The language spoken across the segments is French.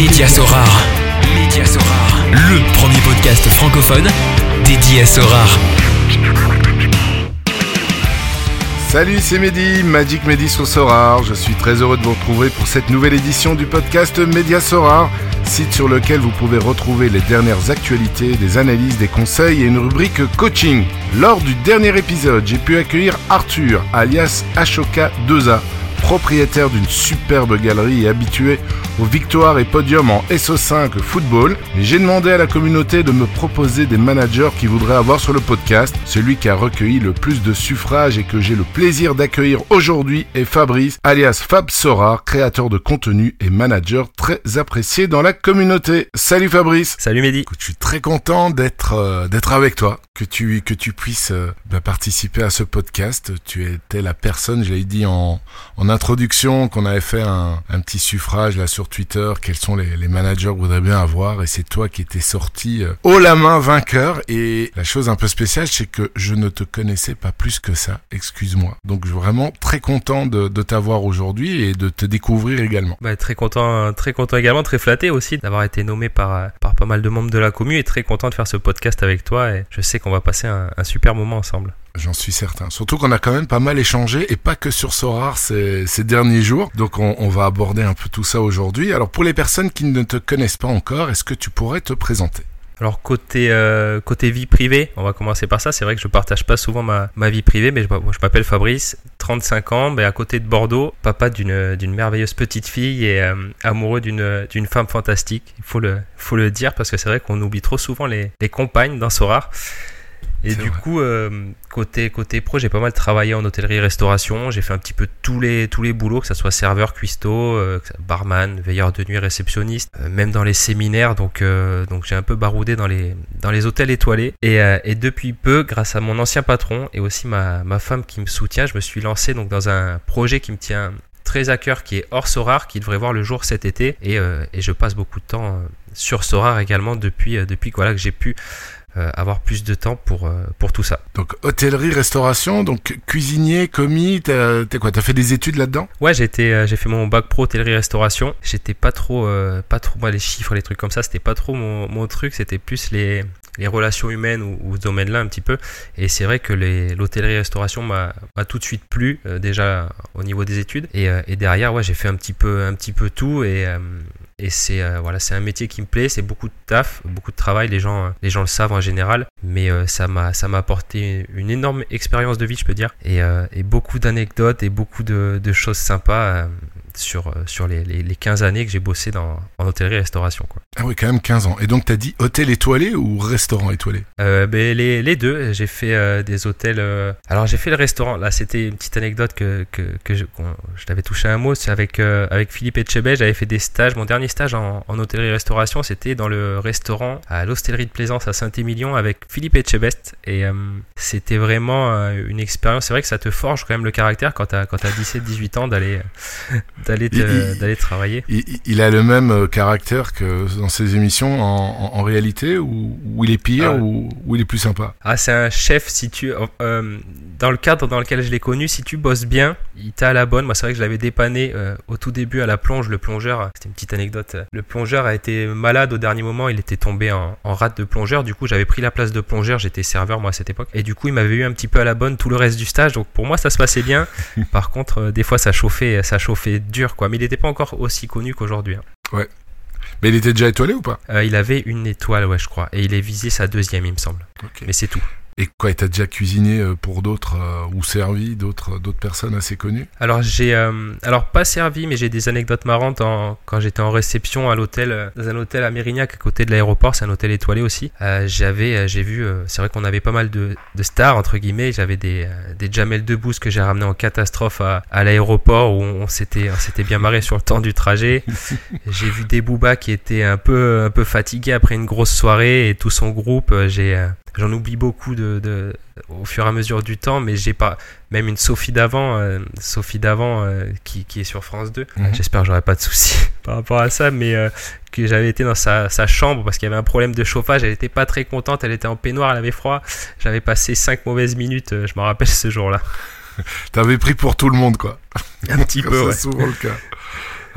Média Sorare. Sorare. Le premier podcast francophone dédié à Sorare. Salut, c'est Mehdi, Magic Mehdi sur. Je suis très heureux de vous retrouver pour cette nouvelle édition du podcast Média Sorar, site sur lequel vous pouvez retrouver les dernières actualités, des analyses, des conseils et une rubrique coaching. Lors du dernier épisode, j'ai pu accueillir Arthur, alias Ashoka 2A propriétaire d'une superbe galerie et habitué aux victoires et podiums en SO5 football, j'ai demandé à la communauté de me proposer des managers qui voudraient avoir sur le podcast. Celui qui a recueilli le plus de suffrages et que j'ai le plaisir d'accueillir aujourd'hui est Fabrice, alias Fab Sora, créateur de contenu et manager très apprécié dans la communauté. Salut Fabrice Salut Mehdi Je suis très content d'être euh, d'être avec toi, que tu, que tu puisses euh, bah, participer à ce podcast. Tu étais la personne, je l'ai dit en, en introduction, qu'on avait fait un, petit suffrage là sur Twitter, quels sont les, managers que voudrais bien avoir, et c'est toi qui étais sorti euh, haut la main vainqueur. Et la chose un peu spéciale, c'est que je ne te connaissais pas plus que ça, excuse-moi. Donc je suis vraiment très content de, t'avoir aujourd'hui et de te découvrir également. bah, Très content, très content également, très flatté aussi d'avoir été nommé par, euh, par pas mal de membres de la commu et très content de faire ce podcast avec toi et je sais qu'on va passer un, un super moment ensemble. J'en suis certain. Surtout qu'on a quand même pas mal échangé et pas que sur Sorar ces, derniers jours. Donc on, va aborder un peu tout ça aujourd'hui. Alors pour les personnes qui ne te connaissent pas encore, est-ce que tu pourrais te présenter? Alors côté euh, côté vie privée, on va commencer par ça. C'est vrai que je partage pas souvent ma, ma vie privée, mais je m'appelle Fabrice, 35 ans, mais à côté de Bordeaux, papa d'une d'une merveilleuse petite fille et euh, amoureux d'une d'une femme fantastique. Il faut le faut le dire parce que c'est vrai qu'on oublie trop souvent les, les compagnes dans Sorar. Et du vrai. coup, euh, côté côté pro, j'ai pas mal travaillé en hôtellerie-restauration. J'ai fait un petit peu tous les tous les boulots, que ça soit serveur, cuistot, euh, barman, veilleur de nuit, réceptionniste, euh, même dans les séminaires. Donc euh, donc j'ai un peu baroudé dans les dans les hôtels étoilés. Et, euh, et depuis peu, grâce à mon ancien patron et aussi ma ma femme qui me soutient, je me suis lancé donc dans un projet qui me tient très à cœur, qui est hors Sorar, qui devrait voir le jour cet été. Et, euh, et je passe beaucoup de temps sur Sorar également depuis depuis que, voilà que j'ai pu avoir plus de temps pour, euh, pour tout ça. Donc hôtellerie, restauration, donc cuisinier, commis, t'as quoi T'as fait des études là-dedans? Ouais, j'ai euh, j'ai fait mon bac pro hôtellerie restauration. J'étais pas trop, euh, pas trop, moi les chiffres, les trucs comme ça, c'était pas trop mon, mon truc. C'était plus les, les relations humaines ou, ou ce domaine-là un petit peu. Et c'est vrai que les- l'hôtellerie restauration m'a, m'a tout de suite plu euh, déjà au niveau des études. Et, euh, et derrière, ouais, j'ai fait un petit peu, un petit peu tout et euh, et c'est euh, voilà, c'est un métier qui me plaît, c'est beaucoup de taf, beaucoup de travail, les gens euh, les gens le savent en général, mais euh, ça m'a ça m'a apporté une énorme expérience de vie, je peux dire, et, beaucoup d'anecdotes et beaucoup de, de choses sympas sur euh, sur les, les, les 15 années que j'ai bossé dans en hôtellerie restauration quoi. Ah oui, quand même 15 ans. Et donc t'as dit hôtel étoilé ou restaurant étoilé? Euh, ben, les, les deux, j'ai fait euh, des hôtels. euh, Alors j'ai fait le restaurant. Là, c'était une petite anecdote que, que, que je, je t'avais touché un mot. C'est avec avec Philippe Etchebet. J'avais fait des stages. Mon dernier stage en, en hôtellerie-restauration, c'était dans le restaurant à l'hostellerie de Plaisance à Saint-Émilion avec Philippe Etchebest. Et c'était vraiment une expérience. C'est vrai que ça te forge quand même le caractère quand t'as quand t'as 17-18 ans d'aller d'aller travailler. il, il a le même euh, caractère que dans ses émissions en, en, en réalité ou, ou il est pire Ah ou, ou il est plus sympa? Ah, c'est un chef, si tu. euh, dans le cadre dans lequel je l'ai connu, si tu bosses bien, il t'a à la bonne. Moi, c'est vrai que je l'avais dépanné euh, au tout début à la plonge. Le plongeur, c'était une petite anecdote. Le plongeur a été malade au dernier moment. Il était tombé en, en rate de plongeur. Du coup, j'avais pris la place de plongeur. J'étais serveur, moi, à cette époque. Et du coup, il m'avait eu un petit peu à la bonne tout le reste du stage. Donc, pour moi, ça se passait bien. Par contre, euh, des fois, ça chauffait, ça chauffait dur, quoi. Mais il n'était pas encore aussi connu qu'aujourd'hui. hein. Mais il était déjà étoilé ou pas? Euh, il avait une étoile, ouais, je crois. Et il est visé sa deuxième, il me semble. Mais c'est tout. Et quoi, t'as déjà cuisiné euh, pour d'autres euh, ou servi d'autres d'autres personnes assez connues? Alors j'ai euh, alors pas servi mais j'ai des anecdotes marrantes en, quand j'étais en réception à l'hôtel euh, dans un hôtel à Mérignac à côté de l'aéroport c'est un hôtel étoilé aussi. Euh, j'avais euh, j'ai vu euh, c'est vrai qu'on avait pas mal de, de stars entre guillemets. J'avais des euh, des Jamel Debbouze que j'ai ramené en catastrophe à, à l'aéroport où on s'était on s'était bien marré sur le temps du trajet. J'ai vu des Booba qui étaient un peu un peu fatigués après une grosse soirée et tout son groupe euh, j'ai euh, j'en oublie beaucoup de, de au fur et à mesure du temps mais j'ai pas même une Sophie d'avant, euh, Sophie d'avant euh, qui, qui est sur France 2. Mhm. J'espère que j'aurai pas de soucis par rapport à ça, mais euh, que j'avais été dans sa, sa chambre parce qu'il y avait un problème de chauffage. Elle était pas très contente, elle était en peignoir, elle avait froid. J'avais passé cinq mauvaises minutes, je me rappelle ce jour-là. T'avais pris pour tout le monde, quoi. Un petit peu, c'est ouais. souvent le cas.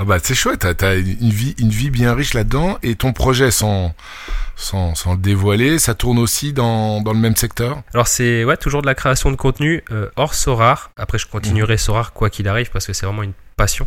Ah bah c'est chouette, t'as, t'as une vie, une vie bien riche là-dedans et ton projet sans, sans, sans le dévoiler, ça tourne aussi dans, dans le même secteur? Alors c'est ouais toujours de la création de contenu euh, hors Sorar. Après je continuerai Sorar quoi qu'il arrive parce que c'est vraiment une passion.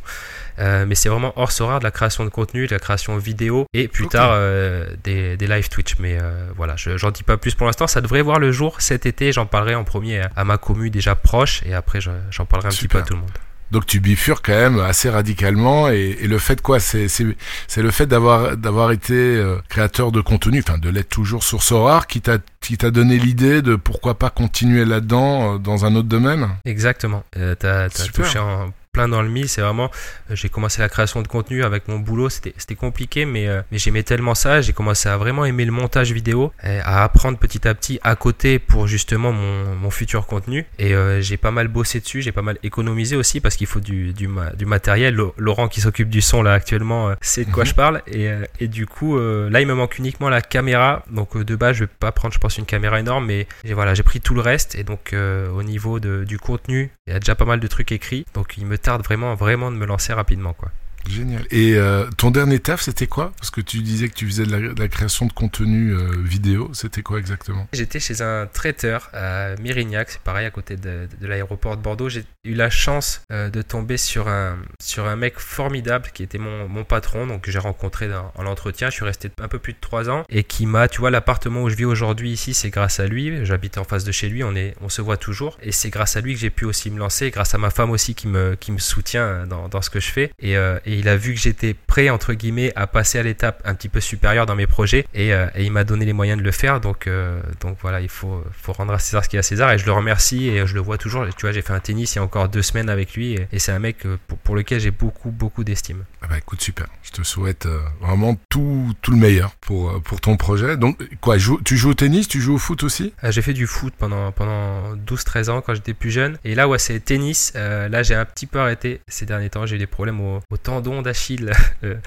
Euh, mais c'est vraiment hors Sorar de la création de contenu, de la création vidéo et plus tard euh, des, des live Twitch. Mais euh, voilà, je, j'en dis pas plus pour l'instant. Ça devrait voir le jour cet été. J'en parlerai en premier à, à ma commu déjà proche et après je- j'en parlerai un petit peu à tout le monde. Donc tu bifurques quand même assez radicalement et, et le fait quoi c'est, c'est, c'est le fait d'avoir, d'avoir été euh, créateur de contenu, enfin de l'être toujours sur Sorar qui t'a, qui t'a donné l'idée de pourquoi pas continuer là-dedans euh, dans un autre domaine? Exactement. Euh, t'as t'as Super. touché en plein dans le mille. C'est vraiment, euh, j'ai commencé la création de contenu avec mon boulot. C'était compliqué, mais, euh, mais j'aimais tellement ça. J'ai commencé à vraiment aimer le montage vidéo, et à apprendre petit à petit à côté pour justement mon, mon futur contenu. Et euh, j'ai pas mal bossé dessus. J'ai pas mal économisé aussi parce qu'il faut du, du, ma- du matériel. Laurent qui s'occupe du son là actuellement euh, sait de quoi Mhm. je parle. Et, euh, et du coup, là, il me manque uniquement la caméra. Donc de base, je vais pas prendre, je pense, une caméra énorme, mais voilà, j'ai pris tout le reste. Et donc au niveau de- du contenu, il y a déjà pas mal de trucs écrits. Donc il me tarde vraiment, vraiment de me lancer rapidement, quoi. Génial. Et euh, ton dernier taf, c'était quoi? Parce que tu disais que tu faisais de la, création de contenu euh, vidéo. C'était quoi exactement? J'étais chez un traiteur à Mérignac, c'est pareil à côté de, l'aéroport de Bordeaux. J'ai eu la chance euh, de tomber sur un, sur un mec formidable qui était mon, mon patron, donc que j'ai rencontré en entretien. Je suis resté un peu plus de trois ans et qui m'a, tu vois, l'appartement où je vis aujourd'hui ici, c'est grâce à lui. J'habite en face de chez lui, on, est, on se voit toujours et c'est grâce à lui que j'ai pu aussi me lancer, grâce à ma femme aussi qui me, qui me soutient dans, dans ce que je fais. Et, euh, et il a vu que j'étais prêt, entre guillemets, à passer à l'étape un petit peu supérieure dans mes projets et, euh, et il m'a donné les moyens de le faire. Donc, euh, donc voilà, il faut, faut rendre à César ce qui est à César et je le remercie et je le vois toujours. Tu vois, j'ai fait un tennis il y a encore deux semaines avec lui et, et c'est un mec euh, pour, pour lequel j'ai beaucoup, beaucoup d'estime. ah bah écoute, super. Je te souhaite vraiment tout, tout le meilleur pour, pour ton projet. Donc, quoi, tu joues au tennis, tu joues au foot aussi? J'ai fait du foot pendant, pendant 12-13 ans quand j'étais plus jeune. Et là, ouais, c'est tennis. Là, j'ai un petit peu arrêté ces derniers temps. J'ai eu des problèmes au, au tendon d'Achille. le,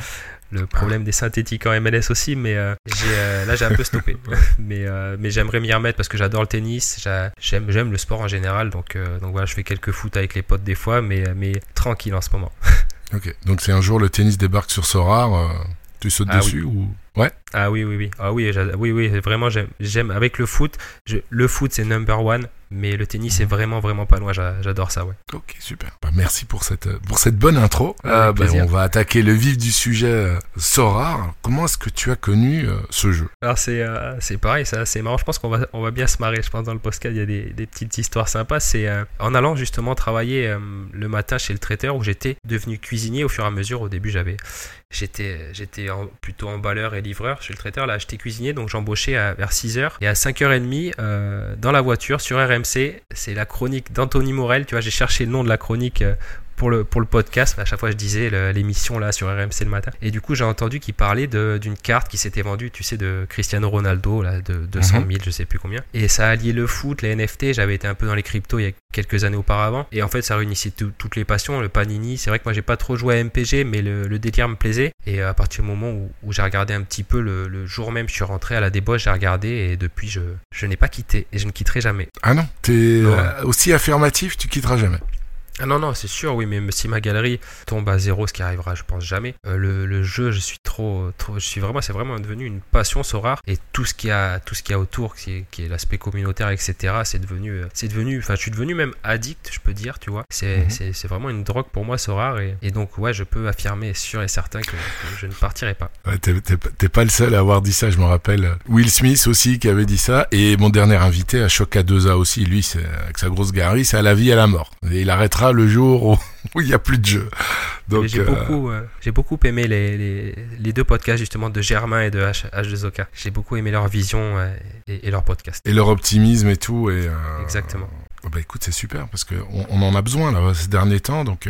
le problème des synthétiques en MLS aussi. Mais euh, euh, là, j'ai un peu stoppé. mais euh, mais j'aimerais m'y remettre parce que j'adore le tennis. J'a- J'aime, j'aime le sport en général. Donc, donc voilà, je fais quelques foot avec les potes des fois. Mais, mais tranquille en ce moment. Ok. Donc, c'est un jour le tennis débarque sur Sorar, euh, tu sautes Ah dessus ou? Ouais. Ah oui, oui, oui. Ah oui, oui, oui, vraiment, j'aime, avec le foot. je- le foot, c'est number one. Mais le tennis, c'est vraiment, vraiment pas loin. J'a- J'adore ça, ouais. Ok, super. Bah, merci pour cette, pour cette bonne intro. Euh, bah, on va attaquer le vif du sujet euh, Sorar. Comment est-ce que tu as connu euh, ce jeu? Alors c'est c'est pareil, ça c'est marrant. Je pense qu'on va on va bien se marrer. Je pense dans le podcast il y a des, des petites histoires sympas. C'est en allant justement travailler le matin chez le traiteur où j'étais devenu cuisinier au fur et à mesure. Au début j'avais j'étais plutôt emballeur et livreur chez le traiteur. Là j'étais cuisinier donc j'embauchais vers 6h et à 5h30 euh, dans la voiture sur RMC. C'est la chronique d'Anthony Morel. Tu vois j'ai cherché le nom de la chronique. Pour le, pour le podcast, à chaque fois je disais l'émission là sur RMC le matin. Et du coup j'ai entendu qu'il parlait de- d'une carte qui s'était vendue, tu sais, de Cristiano Ronaldo, là, de 200 000, je sais plus combien. Et ça alliait le foot, les NFT, j'avais été un peu dans les cryptos il y a quelques années auparavant. Et en fait ça réunissait tout- toutes les passions, le panini. C'est vrai que moi j'ai pas trop joué à MPG, mais le, le délire me plaisait. Et à partir du moment où, où j'ai regardé un petit peu, le, le jour même je suis rentré à la débauche, j'ai regardé et depuis je, je n'ai pas quitté et je ne quitterai jamais. Ah non, t'es euh, aussi affirmatif, tu quitteras jamais. Ah non, non, c'est sûr, oui, mais si ma galerie tombe à zéro, ce qui arrivera, je pense jamais, euh, le, le jeu, je suis trop, trop, je suis vraiment, c'est vraiment devenu une passion, so rare, et tout ce qu'il y a, tout ce qu'il y a autour, qui est, qui est l'aspect communautaire, etc., c'est devenu, euh, c'est devenu, enfin, je suis devenu même addict, je peux dire, tu vois, c'est, Mhm. c'est vraiment une drogue pour moi, so rare, et, et donc, ouais, je peux affirmer sûr et certain que, que je ne partirai pas. Ouais, t'es, pas- le seul à avoir dit ça, je me rappelle. Will Smith aussi qui avait dit ça. Et mon dernier invité, à Choca 2A aussi, lui, c'est, avec sa grosse galerie, c'est à la vie et à la mort. Et il arrêtera le jour où il n'y a plus de jeu. J'ai euh, beaucoup, euh, j'ai beaucoup aimé les, les, les deux podcasts justement de Germain et de H, H2OK. J'ai beaucoup aimé leur vision euh, et, et leur podcast. et leur optimisme et tout. Et, Exactement. euh, bah écoute, c'est super parce que on, en a besoin là ces derniers temps. Donc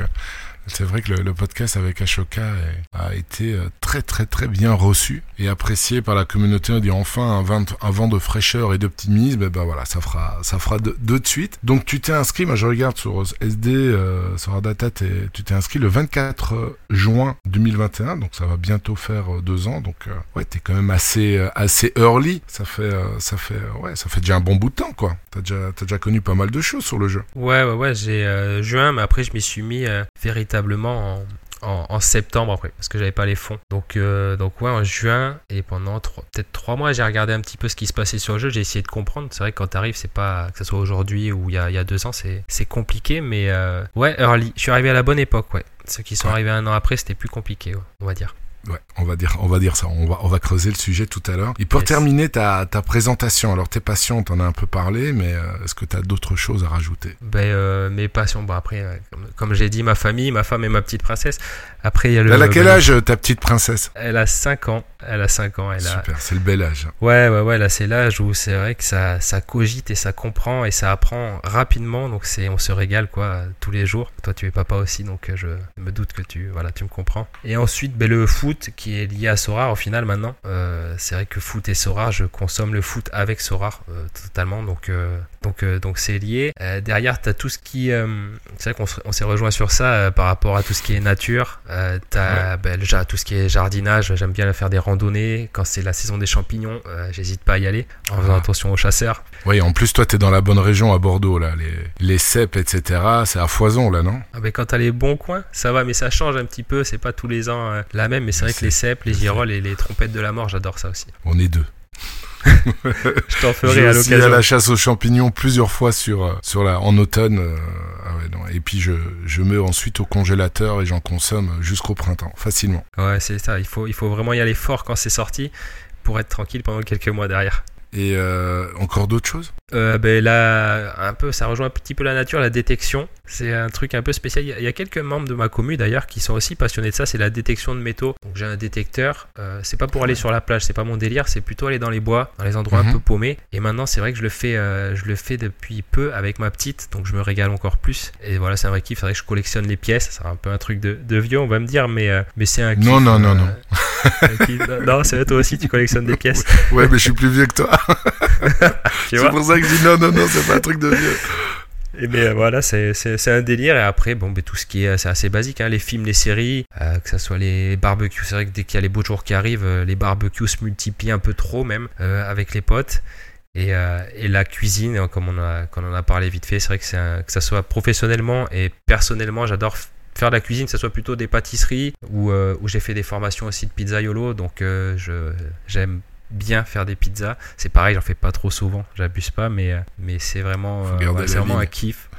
c'est vrai que le, podcast avec Ashoka a été euh, très très très bien reçu et apprécié par la communauté. On dit enfin un vent, de fraîcheur et d'optimisme. Et ben voilà, ça fera ça fera deux, de suite. Donc tu t'es inscrit. Moi je regarde sur SD euh, sur Ardata, t'es- tu t'es inscrit le 24 juin 2021. Donc ça va bientôt faire euh, deux ans. Donc euh, ouais, t'es quand même assez euh, assez early. Ça fait euh, ça fait euh, ouais, ça fait déjà un bon bout de temps quoi. T'as déjà t'as déjà connu pas mal de choses sur le jeu. Ouais, ouais, ouais, j'ai euh, juin, mais après je m'y suis mis euh, véritablement en, en, en septembre après, parce que j'avais pas les fonds. Donc, euh, donc ouais, en juin et pendant peut-être trois mois, j'ai regardé un petit peu ce qui se passait sur le jeu. J'ai essayé de comprendre. C'est vrai que quand t'arrives, c'est pas que ce soit aujourd'hui ou il y a, y a deux ans, c'est c'est compliqué, mais euh, ouais, early. Je suis arrivé à la bonne époque, ouais. Ceux qui sont Ouais. arrivés un an après, c'était plus compliqué, ouais, on va dire. Ouais, on va dire, on va dire ça. On va, on va creuser le sujet tout à l'heure. Et pour Yes. terminer ta, ta présentation, alors t'es patient, t'en as un peu parlé, mais euh, est-ce que t'as d'autres choses à rajouter? Ben, euh, mes passions, bon après, euh, comme, comme j'ai dit, ma famille, ma femme et ma petite princesse. Après, il y a le. Elle a quel âge ta petite princesse? Elle a 5 ans. Elle a 5 ans. Elle a, Super, c'est le bel âge. Ouais, ouais, ouais, là c'est l'âge où c'est vrai que ça, ça cogite et ça comprend et ça apprend rapidement, donc c'est, on se régale quoi tous les jours. Toi tu es papa aussi, donc euh, je me doute que tu, voilà, tu me comprends. Et ensuite, ben, le foot qui est lié à Sora au final maintenant. Euh, c'est vrai que foot et Sora, je consomme le foot avec Sora euh, totalement, donc euh, donc donc c'est lié. Derrière, t'as tout ce qui, c'est vrai qu'on se- on s'est rejoint sur ça par rapport à tout ce qui est nature. Euh, t'as ben, déjà tout ce qui est jardinage. J'aime bien faire des quand c'est la saison des champignons. euh, J'hésite pas à y aller en faisant Ah. attention aux chasseurs. Oui, en plus, toi, t'es dans la bonne région à Bordeaux, là. Les, les cèpes, etc., c'est à foison, là, non? Ah ben, quand t'as les bons coins, ça va, mais ça change un petit peu. C'est pas tous les ans euh, la même, mais c'est vrai que les cèpes, les girolles et les trompettes de la mort, j'adore ça aussi. On est deux. Je t'en ferai à aussi à l'occasion. la chasse aux champignons plusieurs fois sur, euh, sur la, en automne. euh, ah ouais, non. Et puis, je, je mets ensuite au congélateur et j'en consomme jusqu'au printemps, facilement. Ouais, c'est ça. Il faut, il faut vraiment y aller fort quand c'est sorti pour être tranquille pendant quelques mois derrière. Et euh, encore d'autres choses? Euh, ben là, un peu, ça rejoint un petit peu la nature, la détection. C'est un truc un peu spécial. Il y a- quelques membres de ma commune d'ailleurs qui sont aussi passionnés de ça. C'est la détection de métaux. Donc j'ai un détecteur. Euh, c'est pas pour aller sur la plage, c'est pas mon délire. C'est plutôt aller dans les bois, dans les endroits Mhm. un peu paumés. Et maintenant, c'est vrai que je le fais, euh, je le fais depuis peu avec ma petite. Donc je me régale encore plus. Et voilà, c'est un vrai kiff. C'est vrai que je collectionne les pièces. C'est un peu un truc de, de vieux, on va me dire, mais mais c'est un kiff. Non, non, non, non. Non, c'est vrai, toi aussi, tu collectionnes des pièces. Ouais, mais je suis plus vieux que toi. C'est pour ça que je dis non, non, non, c'est pas un truc de vieux. Et mais euh, voilà, c'est un délire. Et après, bon, tout ce qui est, c'est assez basique, hein, les films, les séries, euh, que ça soit les barbecues. C'est vrai que dès qu'il y a les beaux jours qui arrivent, euh, les barbecues se multiplient un peu trop même euh, avec les potes. Et, euh, et la cuisine, hein, comme on, a, comme on en a parlé vite fait, c'est vrai que, c'est un- que ça soit professionnellement et personnellement, j'adore faire de la cuisine, que ce soit plutôt des pâtisseries ou euh, où j'ai fait des formations aussi de pizzaiolo. Donc euh, je j'aime bien faire des pizzas. C'est pareil, j'en fais pas trop souvent, j'abuse pas, mais, euh, mais c'est vraiment, euh, ouais, vraiment un kiff.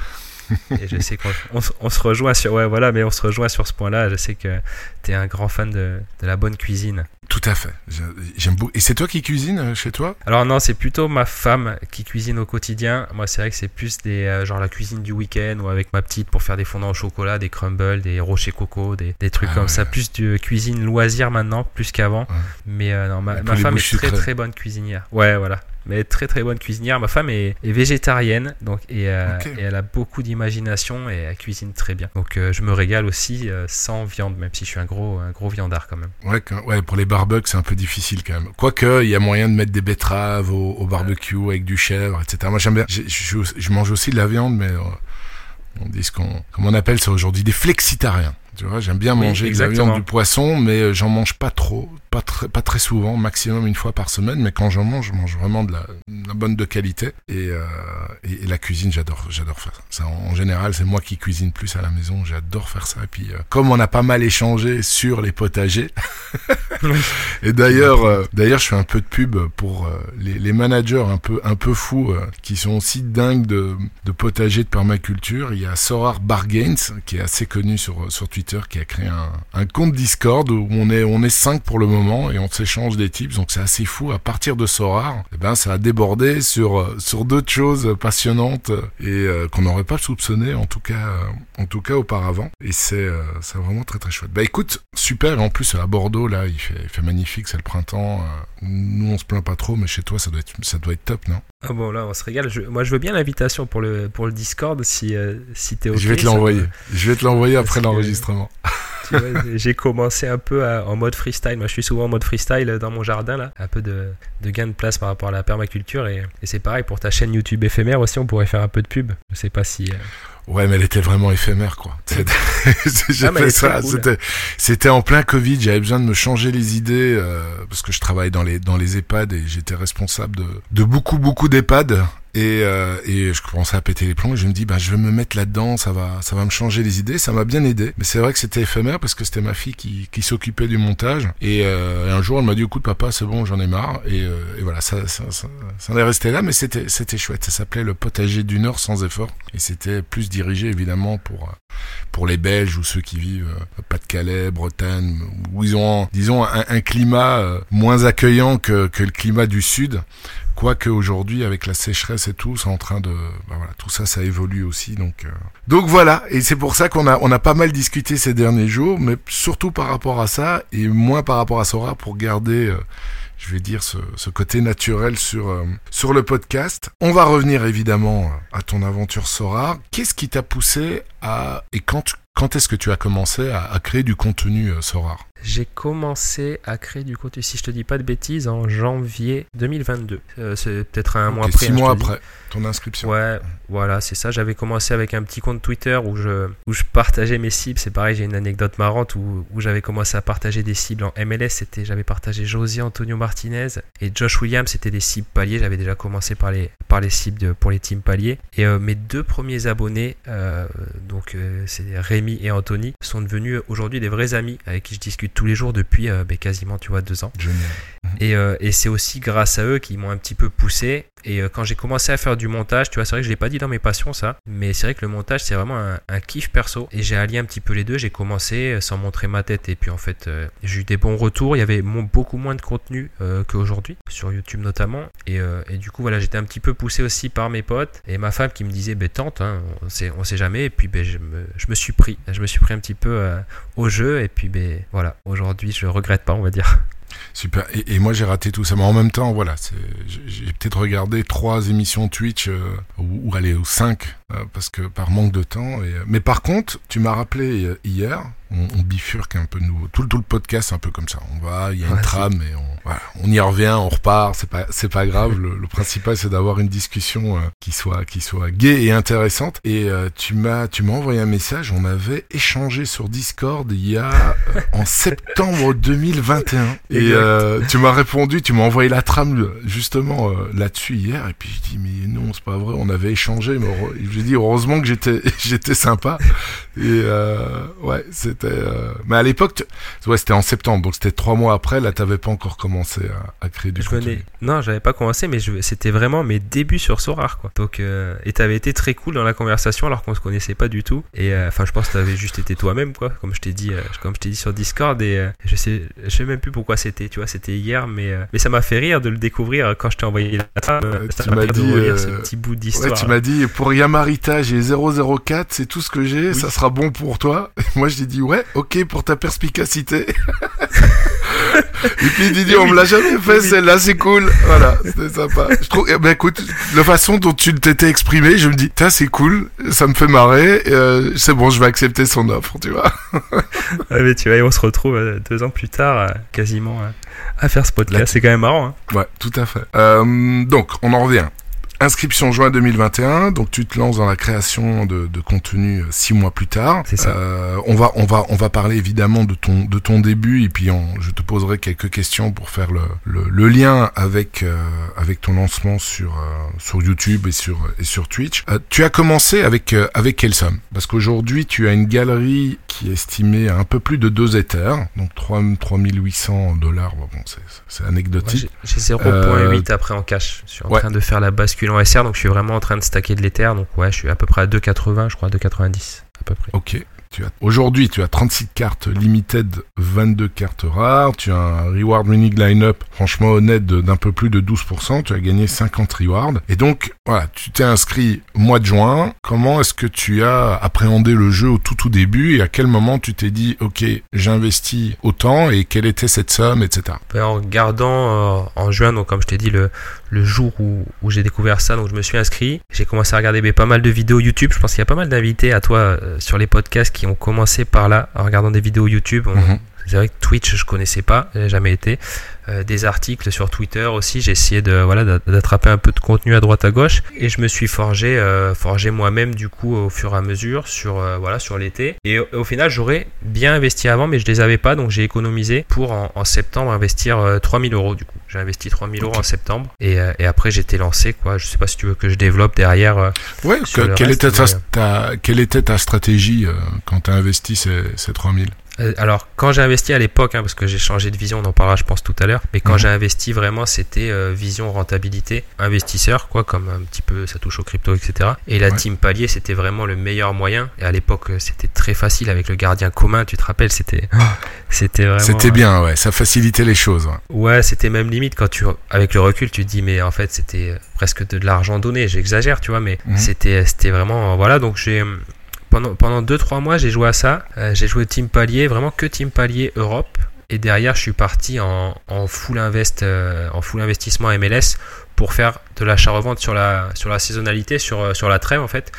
Et je sais qu'on on, se- on se rejoint sur ouais voilà mais on se rejoint sur ce point-là je sais que tu es un grand fan de, de la bonne cuisine Tout à fait. J'ai- J'aime beaucoup. Et c'est toi qui cuisines euh, chez toi? Alors non c'est plutôt ma femme qui cuisine au quotidien moi c'est vrai que c'est plus des euh, genre la cuisine du week-end ou avec ma petite pour faire des fondants au chocolat des crumbles des rochers coco des, des trucs Ah comme ouais. ça plus de cuisine loisir maintenant plus qu'avant Ouais. mais euh, non ma, ma femme est très très bonne cuisinière ouais voilà mais très très bonne cuisinière. Ma femme est, est végétarienne donc et, euh, et elle a beaucoup d'imagination et elle cuisine très bien. Donc euh, je me régale aussi euh, sans viande, même si je suis un gros un gros viandard quand même. Ouais, quand- ouais, pour les barbecues, c'est un peu difficile quand même. Quoique, il y a moyen de mettre des betteraves au, au barbecue avec du chèvre, etc. Moi, j'aime bien. Je, je mange aussi de la viande, mais on dit ce qu'on, comme on appelle ça aujourd'hui, des flexitariens. Tu vois, j'aime bien Oui, manger de la exactement. viande, du poisson, mais j'en mange pas trop, pas très, pas très souvent, maximum une fois par semaine. Mais quand j'en mange, je mange vraiment de la, de la bonne de qualité. Et, euh, et, et la cuisine, j'adore, j'adore faire ça. En, en général, c'est moi qui cuisine plus à la maison. J'adore faire ça. Et puis, euh, comme on a pas mal échangé sur les potagers, et d'ailleurs, euh, d'ailleurs, je fais un peu de pub pour les, les managers un peu, un peu fous qui sont aussi dingues de, de potager de permaculture. Il y a Sorar Bargains qui est assez connu sur, sur Twitter, qui a créé un, un compte Discord où on est, on est cinq pour le moment et on s'échange des tips. Donc c'est assez fou. À partir de Sorar, eh ben, ça a débordé sur, euh, sur d'autres choses passionnantes et euh, qu'on n'aurait pas soupçonné en tout cas, euh, en tout cas auparavant. Et c'est, euh, c'est vraiment très très chouette. Bah écoute, super. En plus à Bordeaux là, il fait, il fait magnifique. C'est le printemps. Nous on se plaint pas trop, mais chez toi ça doit être, ça doit être top, non? Ah bon là on se régale. Je- moi je veux bien l'invitation pour le pour le Discord si si t'es ok. Je vais te l'envoyer. Je vais te l'envoyer après que- l'enregistrement. Tu vois, j'ai commencé un peu à- en mode freestyle. Moi, je suis souvent en mode freestyle dans mon jardin, là. Un peu de, de gain de place par rapport à la permaculture. Et, et c'est pareil pour ta chaîne YouTube éphémère aussi, on pourrait faire un peu de pub. Je sais pas si. euh, Ouais, mais elle était vraiment éphémère, quoi. C'était- J'ai Ah, très ça. cool. C'était, c'était en plein Covid. J'avais besoin de me changer les idées euh, parce que je travaille dans les dans les EHPAD et j'étais responsable de de beaucoup beaucoup d'EHPAD Et, euh, et je commençais à péter les plombs et je me dis, bah, je vais me mettre là-dedans, ça va, ça va me changer les idées. Ça m'a bien aidé. Mais c'est vrai que c'était éphémère parce que c'était ma fille qui, qui s'occupait du montage. Et, euh, un jour, elle m'a dit, écoute, papa, c'est bon, j'en ai marre. Et, euh, et voilà, ça, ça, ça, ça, en est resté là, mais c'était, c'était chouette. Ça s'appelait le potager du Nord sans effort. Et c'était plus dirigé, évidemment, pour, pour les Belges ou ceux qui vivent euh, Pas-de-Calais, Bretagne, où ils ont, disons, un, un climat euh, moins accueillant que, que le climat du Sud. Quoique aujourd'hui, avec la sécheresse et tout, c'est en train de, bah voilà, tout ça, ça évolue aussi. Donc, euh... donc voilà. Et c'est pour ça qu'on a, on a pas mal discuté ces derniers jours, mais surtout par rapport à ça et moins par rapport à Sora pour garder. Euh, je vais dire ce, ce côté naturel sur euh, sur le podcast. On va revenir évidemment à ton aventure Sora. Qu'est-ce qui t'a poussé à et quand quand est-ce que tu as commencé à, à créer du contenu euh, Sorar J'ai commencé à créer du contenu, si je te dis pas de bêtises, en janvier 2022. Euh, c'est peut-être un okay, mois après. Six mois après ton inscription. Ouais, voilà, c'est ça. J'avais commencé avec un petit compte Twitter où je, où je partageais mes cibles. C'est pareil, j'ai une anecdote marrante où, où j'avais commencé à partager des cibles en MLS. C'était, j'avais partagé José Antonio Martinez et Josh Williams. C'était des cibles paliers. J'avais déjà commencé par les, par les cibles de, pour les teams paliers. Et euh, mes deux premiers abonnés, donc c'est Rémi et Anthony, sont devenus aujourd'hui des vrais amis avec qui je discute tous les jours depuis ben, quasiment, tu vois, deux ans. Génial. Et, et c'est aussi grâce à eux qui m'ont un petit peu poussé. Et quand j'ai commencé à faire du montage, tu vois, c'est vrai que je l'ai pas dit dans mes passions ça, mais c'est vrai que le montage c'est vraiment un, un, kiff perso et j'ai allié un petit peu les deux. J'ai commencé sans montrer ma tête et puis en fait euh, j'ai eu des bons retours. Il y avait beaucoup moins de contenu euh, qu'aujourd'hui sur YouTube notamment et, euh, et, du coup voilà j'étais un petit peu poussé aussi par mes potes et ma femme qui me disait ben tente, hein, on sait on sait jamais et puis ben je me, je me suis pris, je me suis pris un petit peu au jeu et puis ben voilà aujourd'hui je regrette pas on va dire. Super. Et, moi, j'ai raté tout ça. Mais en même temps, voilà, j'ai peut-être regardé trois émissions Twitch, euh, ou, ou allez, ou cinq, euh, parce que par manque de temps. Euh, mais par contre, tu m'as rappelé hier, on, on, bifurque un peu nous, tout, tout le podcast, un peu comme ça. On va, il y a une ouais, trame et on, voilà, on y revient, on repart. C'est pas, c'est pas grave. Le, le principal, c'est d'avoir une discussion euh, qui soit, qui soit gaie et intéressante. Et euh, tu m'as, tu m'as envoyé un message. On avait échangé sur Discord il y a euh, en septembre 2021. Et euh, tu m'as répondu, tu m'as envoyé la trame justement là-dessus hier. Et puis je dis mais non, c'est pas vrai. On avait échangé. Mais j'ai dit heureusement que j'étais, j'étais sympa. Et ouais, c'était. mais à l'époque, ouais, c'était en septembre, donc c'était trois mois après. Là, t'avais pas encore commencé à, à créer du je contenu. Venais... Non, j'avais pas commencé, mais je... c'était vraiment mes débuts sur Sorar, quoi. Donc, euh... et t'avais été très cool dans la conversation alors qu'on se connaissait pas du tout. Et enfin, je pense que t'avais juste été toi-même, quoi. Comme je t'ai dit, comme je t'ai dit sur Discord. Et euh, je sais, je sais même plus pourquoi c'était. Tu vois, c'était hier, mais euh, mais ça m'a fait rire de le découvrir quand je t'ai envoyé la trame. tu m'as dit ce petit bout d'histoire. Ouais, tu m'as dit pour Yamarita, j'ai 004, c'est tout ce que j'ai. Oui. Ça sera bon pour toi. Et moi, je t'ai dit ouais, ok pour ta perspicacité. Et puis Didier, on me l'a jamais fait, celle-là, c'est cool. Voilà, c'était sympa. Je trouve, eh ben écoute, la façon dont tu t'étais exprimé, je me dis, c'est cool, ça me fait marrer, euh, c'est bon, je vais accepter son offre, tu vois. ouais, mais tu vois, on se retrouve euh, deux ans plus tard, euh, quasiment, à faire ce podcast. C'est quand même marrant. Hein. Ouais, tout à fait. Euh, donc, on en revient. Inscription juin 2021, donc tu te lances dans la création de, de contenu six mois plus tard. C'est ça. Euh, on va on va on va parler évidemment de ton de ton début et puis on, je te poserai quelques questions pour faire le, le, le lien avec euh, avec ton lancement sur euh, sur YouTube et sur et sur Twitch. Euh, tu as commencé avec avec quelle somme Parce qu'aujourd'hui tu as une galerie qui est estimée à un peu plus de 2 Ethers, donc 3 3800 dollars. Bon, c'est anecdotique. Ouais, J'ai 0.8 après en cash. Je suis en ouais. train de faire la bascule donc je suis vraiment en train de stacker de l'Ether. Donc ouais, je suis à peu près à 2,80, je crois, 2,90 à peu près. Ok. Aujourd'hui, tu as 36 cartes limited, 22 cartes rares. Tu as un reward winning line-up, franchement honnête, d'un peu plus de 12%. Tu as gagné 50 rewards. Et donc, voilà, tu t'es inscrit mois de juin. Comment est-ce que tu as appréhendé le jeu au tout tout début et à quel moment tu t'es dit, ok, j'investis autant et quelle était cette somme, etc. Ben, en regardant euh, en juin, donc comme je t'ai dit, le, le jour où, j'ai découvert ça, donc je me suis inscrit. J'ai commencé à regarder ben, pas mal de vidéos YouTube. Je pense qu'il y a pas mal d'invités à toi euh, sur les podcasts ont commencé par là, en regardant des vidéos YouTube. -hmm. C'est vrai que Twitch, je connaissais pas, j'ai jamais été. Euh, des articles sur Twitter aussi. J'ai essayé de voilà d'attraper un peu de contenu à droite à gauche et je me suis forgé euh, forgé moi-même du coup au fur et à mesure sur euh, voilà sur l'été. Et au, final, j'aurais bien investi avant, mais je les avais pas, donc j'ai économisé pour en, septembre investir 3000 euros du coup. J'ai investi 3000 euros en septembre et, et après j'étais lancé quoi. Je sais pas si tu veux que je développe derrière. ouais. quelle, était ta, quelle était ta stratégie quand tu as investi ces, ces 3000 euh, alors, quand j'ai investi à l'époque, hein, parce que j'ai changé de vision, on en parlera, je pense, tout à l'heure, mais quand mhm. j'ai investi vraiment, c'était euh, vision rentabilité, investisseur, quoi, comme un petit peu ça touche au crypto, etc. Et la team palier, c'était vraiment le meilleur moyen. Et à l'époque, euh, c'était très facile avec le gardien commun, tu te rappelles, c'était, c'était vraiment. C'était bien, ouais, ça facilitait les choses. Ouais, c'était même limite quand tu, avec le recul, tu te dis, mais en fait, c'était presque de, l'argent donné. J'exagère, tu vois, mais mhm. c'était, c'était vraiment, voilà, donc j'ai pendant, pendant 2-3 mois, j'ai joué à ça. Euh, j'ai joué Team Palier, vraiment que Team Palier Europe. Et derrière, je suis parti en, en full, invest, euh, en full investissement MLS pour faire de l'achat-revente sur la, sur la saisonnalité, sur, euh, sur la trêve en fait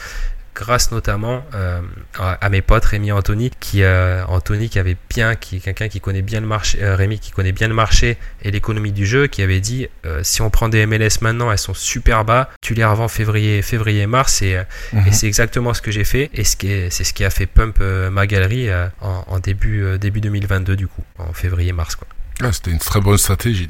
grâce notamment euh, à, mes potes Rémi et Anthony, qui euh, Anthony qui avait bien, qui est quelqu'un qui connaît bien le marché, euh, Rémi qui connaît bien le marché et l'économie du jeu, qui avait dit si on prend des MLS maintenant, elles sont super bas, tu les revends février, février, mars et, mhm. c'est exactement ce que j'ai fait et c'est ce qui a fait pump ma galerie en, début début 2022 du coup, en février, mars quoi. Ah, c'était une très bonne stratégie.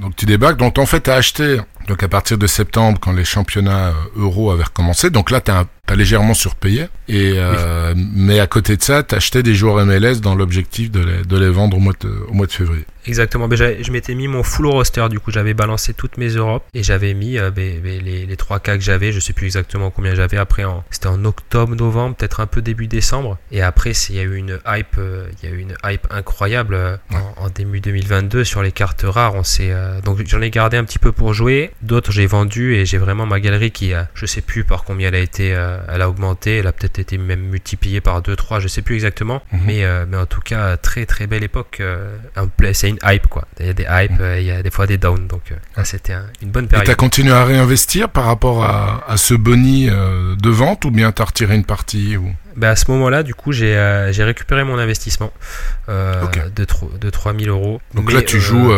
Donc tu débarques, donc en fait tu as acheté donc à partir de septembre, quand les championnats euh, euros avaient recommencé, donc là, tu as, légèrement surpayé. Et, euh, Mais à côté de ça, tu achetais des joueurs MLS dans l'objectif de les, de les vendre au mois de, au mois de février. Exactement. Mais je m'étais mis mon full roster, du coup, j'avais balancé toutes mes Europes et j'avais mis euh, les, les, 3 cas que j'avais. Je sais plus exactement combien j'avais. Après, c'était en octobre, novembre, peut-être un peu début décembre. Et après, il y a eu une hype, il y a eu une hype incroyable en, début 2022 sur les cartes rares. On s'est, donc j'en ai gardé un petit peu pour jouer. D'autres, j'ai vendu et j'ai vraiment ma galerie qui a, je sais plus par combien elle a été, euh, elle a augmenté, elle a peut-être été même multipliée par 2, 3, je sais plus exactement. Mhm. Mais, euh, mais en tout cas, très très belle époque. Euh, c'est une hype quoi. Il y a des hypes, mhm. il y a des fois des downs. Donc c'était une bonne période. Et tu as continué à réinvestir par rapport à, à ce boni de vente ou bien tu as retiré une partie ou... Bah, à ce moment-là, du coup, j'ai euh, récupéré mon investissement euh, de, de 3000 euros. Donc là, tu euh, joues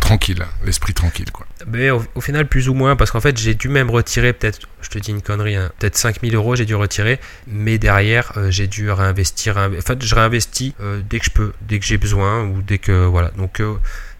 tranquille, l'esprit tranquille. Quoi. Mais au, final, plus ou moins, parce qu'en fait, j'ai dû même retirer, peut-être, je te dis une connerie, hein, peut-être 5000 euros, j'ai dû retirer, mais derrière, j'ai dû réinvestir. En fait, je réinvestis dès que je peux, dès que j'ai besoin, ou dès que. Voilà. Donc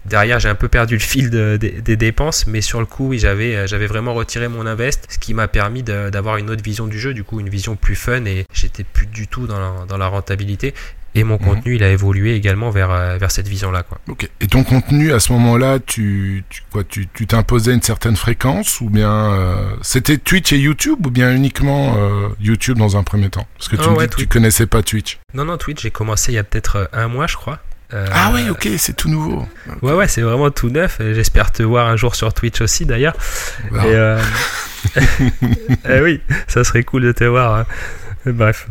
Derrière, j'ai un peu perdu le fil des dépenses, mais sur le coup, oui, j'avais, euh, j'avais vraiment retiré mon invest, ce qui m'a permis d'avoir une autre vision du jeu, du coup, une vision plus fun, et j'étais plus du tout dans la, dans la rentabilité. Et mon mhm. contenu, il a évolué également vers, euh, vers cette vision-là. Quoi. Ok. Et ton contenu, à ce moment-là, tu, tu, quoi, tu, tu t'imposais une certaine fréquence ou bien euh, c'était Twitch et YouTube ou bien uniquement YouTube dans un premier temps? Parce que tu, ah tu connaissais pas Twitch. Non, non, Twitch, j'ai commencé il y a peut-être un mois, je crois. Euh, ah oui, ok, c'est tout nouveau. Ouais, ouais, c'est vraiment tout neuf. J'espère te voir un jour sur Twitch aussi, d'ailleurs. Et euh... eh oui, ça serait cool de te voir. Hein. Bref,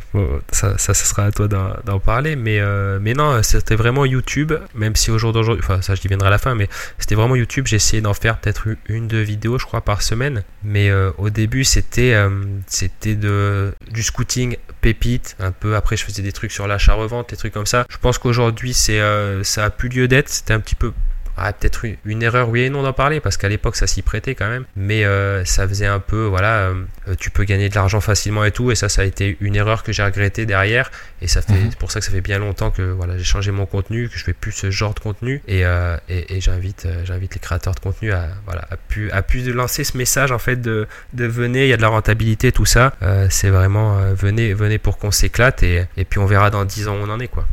ça, ça, sera à toi d'en parler. Mais, euh, mais non, c'était vraiment YouTube, même si au jour d'aujourd'hui, enfin ça je viendrai à la fin, mais c'était vraiment YouTube. J'ai essayé d'en faire peut-être une, deux vidéos, je crois, par semaine. Mais euh, au début, c'était euh, du scouting pépite, un peu. Après, je faisais des trucs sur l'achat-revente, des trucs comme ça. Je pense qu'aujourd'hui, ça a plus lieu d'être. C'était un petit peu ah, peut-être une, erreur, oui et non d'en parler, parce qu'à l'époque ça s'y prêtait quand même, mais euh, ça faisait un peu, voilà, euh, tu peux gagner de l'argent facilement et tout, et ça, ça a été une erreur que j'ai regretté derrière, et ça fait, mhm. pour ça que ça fait bien longtemps que voilà, j'ai changé mon contenu, que je fais plus ce genre de contenu, et, euh, et, j'invite, j'invite les créateurs de contenu à, voilà, à pu, à pu lancer ce message en fait de, de venez, il y a de la rentabilité, tout ça, c'est vraiment venez, venez pour qu'on s'éclate, et, et puis on verra dans 10 ans où on en est quoi.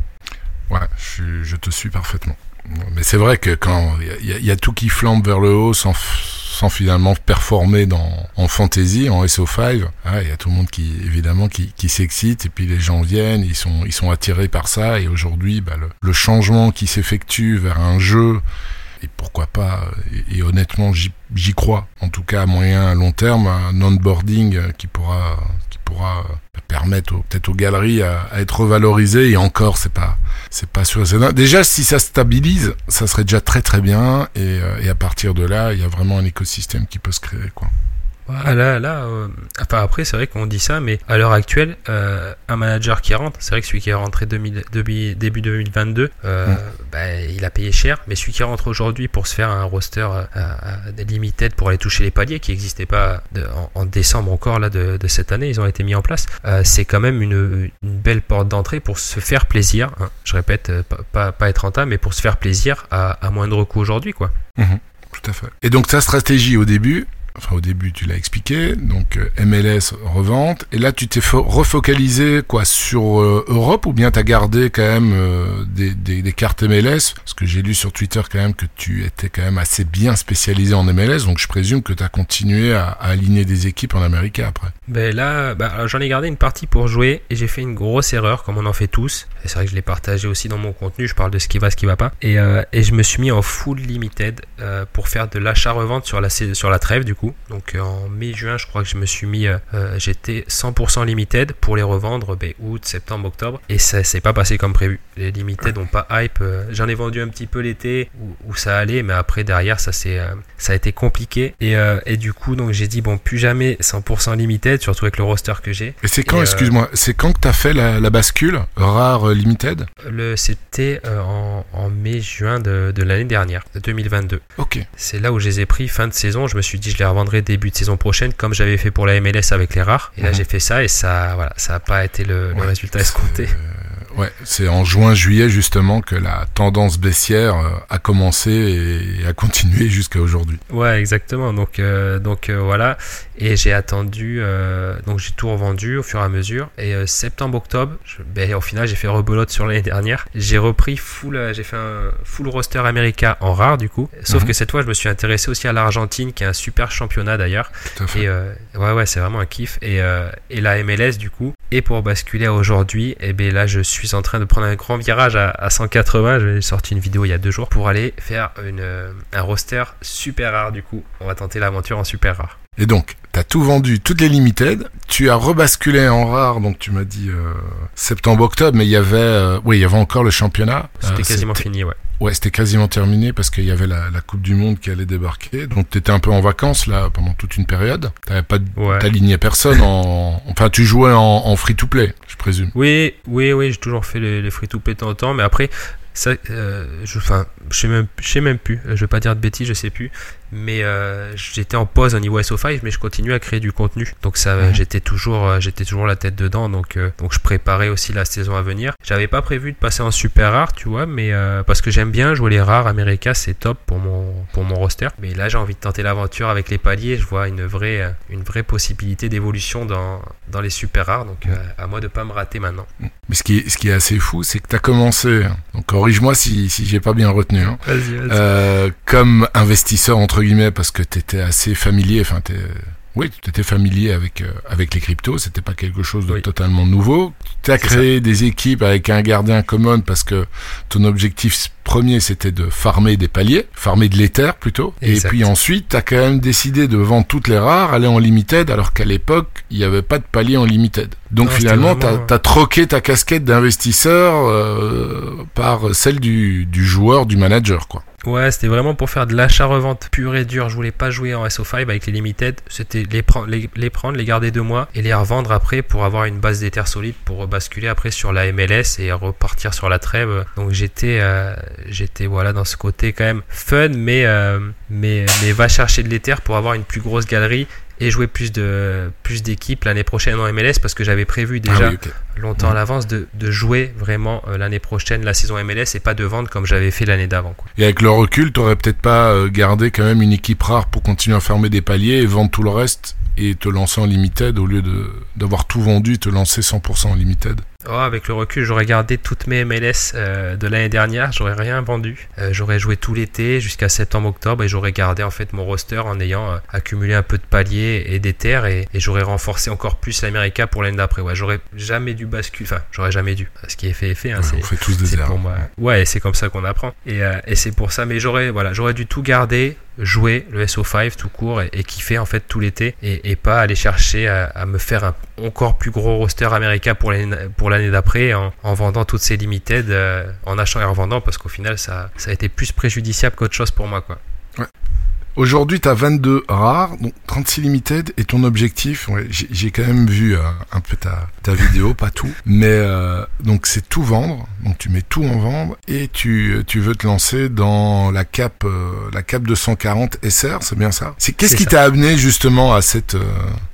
Ouais, je, je te suis parfaitement. Mais c'est vrai que quand il y, a tout qui flambe vers le haut sans, sans finalement performer dans, en fantasy, en SO5, il y a tout le monde qui évidemment qui, qui s'excite et puis les gens viennent, ils sont, ils sont attirés par ça. Et aujourd'hui bah, le, changement qui s'effectue vers un jeu et pourquoi pas, et, honnêtement j'y crois, en tout cas à moyen à long terme, un onboarding qui pourra, pourra permettre peut-être aux galeries à, être revalorisées. Et encore c'est pas c'est pas sûr. Déjà si ça stabilise ça serait déjà très très bien. Et, euh, et, à partir de là il y a vraiment un écosystème qui peut se créer quoi Voilà, là, euh, enfin après, c'est vrai qu'on dit ça, mais à l'heure actuelle, euh, un manager qui rentre, c'est vrai que celui qui est rentré 2000, début, début 2022, euh, Mm. bah, il a payé cher, mais celui qui rentre aujourd'hui pour se faire un roster euh, limited pour aller toucher les paliers qui n'existaient pas de- en, en décembre encore là de, de cette année, ils ont été mis en place, euh, c'est quand même une, une belle porte d'entrée pour se faire plaisir. hein. Je répète, euh, pas, pas, pas être rentable, mais pour se faire plaisir à, à moindre coût aujourd'hui, quoi. Tout à fait. Et donc ta stratégie au début, enfin au début tu l'as expliqué, donc euh, MLS revente, et là tu t'es fo- refocalisé quoi sur euh, Europe ou bien t'as gardé quand même euh, des, cartes MLS Parce que j'ai lu sur Twitter quand même que tu étais quand même assez bien spécialisé en MLS, donc je présume que tu as continué à, aligner des équipes en Amérique après. Ben là, bah, j'en ai gardé une partie pour jouer et j'ai fait une grosse erreur, comme on en fait tous. C'est vrai que je l'ai partagé aussi dans mon contenu. Je parle de ce qui va, ce qui va pas. Et, et je me suis mis en full limited pour faire de l'achat-revente sur la, sur la trêve du coup. Donc euh, en mai-juin, je crois que je me suis mis, euh, euh, j'étais 100% limited pour les revendre ben, août, septembre, octobre. Et ça s'est pas passé comme prévu. Les limited n'ont pas hype. J'en ai vendu un petit peu l'été où, où ça allait, mais après derrière, ça c'est, ça a été compliqué. Et, et du coup, donc j'ai dit bon, plus jamais 100% limited, surtout avec le roster que j'ai. Et c'est quand, euh, excuse-moi, c'est quand que t'as fait la, la bascule rare limited? Le, c'était en, en mai-juin de, de l'année dernière, de 2022. Ok. C'est là où je les ai pris fin de saison. Je me suis dit je les revendrai début de saison prochaine, comme j'avais fait pour la MLS avec les rares. Et là Mhm. j'ai fait ça et ça, voilà, ça n'a pas été le, résultat escompté. Euh, ouais, c'est en juin-juillet justement que la tendance baissière euh, a commencé et a continué jusqu'à aujourd'hui. Ouais, exactement. Donc, euh, donc euh, voilà. Et j'ai attendu. euh, donc j'ai tout revendu au fur et à mesure. Et septembre-octobre, ben, au final, j'ai fait rebelote sur l'année dernière. J'ai repris full. j'ai fait un full roster américain en rare du coup. Sauf Mhm. que cette fois, je me suis intéressé aussi à l'Argentine, qui est un super championnat d'ailleurs. Et ouais, ouais, c'est vraiment un kiff. Et, et la MLS du coup. Et pour basculer à aujourd'hui, et ben là, je suis en train de prendre un grand virage à, à 180. J'ai sorti une vidéo il y a deux jours pour aller faire une, euh, un roster super rare du coup. On va tenter l'aventure en super rare. Et donc, t'as tout vendu, toutes les limited. Tu as rebasculé en rare, donc tu m'as dit euh, septembre-octobre, mais il y avait, euh, oui, il y avait encore le championnat. C'était Euh, quasiment c'était- fini, ouais. Ouais, c'était quasiment terminé parce qu'il y avait la, la Coupe du Monde qui allait débarquer. Donc t'étais un peu en vacances là pendant toute une période. T'avais pas, Ouais. t'alignais personne en, enfin tu jouais en, en free to play, je présume. Oui, oui, oui, j'ai toujours fait les, les free-to-play de temps en temps, mais après, ça, euh, je, enfin, je sais même, je sais même plus. Je vais pas dire de bêtises, je sais plus. Mais euh, j'étais en pause au niveau SO5, mais je continue à créer du contenu. Donc ça, j'étais toujours, euh, j'étais toujours la tête dedans. Donc, euh, donc je préparais aussi la saison à venir. J'avais pas prévu de passer en super rare, tu vois, mais euh, parce que j'aime bien jouer les rares américains, c'est top pour mon, pour mon roster. Mais là, j'ai envie de tenter l'aventure avec les paliers. Je vois une vraie, une vraie possibilité d'évolution dans, dans les super rares. Donc à moi de pas me rater maintenant. Mais ce qui est, ce qui est assez fou, c'est que t'as commencé. hein. Donc corrige-moi si, si j'ai pas bien retenu. hein. Vas-y, vas-y. Euh, comme investisseur entre guillemets parce que t'étais assez familier. Enfin, t'es oui, tu étais familier avec, euh, avec les cryptos, c'était pas quelque chose de Oui. totalement nouveau. Tu as créé des équipes avec un gardien common parce que ton objectif premier c'était de farmer des paliers, farmer de l'éther plutôt. Exact. Et puis ensuite, tu as quand même décidé de vendre toutes les rares, aller en limited alors qu'à l'époque, il n'y avait pas de palier en limited. Donc Non, finalement, tu as, troqué ta casquette d'investisseur euh, par celle du, du joueur, du manager quoi. Ouais, c'était vraiment pour faire de l'achat-revente pur et dur. Je voulais pas jouer en SO5 avec les limited. C'était les, prendre, les, les prendre, les garder deux mois et les revendre après pour avoir une base d'éther solide pour basculer après sur la MLS et repartir sur la trêve. Donc j'étais, euh, j'étais voilà dans ce côté quand même fun, mais euh, mais mais va chercher de l'éther pour avoir une plus grosse galerie et jouer plus de plus d'équipes l'année prochaine en MLS parce que j'avais prévu déjà Ah oui, ok. longtemps à l'avance de, de jouer vraiment euh, l'année prochaine la saison MLS et pas de vendre comme j'avais fait l'année d'avant. quoi. Et avec le recul, t'aurais peut-être pas euh, gardé quand même une équipe rare pour continuer à fermer des paliers et vendre tout le reste et te lancer en limited au lieu de d'avoir tout vendu et te lancer 100% en limited? Oh, avec le recul, j'aurais gardé toutes mes MLS euh, de l'année dernière, j'aurais rien vendu. Euh, j'aurais joué tout l'été jusqu'à septembre-octobre et j'aurais gardé en fait mon roster en ayant euh, accumulé un peu de paliers et des terres et, et j'aurais renforcé encore plus l'America pour l'année d'après. Ouais, j'aurais jamais dû basculer, enfin, j'aurais jamais dû. Ce qui est fait est fait. Hein, Ouais, c'est- on fait tous des c'est erreurs. pour moi. Ouais, c'est comme ça qu'on apprend. Et, euh, et c'est pour ça. Mais j'aurais, voilà, j'aurais dû tout garder, jouer le SO5 tout court et, kiffer en fait tout l'été et, pas aller chercher à, me faire un encore plus gros roster américain pour l'année d'après en, en vendant toutes ces limited, euh, en achetant et en vendant parce qu'au final ça, ça a été plus préjudiciable qu'autre chose pour moi quoi. Aujourd'hui, tu as 22 rares, donc 36 limited, et ton objectif, ouais, j'ai quand même vu euh, un peu ta, ta vidéo, pas tout, mais euh, donc c'est tout vendre, donc tu mets tout en vendre, et tu, tu veux te lancer dans la cap, euh, la cap 240 SR, c'est bien ça? C'est Qu'est-ce qui t'a amené justement à, cette, euh,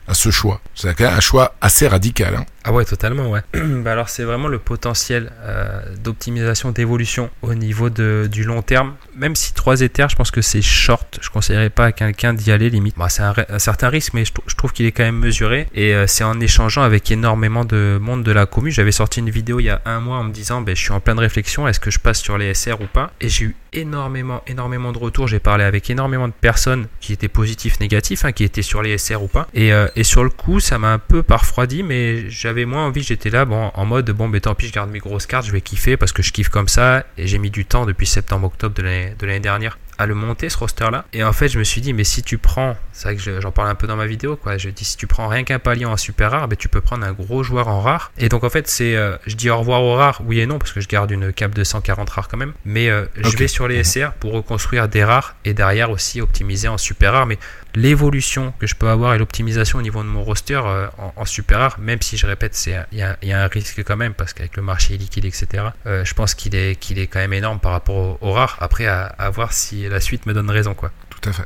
à ce choix C'est quand même un choix assez radical. Hein. Ah ouais, totalement, ouais. bah alors c'est vraiment le potentiel euh, d'optimisation, d'évolution au niveau de, du long terme. Même si 3 éthers, je pense que c'est short, je conseillerais pas à quelqu'un d'y aller limite. Bah, c'est un, certain risque, mais je, trou- je trouve qu'il est quand même mesuré. Et euh, c'est en échangeant avec énormément de monde de la commu. J'avais sorti une vidéo il y a un mois en me disant, ben, je suis en pleine réflexion, est-ce que je passe sur les SR ou pas? Et j'ai eu énormément, énormément de retours. J'ai parlé avec énormément de personnes qui étaient positifs, négatifs, hein, qui étaient sur les SR ou pas. Et, euh, et sur le coup, ça m'a un peu parfroidi, mais j'avais moins envie. J'étais là, en mode, bon, ben tant pis, je garde mes grosses cartes, je vais kiffer parce que je kiffe comme ça. Et j'ai mis du temps depuis septembre-octobre de l'année dernière à le monter ce roster là et en fait je me suis dit mais si tu prends c'est vrai que je- j'en parle un peu dans ma vidéo quoi. Je dis si tu prends rien qu'un palier en super rare ben tu peux prendre un gros joueur en rare. Et donc en fait c'est euh, je dis au revoir au rare oui et non parce que je garde une cap de 140 rares quand même. Mais euh, je vais sur les SR pour reconstruire des rares et derrière aussi optimiser en super rare. Mais l'évolution que je peux avoir et l'optimisation au niveau de mon roster euh, en, super rare même si je répète il y a, un risque quand même parce qu'avec le marché liquide etc euh, je pense qu'il est qu'il est quand même énorme par rapport au, au rare. Après à, à voir si la suite me donne raison quoi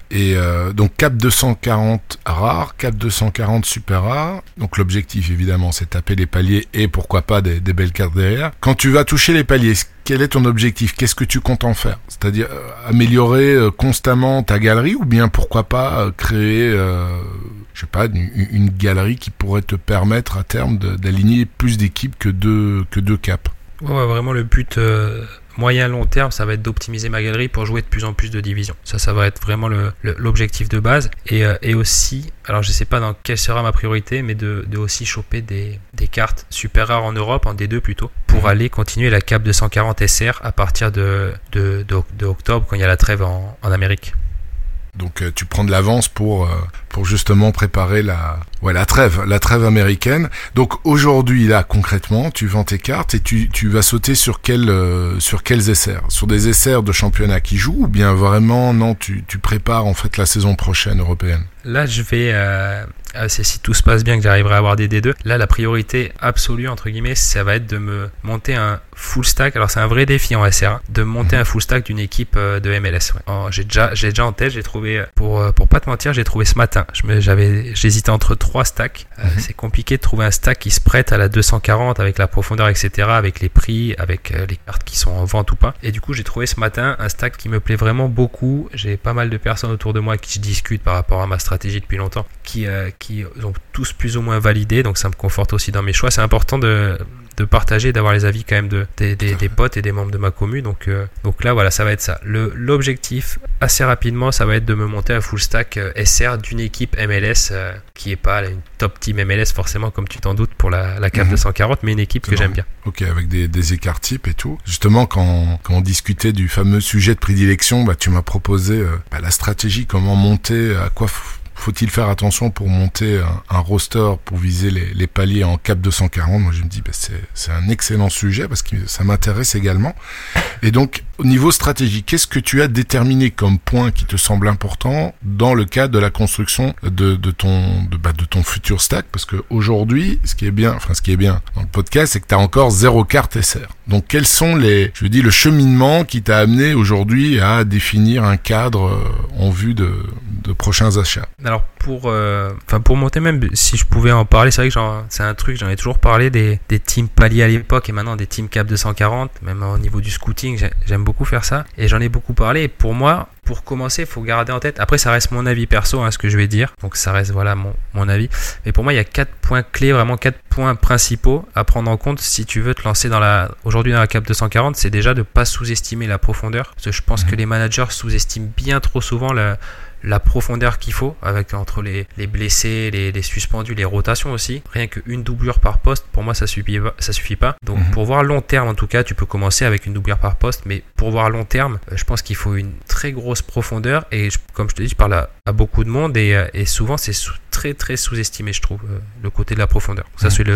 Et euh, donc cap 240 rare, cap 240 super rare. Donc l'objectif évidemment c'est taper les paliers et pourquoi pas des, belles cartes derrière. Quand tu vas toucher les paliers, quel est ton objectif? Qu'est-ce que tu comptes en faire? C'est-à-dire euh, améliorer euh, constamment ta galerie ou bien pourquoi pas créer, je sais pas, une, galerie qui pourrait te permettre à terme d'aligner plus d'équipes que deux que deux caps? Ouais, ouais, vraiment le but euh, moyen long terme, ça va être d'optimiser ma galerie pour jouer de plus en plus de divisions. Ça, ça va être vraiment l'objectif de base. Et, euh, et aussi, alors je sais pas dans quelle sera ma priorité, mais de, de aussi choper des, des cartes super rares en Europe, en D2 plutôt, pour aller continuer la cap 240 SR à partir de, de, de, de octobre quand il y a la trêve en, en Amérique. Donc euh, tu prends de l'avance pour pour justement préparer la ouais la trêve la trêve américaine. Donc aujourd'hui là concrètement tu vends tes cartes et tu tu vas sauter sur quel euh, sur quels essais? Sur des essais de championnat qui jouent ou bien vraiment non tu tu prépares en fait la saison prochaine européenne? Là, je vais, euh, euh, c'est si tout se passe bien que j'arriverai à avoir des D2. Là, la priorité absolue, entre guillemets, ça va être de me monter un full stack. Alors, c'est un vrai défi en SR, hein, de monter un full stack d'une équipe euh, de MLS. ouais. J'ai déjà, j'ai déjà en tête, j'ai trouvé, pour, pour pas te mentir, j'ai trouvé ce matin. J'hésitais entre trois stacks. Euh, C'est compliqué de trouver un stack qui se prête à la 240 avec la profondeur, etc., avec les prix, avec euh, les cartes qui sont en vente ou pas. Et du coup, j'ai trouvé ce matin un stack qui me plaît vraiment beaucoup. J'ai pas mal de personnes autour de moi qui discutent par rapport à ma stratégie depuis longtemps, qui, euh, qui ont tous plus ou moins validé, donc ça me conforte aussi dans mes choix. C'est important de, de partager, d'avoir les avis quand même de, des, des, des potes et des membres de ma commu. Donc, euh, donc là, voilà, ça va être ça. Le- L'objectif, assez rapidement, ça va être de me monter un full stack euh, SR d'une équipe MLS euh, qui est pas une top team MLS forcément, comme tu t'en doutes, pour la, la CAP Mhm. 240, mais une équipe que j'aime bien. Ok avec des des écarts types et tout. Justement quand quand on discutait du fameux sujet de prédilection, bah tu m'as proposé euh, bah, la stratégie comment monter à quoi faut-il faire attention pour monter un, roster pour viser les, paliers en cap 240 Moi, je me dis, c'est c'est un excellent sujet parce que ça m'intéresse également. Et donc, au niveau stratégique, qu'est-ce que tu as déterminé comme point qui te semble important dans le cadre de la construction de, ton bah, de ton futur stack? Parce que aujourd'hui, ce qui est bien, enfin ce qui est bien dans le podcast, c'est que tu as encore zéro carte SR. Donc, quels sont les, je dis, le cheminement qui t'a amené aujourd'hui à définir un cadre euh, en vue de, prochains achats? Alors pour, euh, pour monter même, si je pouvais en parler, c'est vrai que c'est un truc, j'en ai toujours parlé des, des teams paliers à l'époque et maintenant des teams cap 240, même au niveau du scouting, j'ai- j'aime beaucoup faire ça et j'en ai beaucoup parlé. Et pour moi, pour commencer, il faut garder en tête. Après, ça reste mon avis perso, hein, ce que je vais dire, donc ça reste voilà mon, mon avis. Mais pour moi, il y a quatre points clés, vraiment quatre points principaux à prendre en compte si tu veux te lancer dans la aujourd'hui dans la cap 240. C'est déjà de pas sous-estimer la profondeur, parce que je pense que les managers sous-estiment bien trop souvent la la profondeur qu'il faut avec entre les, les blessés, les, les suspendus, les rotations aussi. Rien qu'une doublure par poste, pour moi ça suffit. Ça suffit pas. Donc Mhm. pour voir long terme en tout cas, tu peux commencer avec une doublure par poste, mais pour voir long terme, euh, je pense qu'il faut une très grosse profondeur et comme je te dis, je parle à, beaucoup de monde et, euh, et souvent c'est très très sous-estimé, je trouve, euh, le côté de la profondeur. Ça, c'est le,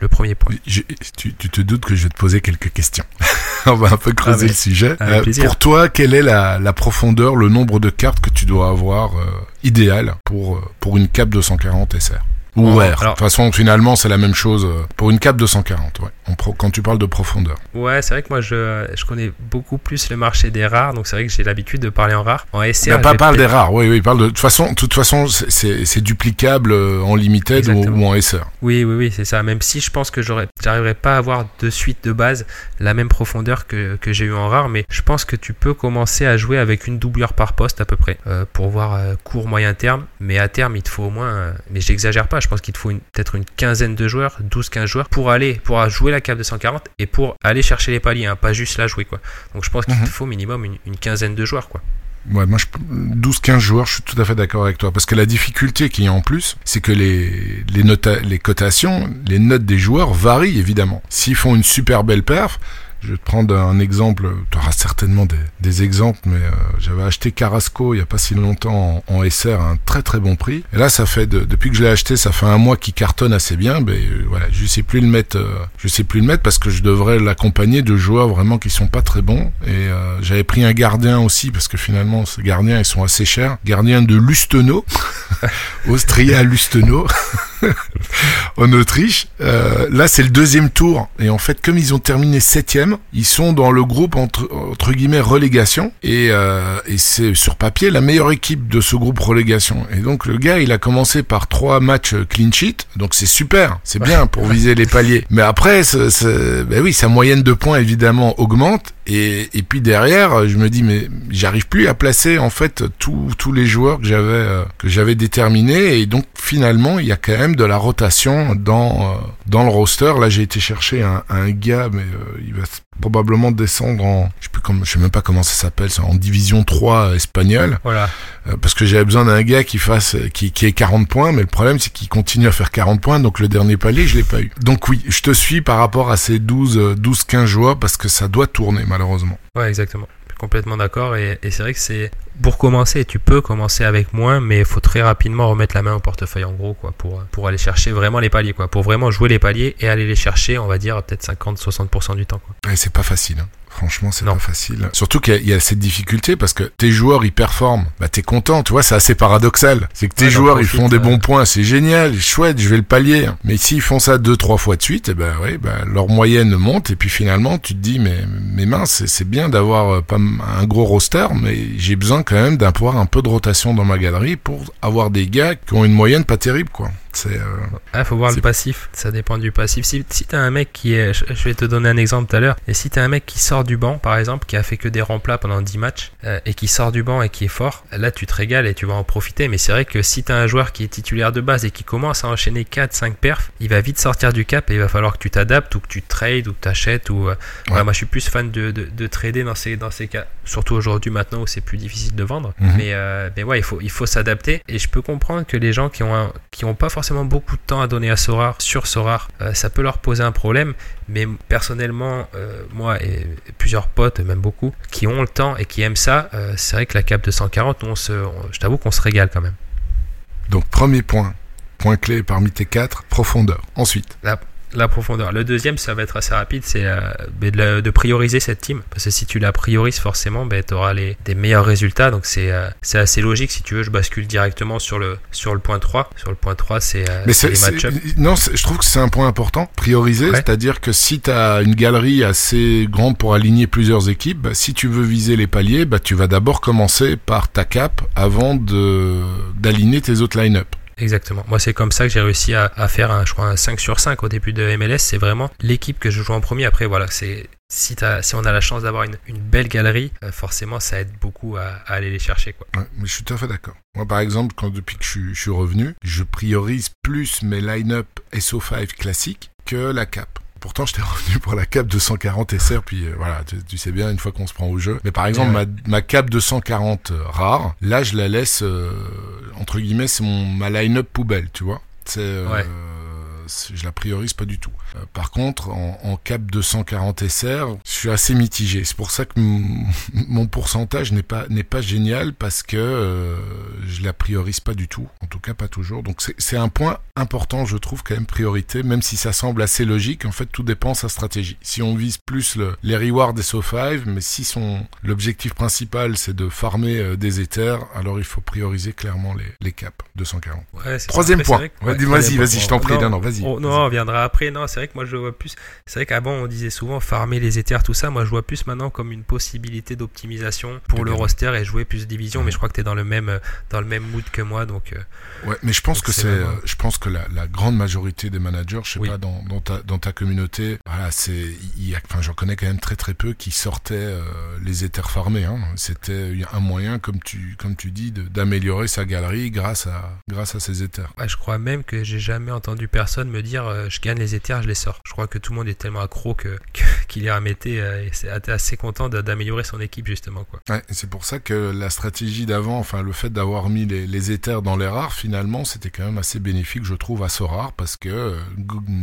le, premier point. tu, tu, te doutes que je vais te poser quelques questions. On va un peu creuser ah, le sujet. pour toi, quelle est la, la, profondeur, le nombre de cartes que tu dois avoir? Idéal pour, pour une cape 240 SR ou De toute façon, finalement, c'est la même chose euh, pour une cape 240, ouais. quand tu parles de profondeur. Ouais, c'est vrai que moi, je, je connais beaucoup plus le marché des rares, donc c'est vrai que j'ai l'habitude de parler en rares. En SR, bah, pas parle des rares, oui, oui, parle de, de toute façon, de toute façon, c'est duplicable euh, en limited ou, en SR. Oui, oui, oui, c'est ça. Même si je pense que j'aurais, j'arriverai pas à avoir de suite de base la même profondeur que, que j'ai eu en rare, mais je pense que tu peux commencer à jouer avec une doublure par poste à peu près euh, pour voir court, moyen terme, mais à terme, il te faut au moins, mais j'exagère pas, je pense qu'il te faut peut-être une quinzaine de joueurs, 12-15 joueurs, pour aller, pour jouer la cave de 140 et pour aller chercher les paliers, hein, pas juste la jouer. Quoi. Donc je pense qu'il te mhm. faut minimum une, quinzaine de joueurs. Quoi. Ouais, moi, 12-15 joueurs, je suis tout à fait d'accord avec toi. Parce que la difficulté qu'il y a en plus, c'est que les, les, les cotations, les notes des joueurs varient évidemment. S'ils font une super belle perf, je vais te prendre un exemple, tu auras certainement des, exemples, mais euh, j'avais acheté Carrasco il n'y a pas si longtemps en, SR à un très très bon prix. Et là, ça fait depuis que je l'ai acheté, ça fait un mois qu'il cartonne assez bien. Euh, voilà, je sais plus le euh, je sais plus le mettre parce que je devrais l'accompagner de joueurs vraiment qui sont pas très bons. Et j'avais pris un gardien aussi parce que finalement, ces gardiens ils sont assez chers. Gardien de Lustenau, Austria Lustenau. en Autriche. Euh, là, c'est le deuxième tour. Et en fait, comme ils ont terminé septième, ils sont dans le groupe entre, entre guillemets relégation. Et, euh, et c'est sur papier la meilleure équipe de ce groupe relégation. Et donc le gars, il a commencé par trois matchs clean sheet. Donc c'est super, c'est bien pour viser les paliers. Mais après, ben oui, sa moyenne de points évidemment augmente. Et, et puis derrière, je me dis mais j'arrive plus à placer en fait tous tous les joueurs que j'avais euh, que j'avais déterminés. Et donc finalement, il y a quand même de la rotation dans euh, dans le roster. Là, j'ai été chercher un, un gars, mais euh, il va probablement descendre en je sais plus je sais même pas comment ça s'appelle, en division 3 espagnole. Voilà. Euh, parce que j'avais besoin d'un gars qui fasse qui qui ait 40 points, mais le problème c'est qu'il continue à faire 40 points, donc le dernier palier, je l'ai pas eu. Donc oui, je te suis par rapport à ces 12 12 15 joueurs parce que ça doit tourner malheureusement. Ouais, exactement complètement d'accord. Et, c'est vrai que c'est pour commencer, tu peux commencer avec moins, mais il faut très rapidement remettre la main au portefeuille en gros, quoi, pour, pour aller chercher vraiment les paliers, quoi, pour vraiment jouer les paliers et aller les chercher, on va dire peut-être 50-60% du temps. Quoi. c'est pas facile. Hein. Franchement, c'est pas facile. Surtout qu'il y, a cette difficulté parce que tes joueurs ils performent, bah t'es content, tu vois, c'est assez paradoxal. C'est que tes joueurs ils font des bons points, c'est génial, chouette, je vais le pallier. Mais s'ils font ça deux trois fois de suite, et eh ben oui, ben leur moyenne monte et puis finalement tu te dis mais mais mince, c'est bien d'avoir euh, pas un gros roster, mais j'ai besoin quand même d'avoir un peu de rotation dans ma galerie pour avoir des gars qui ont une moyenne pas terrible quoi. C'est. Euh, ah, faut voir le passif. Ça dépend du passif. Si, si t'as un mec qui est, je vais te donner un exemple tout à l'heure. Et si t'as un mec qui sort du banc, par exemple, qui a fait que des remplats pendant 10 matchs euh, et qui sort du banc et qui est fort, là tu te régales et tu vas en profiter. Mais c'est vrai que si t'as un joueur qui est titulaire de base et qui commence à enchaîner 4-5 perfs, il va vite sortir du cap et il va falloir que tu t'adaptes ou que tu trades ou que t'achètes ou. Euh, moi je suis plus fan de, de, trader dans ces dans ces cas. Surtout aujourd'hui maintenant où c'est plus difficile de vendre. Mhm. Mais mais ouais, il faut il faut s'adapter. Et je peux comprendre que les gens qui ont qui ont pas forcément beaucoup de temps à donner à Sorar sur Sorar, euh, ça peut leur poser un problème. Mais personnellement, euh, moi et plusieurs potes, même beaucoup, qui ont le temps et qui aiment ça, euh, c'est vrai que la cape de 140, on se, je t'avoue qu'on se régale quand même. Donc premier point, point clé parmi tes quatre, profondeur. Ensuite la profondeur. Le deuxième, ça va être assez rapide, c'est euh, de, prioriser cette team. Parce que si tu la priorises, forcément, ben, tu auras les, des meilleurs résultats. Donc c'est euh, c'est assez logique. Si tu veux, je bascule directement sur le, sur le point 3. Sur le point 3, c'est euh, les match Non, je trouve que c'est un point important. Prioriser, c'est-à-dire que si tu as une galerie assez grande pour aligner plusieurs équipes, bah, si tu veux viser les paliers, bah, tu vas d'abord commencer par ta cap avant d'aligner tes autres line-up. Exactement. Moi, c'est comme ça que j'ai réussi à, faire, un, je crois, un 5 sur 5 au début de MLS. C'est vraiment l'équipe que je joue en premier. Après, voilà, c'est si, si on a la chance d'avoir une, belle galerie, euh, forcément, ça aide beaucoup à, aller les chercher. Quoi. mais je suis tout à fait d'accord. Moi, par exemple, quand depuis que je, je suis revenu, je priorise plus mes line-up SO5 classiques que la cap. Pourtant, j'étais revenu pour la cap 240 SR, puis euh, voilà, tu, sais bien, une fois qu'on se prend au jeu. Mais par exemple, ma, ma cap 240 euh, rare, là, je la laisse, euh, entre guillemets, c'est mon ma line-up poubelle, tu vois. C'est, je la priorise pas du tout. Euh, par contre, en, en, cap 240 SR, je suis assez mitigé. C'est pour ça que mon pourcentage n'est pas n'est pas génial parce que euh, je la priorise pas du tout. En tout cas, pas toujours. Donc c'est un point important, je trouve, quand même priorité, même si ça semble assez logique. En fait, tout dépend de sa stratégie. Si on vise plus le, les rewards des SO5, mais si son l'objectif principal c'est de farmer euh, des éthers, alors il faut prioriser clairement les, les caps 240. Ouais, Troisième point. vas-y, vas-y, je t'en prie. Non, non, vas-y. non, on viendra après. Non, c'est vrai que moi je vois plus. C'est vrai qu'avant on disait souvent farmer les éthers, tout ça. Moi je vois plus maintenant comme une possibilité d'optimisation pour le roster et jouer plus de divisions. Mais je crois que tu es dans le même dans le même mood que moi, donc. Euh, ouais, mais je pense que c'est, euh, je pense que la, la, grande majorité des managers, je sais pas, dans, dans, ta, dans ta communauté, voilà, c'est, enfin, j'en connais quand même très très peu qui sortaient euh, les éthers farmés. Hein. C'était un moyen, comme tu comme tu dis, d'améliorer sa galerie grâce à grâce à ces éthers. je crois même que j'ai jamais entendu personne me dire je gagne les éthers, je les sors. Je crois que tout le monde est tellement accro que qu'il les remettait et c'est assez content d'améliorer son équipe justement quoi. Ouais, c'est pour ça que la stratégie d'avant, enfin le fait d'avoir mis les, les éthers dans les rares, finalement, c'était quand même assez bénéfique, je trouve, à rare parce que euh,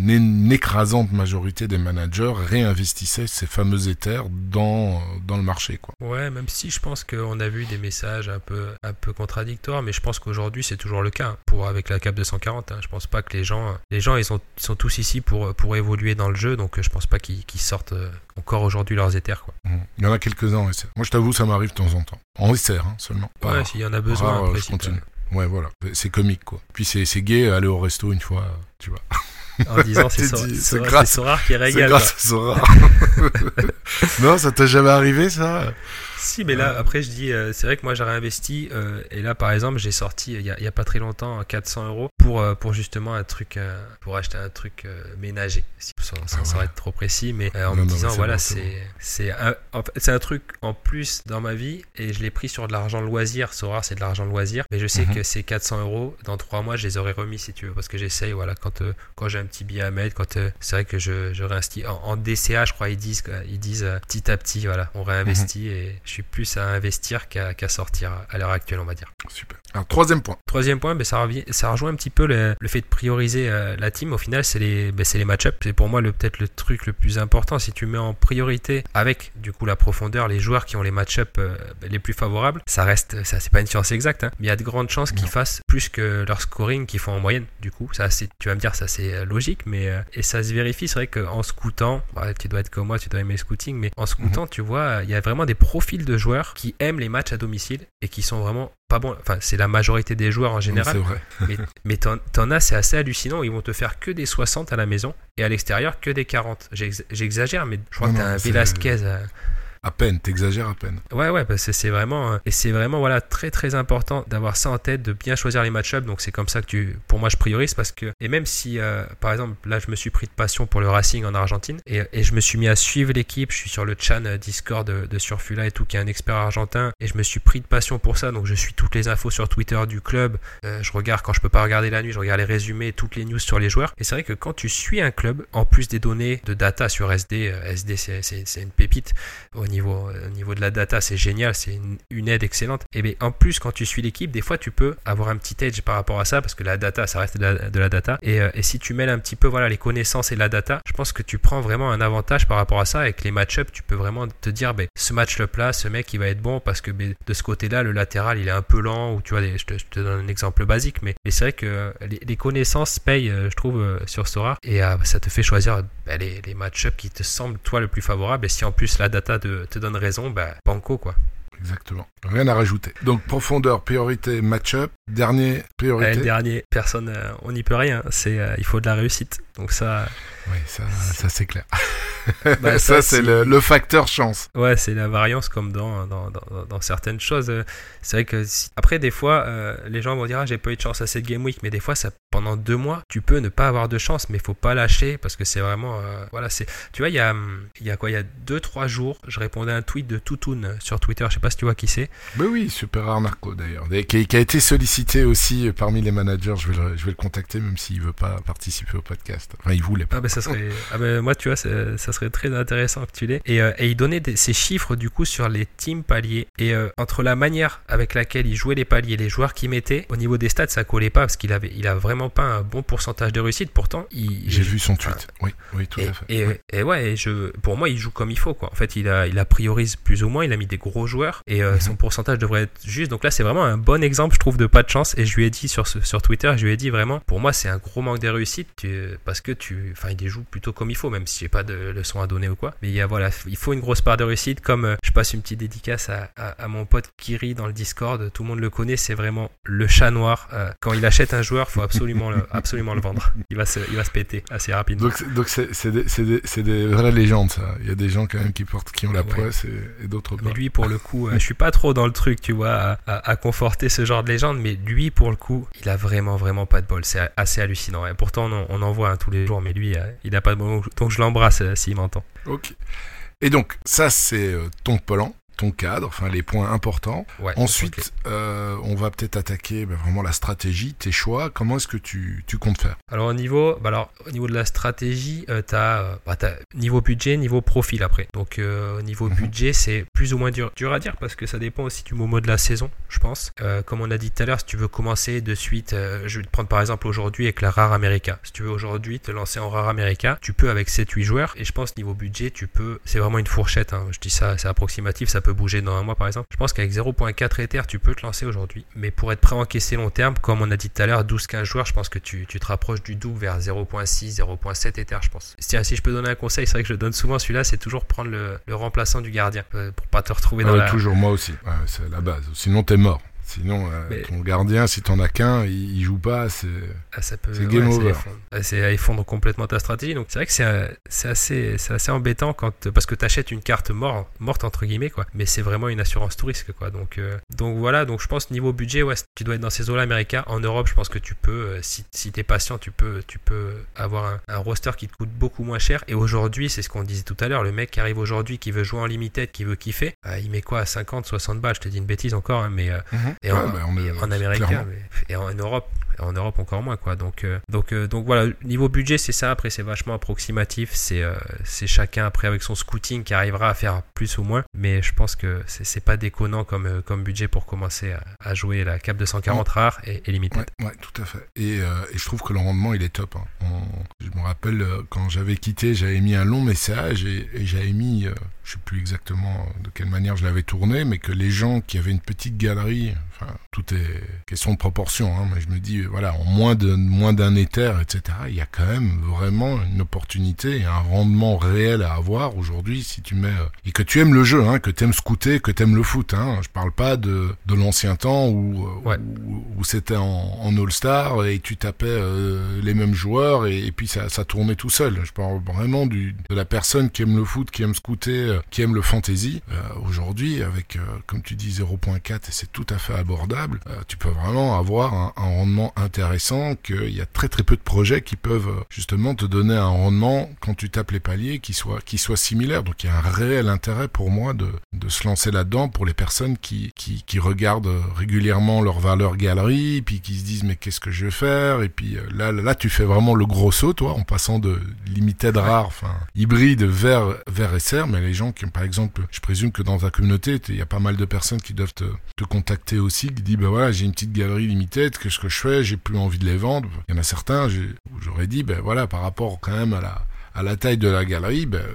une écrasante majorité des managers réinvestissaient ces fameux éthers dans, dans le marché. Quoi. Ouais, même si je pense qu'on a vu des messages un peu, un peu contradictoires, mais je pense qu'aujourd'hui, c'est toujours le cas hein, pour, avec la cap 240. Hein. Je pense pas que les gens, les gens ils sont, sont tous ici pour, pour évoluer dans le jeu, donc je pense pas qu'ils sortent euh, encore aujourd'hui leurs éthers. Quoi. Mmh. Il y en a quelques-uns Moi, je t'avoue, ça m'arrive de temps en temps. En SR hein, seulement. ouais, s'il y en a besoin, après, je continue. Ouais, voilà. C'est comique, quoi. Puis c'est gay aller au resto une fois, tu vois. En disant c'est Sora, qui régale. C'est grâce à Sora. non, ça t'a jamais arrivé, ça? Si, mais là, après, je dis, euh, c'est vrai que moi, j'ai réinvesti. Euh, et là, par exemple, j'ai sorti, il n'y a, pas très longtemps, 400 euros pour, euh, pour justement un truc, pour acheter un truc ménager. Sans, sans, ah être trop précis, mais en me disant, voilà, c'est c'est un, un truc en plus dans ma vie. Et je l'ai pris sur de l'argent loisir. Sora, c'est de l'argent loisir. Mais je sais mhm. que ces 400 euros, dans 3 mois, je les aurais remis si tu veux. Parce que j'essaye, voilà, quand, quand j'ai un petit billet à mettre, quand c'est vrai que je, je réinvestis. En, DCA, je crois, ils disent, ils disent petit à petit, voilà, on réinvestit. Mhm. Et je suis plus à investir qu'à sortir à l'heure actuelle, on va dire. Super. Alors, troisième point. Troisième point, ben, ça, revient, ça rejoint un petit peu le, fait de prioriser euh, la team. Au final, c'est les, ben, les match-ups. C'est pour moi peut-être le truc le plus important. Si tu mets en priorité avec du coup la profondeur les joueurs qui ont les match-ups euh, ben, les plus favorables, ça reste, ça c'est pas une science exacte, hein, mais il y a de grandes chances qu'ils fassent plus que leur scoring qu'ils font en moyenne. Du coup, ça, tu vas me dire, ça c'est euh, logique, mais et ça se vérifie. C'est vrai qu'en scoutant, bah, tu dois être comme moi, tu dois aimer le scouting, mais en scoutant, mhm. tu vois, il y a vraiment des profils de joueurs qui aiment les matchs à domicile et qui sont vraiment pas bons. Enfin, c'est la majorité des joueurs en général. vrai. mais, mais t'en as, c'est assez hallucinant. Ils vont te faire que des 60 à la maison et à l'extérieur que des 40. J'exagère, mais je crois que t'as un Velasquez. À, à peine, t'exagères à peine. Ouais, ouais, parce que c'est vraiment, euh, et c'est vraiment, voilà, très très important d'avoir ça en tête, de bien choisir les match-ups. Donc c'est comme ça que tu, pour moi, je priorise parce que, et même si, euh, par exemple, là, je me suis pris de passion pour le Racing en Argentine et, je me suis mis à suivre l'équipe. Je suis sur le chan euh, Discord de, Surfula et tout, qui est un expert argentin, et je me suis pris de passion pour ça. Donc je suis toutes les infos sur Twitter du club. je regarde quand je peux pas regarder la nuit, je regarde les résumés, toutes les news sur les joueurs. Et c'est vrai que quand tu suis un club, en plus des données de data sur SD, SD c'est une pépite niveau, au niveau de la data, c'est génial, c'est une, aide excellente. Et bien, en plus, quand tu suis l'équipe, des fois, tu peux avoir un petit edge par rapport à ça, parce que la data, ça reste de la, data. Et, euh, et, si tu mêles un petit peu voilà, les connaissances et la data, je pense que tu prends vraiment un avantage par rapport à ça. Avec les match-ups, tu peux vraiment te dire, ben, ce match-up là, ce mec, il va être bon parce que ben, de ce côté-là, le latéral, il est un peu lent, ou tu vois, je, te, donne un exemple basique, mais, mais c'est vrai que euh, les, connaissances payent, euh, je trouve, sur Sora, et ça te fait choisir ben, les, les match-ups qui te semblent, toi, le plus favorable. Et si en plus la data te, te donne raison, bah, banco quoi. Exactement. Rien à rajouter. Donc profondeur, priorité, match-up. Dernier, priorité. Euh, dernier, personne, euh, on n'y peut rien. C'est, euh, il faut de la réussite. Donc ça. Oui, ça, ça c'est clair. Bah, ça, c'est le, facteur chance. Ouais, c'est la variance comme dans, dans, dans, certaines choses. C'est vrai que après, des fois, les gens vont dire ah, j'ai pas eu de chance à cette game week, mais des fois, ça, pendant deux mois, tu peux ne pas avoir de chance, mais il faut pas lâcher parce que c'est vraiment. voilà, c'est. Tu vois, il y a, il y a quoi Il y a deux, trois jours, je répondais à un tweet de Toutoun sur Twitter. Je sais pas si tu vois qui c'est. Mais oui, super Arnaco d'ailleurs, qui, qui, a été sollicité aussi parmi les managers. Je vais le, je vais le contacter même s'il veut pas participer au podcast. Enfin, il voulait pas. Ah, ben, ça serait. ah, ben, moi, tu vois, ça serait très intéressant que tu l'aies. Et, euh, et il donnait ses chiffres du coup sur les teams paliers. Et euh, entre la manière avec laquelle il jouait les paliers, les joueurs qu'il mettait, au niveau des stats, ça collait pas parce qu'il avait, il a vraiment vraiment pas un bon pourcentage de réussite. Pourtant, il. J'ai vu son tweet. oui, oui, tout et, à fait. Et, ouais, je, pour moi, il joue comme il faut. Quoi. En fait, il a, il a priorise plus ou moins. Il a mis des gros joueurs et euh, son mhm. pourcentage devrait être juste. Donc là, c'est vraiment un bon exemple, je trouve, de pas de chance. Et je lui ai dit sur, sur Twitter, je lui ai dit vraiment, pour moi, c'est un gros manque de réussite parce que tu, enfin, il joue plutôt comme il faut, même si j'ai pas de leçon à donner ou quoi. Mais il y a, voilà, il faut une grosse part de réussite. Comme euh, je passe une petite dédicace à, à, mon pote Kiri dans le Discord, tout le monde le connaît, c'est vraiment le chat noir. Euh, quand il achète un joueur, faut absolument le, absolument le vendre. Il va se, il va se péter assez rapidement. Donc, c'est des, des, des, vraies légendes, ça. Il y a des gens quand même qui portent, qui ont la poisse et, d'autres pas. Mais lui, pour le coup, euh, je suis pas trop dans le truc, tu vois, à, conforter ce genre de légende, mais lui, pour le coup, il a vraiment, vraiment pas de bol. C'est assez hallucinant. Et pourtant, on, en voit un tous les jours, mais lui, il a pas de bol. Donc, je l'embrasse s'il m'entend. Ok. Et donc, ça, c'est ton Polan ton cadre, enfin les points importants. Ensuite, euh, on va peut-être attaquer bah, vraiment la stratégie, tes choix. Comment est-ce que tu, tu, comptes faire? Alors au niveau, bah, alors au niveau de la stratégie, euh, tu as, euh, bah, niveau budget, niveau profil après. Donc au niveau mhm. budget, c'est plus ou moins dur, dur à dire parce que ça dépend aussi du moment de la saison, je pense. comme on a dit tout à l'heure, si tu veux commencer de suite, je vais te prendre par exemple aujourd'hui avec la rare America. Si tu veux aujourd'hui te lancer en rare America, tu peux avec 7-8 joueurs. Et je pense niveau budget, tu peux, c'est vraiment une fourchette. Hein. je dis ça, c'est approximatif, ça peut bouger dans un mois par exemple. Je pense qu'avec 0.4 Ether, tu peux te lancer aujourd'hui. Mais pour être prêt à encaisser long terme, comme on a dit tout à l'heure, 12-15 joueurs, je pense que tu, tu, te rapproches du double vers 0.6, 0.7 Ether, je pense. Si, je peux donner un conseil, c'est vrai que je donne souvent celui-là, c'est toujours prendre le, le, remplaçant du gardien euh, pour pas te retrouver dans ah, la... Toujours moi aussi, c'est la base. Sinon, t'es mort. Sinon, euh, ton gardien, si t'en as qu'un, il, joue pas, c'est ah, game over. C'est à effondre complètement ta stratégie. Donc c'est vrai que c'est assez, assez embêtant quand parce que t'achètes une carte morte, morte entre guillemets quoi. Mais c'est vraiment une assurance tout risque quoi. Donc euh, donc voilà. Donc je pense niveau budget, ouais, tu dois être dans ces eaux-là américains. En Europe, je pense que tu peux, euh, si, si t'es patient, tu peux tu peux avoir un, roster qui te coûte beaucoup moins cher. Et aujourd'hui, c'est ce qu'on disait tout à l'heure, le mec qui arrive aujourd'hui, qui veut jouer en limited, qui veut kiffer, il met quoi à 50, 60 balles. Je te dis une bêtise encore, hein, mais mhm. Et, en, bah, en Amérique et en Europe, en Europe encore moins quoi. Donc euh, donc euh, donc voilà, niveau budget c'est ça. Après c'est vachement approximatif. C'est euh, c'est chacun après avec son scouting qui arrivera à faire plus ou moins. Mais je pense que c'est pas déconnant comme comme budget pour commencer à, jouer la cap 240 rare et, et limité. Ouais, tout à fait. Et, et, je trouve que le rendement il est top. Hein. je me rappelle quand j'avais quitté, j'avais mis un long message et, et j'avais mis, je sais plus exactement de quelle manière je l'avais tourné, mais que les gens qui avaient une petite galerie, enfin tout est question de proportion. Hein, mais je me dis voilà, en moins de moins d'un éther, etc. Il y a quand même vraiment une opportunité et un rendement réel à avoir aujourd'hui si tu mets euh, et que tu aimes le jeu, hein, que tu aimes scouter, que tu aimes le foot. Hein. Je parle pas de, de l'ancien temps où euh, où, c'était en, en All-Star et tu tapais euh, les mêmes joueurs et, puis ça, ça tournait tout seul. Je parle vraiment du, de la personne qui aime le foot, qui aime scouter, qui aime le fantasy. aujourd'hui, avec comme tu dis 0.4 et c'est tout à fait abordable, tu peux vraiment avoir un, rendement intéressant qu'il y a très très peu de projets qui peuvent euh, justement te donner un rendement quand tu tapes les paliers qui soit qui soit similaire. Donc il y a un réel intérêt pour moi de, de se lancer là-dedans pour les personnes qui, qui, regardent régulièrement leur valeur galerie, puis qui se disent mais qu'est-ce que je vais faire? Et puis euh, là là tu fais vraiment le gros saut toi en passant de limited rare, enfin hybride vers vers SR. Mais les gens qui par exemple, je présume que dans ta communauté il y a pas mal de personnes qui doivent te contacter aussi, qui disent ben voilà j'ai une petite galerie limited, qu'est-ce que je fais? J'ai plus envie de les vendre. Il y en a certains, j'aurais dit, ben voilà, par rapport quand même à la, à la taille de la galerie, ben,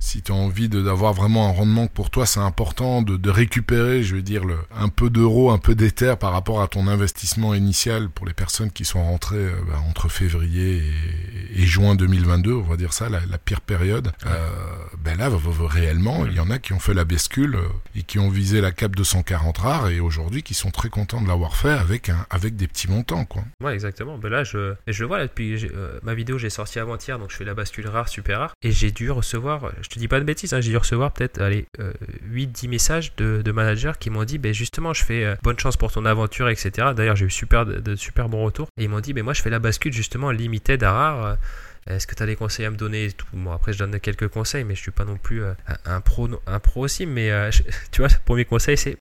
si tu as envie d'avoir vraiment un rendement que pour toi c'est important de, de, récupérer, je veux dire, le, un peu d'euros, un peu d'éther par rapport à ton investissement initial pour les personnes qui sont rentrées euh, ben, entre février et, juin 2022, on va dire ça, la, pire période. Euh, ben là, réellement, il y en a qui ont fait la bascule euh, et qui ont visé la cap 240 rares et aujourd'hui qui sont très contents de l'avoir fait avec avec des petits montants, quoi. Ouais, exactement. Ben là, je, je le vois là depuis ma vidéo, j'ai sorti avant-hier, donc je fais la bascule rare, super rare, et j'ai dû recevoir, je te dis pas de bêtises, hein, j'ai dû recevoir peut-être, allez, 8-10 euh, messages de, de, managers qui m'ont dit, ben justement, je fais bonne chance pour ton aventure, etc. D'ailleurs, j'ai eu super, de, super bons retours et ils m'ont dit, ben moi, je fais la bascule justement limited à est-ce que tu as des conseils à me donner et tout? Bon, après, je donne quelques conseils, mais je suis pas non plus euh, un, pro, un pro aussi. Mais euh, tu vois, le premier conseil, c'est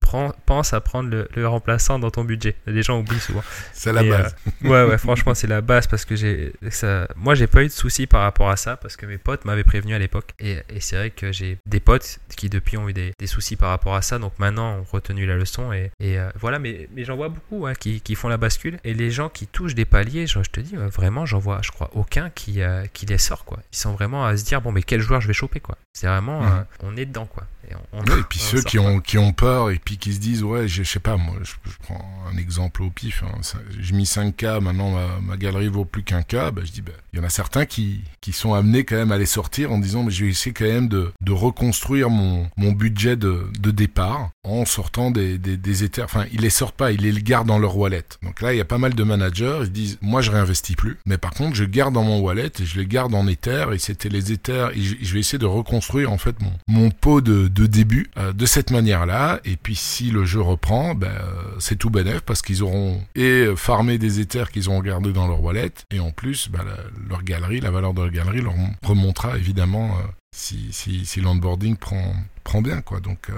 pense à prendre le, remplaçant dans ton budget. Les gens oublient souvent. C'est la base. ouais, ouais, franchement, c'est la base parce que j'ai ça. Moi, j'ai pas eu de soucis par rapport à ça parce que mes potes m'avaient prévenu à l'époque. Et, et c'est vrai que j'ai des potes qui depuis ont eu des, des, soucis par rapport à ça. Donc maintenant, ont retenu la leçon et, et voilà. Mais, mais j'en vois beaucoup hein, qui, qui, font la bascule et les gens qui touchent des paliers, je, je te dis vraiment, j'en vois, je crois, aucun qui, euh, qui les sort quoi. Ils sont vraiment à se dire bon mais quel joueur je vais choper quoi. C'est vraiment, mhm. euh, on est dedans quoi. Et, puis ceux qui ont, qui ont peur et puis qui se disent, ouais, je, sais pas, moi, je, prends un exemple au pif, hein, j'ai mis 5K, maintenant ma, galerie vaut plus qu'un K, bah, je dis, bah, il y en a certains qui, qui sont amenés quand même à les sortir en disant, mais je vais essayer quand même de, de reconstruire mon, mon budget de, de départ en sortant des, des, des éthers. Enfin, ils les sortent pas, ils les gardent dans leur wallet. Donc là, il y a pas mal de managers, ils disent, moi, je réinvestis plus, mais par contre, je garde dans mon wallet et je les garde en éthers et c'était les éthers et je, vais essayer de reconstruire en fait mon, mon pot de, de début euh, de cette manière-là. Et puis si le jeu reprend, ben, euh, c'est tout bénef parce qu'ils auront et farmé des éthers qu'ils ont gardés dans leur wallet et en plus ben, leur galerie, la valeur de leur galerie leur remontera évidemment euh, si, si, si l'onboarding prend, prend bien. quoi. Donc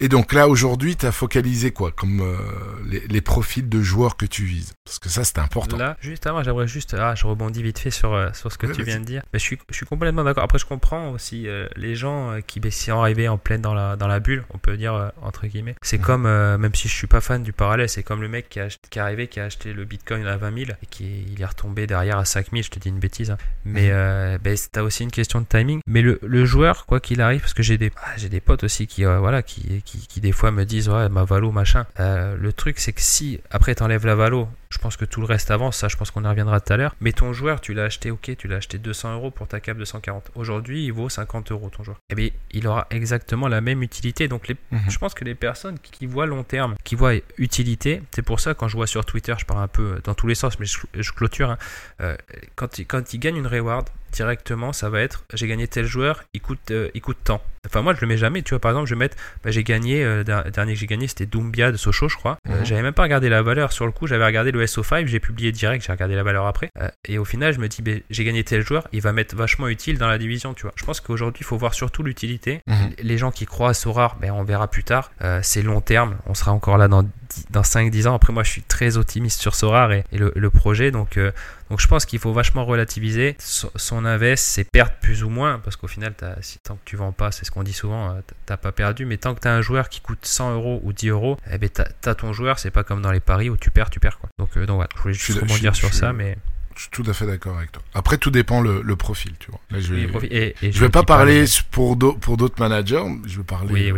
et donc là, aujourd'hui, tu as focalisé quoi Comme euh, les, profils de joueurs que tu vises? Parce que ça, c'est important. Là, juste avant, j'aimerais juste. Ah, je rebondis vite fait sur, euh, sur ce que tu viens de dire. Mais je, suis, je suis complètement d'accord. Après, je comprends aussi euh, les gens qui ben, sont arrivés en pleine dans la, dans la bulle, on peut dire, entre guillemets. C'est mhm. comme, même si je suis pas fan du parallèle, c'est comme le mec qui, a, qui est arrivé, qui a acheté le bitcoin à 20 000 et qui il est retombé derrière à 5 000. Je te dis une bêtise. Hein. Mais tu as aussi une question de timing. Mais le, le joueur, quoi qu'il arrive, parce que j'ai des, ah, j'ai des potes aussi qui, voilà, qui qui, des fois me disent ouais ma valo machin. Euh, le truc c'est que si après t'enlèves la valo, je pense que tout le reste avance, ça je pense qu'on y reviendra tout à l'heure. Mais ton joueur, tu l'as acheté, ok, tu l'as acheté 200 euros pour ta cape de 140. Aujourd'hui, il vaut 50 euros ton joueur. Eh bien, il aura exactement la même utilité. Donc, les, mhm. je pense que les personnes qui voient long terme, qui voient utilité, c'est pour ça quand je vois sur Twitter, je parle un peu dans tous les sens, mais je, clôture. Hein, euh, quand, il, quand il gagne une reward, directement, ça va être j'ai gagné tel joueur, il coûte, euh, il coûte tant. Enfin, moi, je le mets jamais. Tu vois, par exemple, je vais mettre bah, j'ai gagné, euh, dernier que j'ai gagné, c'était Doumbia de Sochaux, je crois. Mhm. j'avais même pas regardé la valeur sur le coup, j'avais regardé le SO5, j'ai publié direct, j'ai regardé la valeur après. Euh, et au final, je me dis, ben, j'ai gagné tel joueur, il va m'être vachement utile dans la division, tu vois. Je pense qu'aujourd'hui, il faut voir surtout l'utilité. Mhm. Les gens qui croient à Sorar, ben, on verra plus tard. Euh, c'est long terme, on sera encore là dans, dans 5-10 ans. Après, moi, je suis très optimiste sur Sorar et, le, projet, donc. Euh, donc je pense qu'il faut vachement relativiser son, invest, c'est perdre plus ou moins, parce qu'au final, si, tant que tu vends pas, c'est ce qu'on dit souvent, t'as pas perdu, mais tant que tu as un joueur qui coûte 100 euros ou 10 euros, eh ben, tu as, ton joueur, c'est pas comme dans les paris où tu perds, tu perds. Quoi. Donc, donc voilà, je voulais juste rebondir sur ça, mais. Je suis tout à fait d'accord avec toi. Après, tout dépend le, le profil, tu vois. je vais, je vais pas parler pour d'autres managers. Je vais parler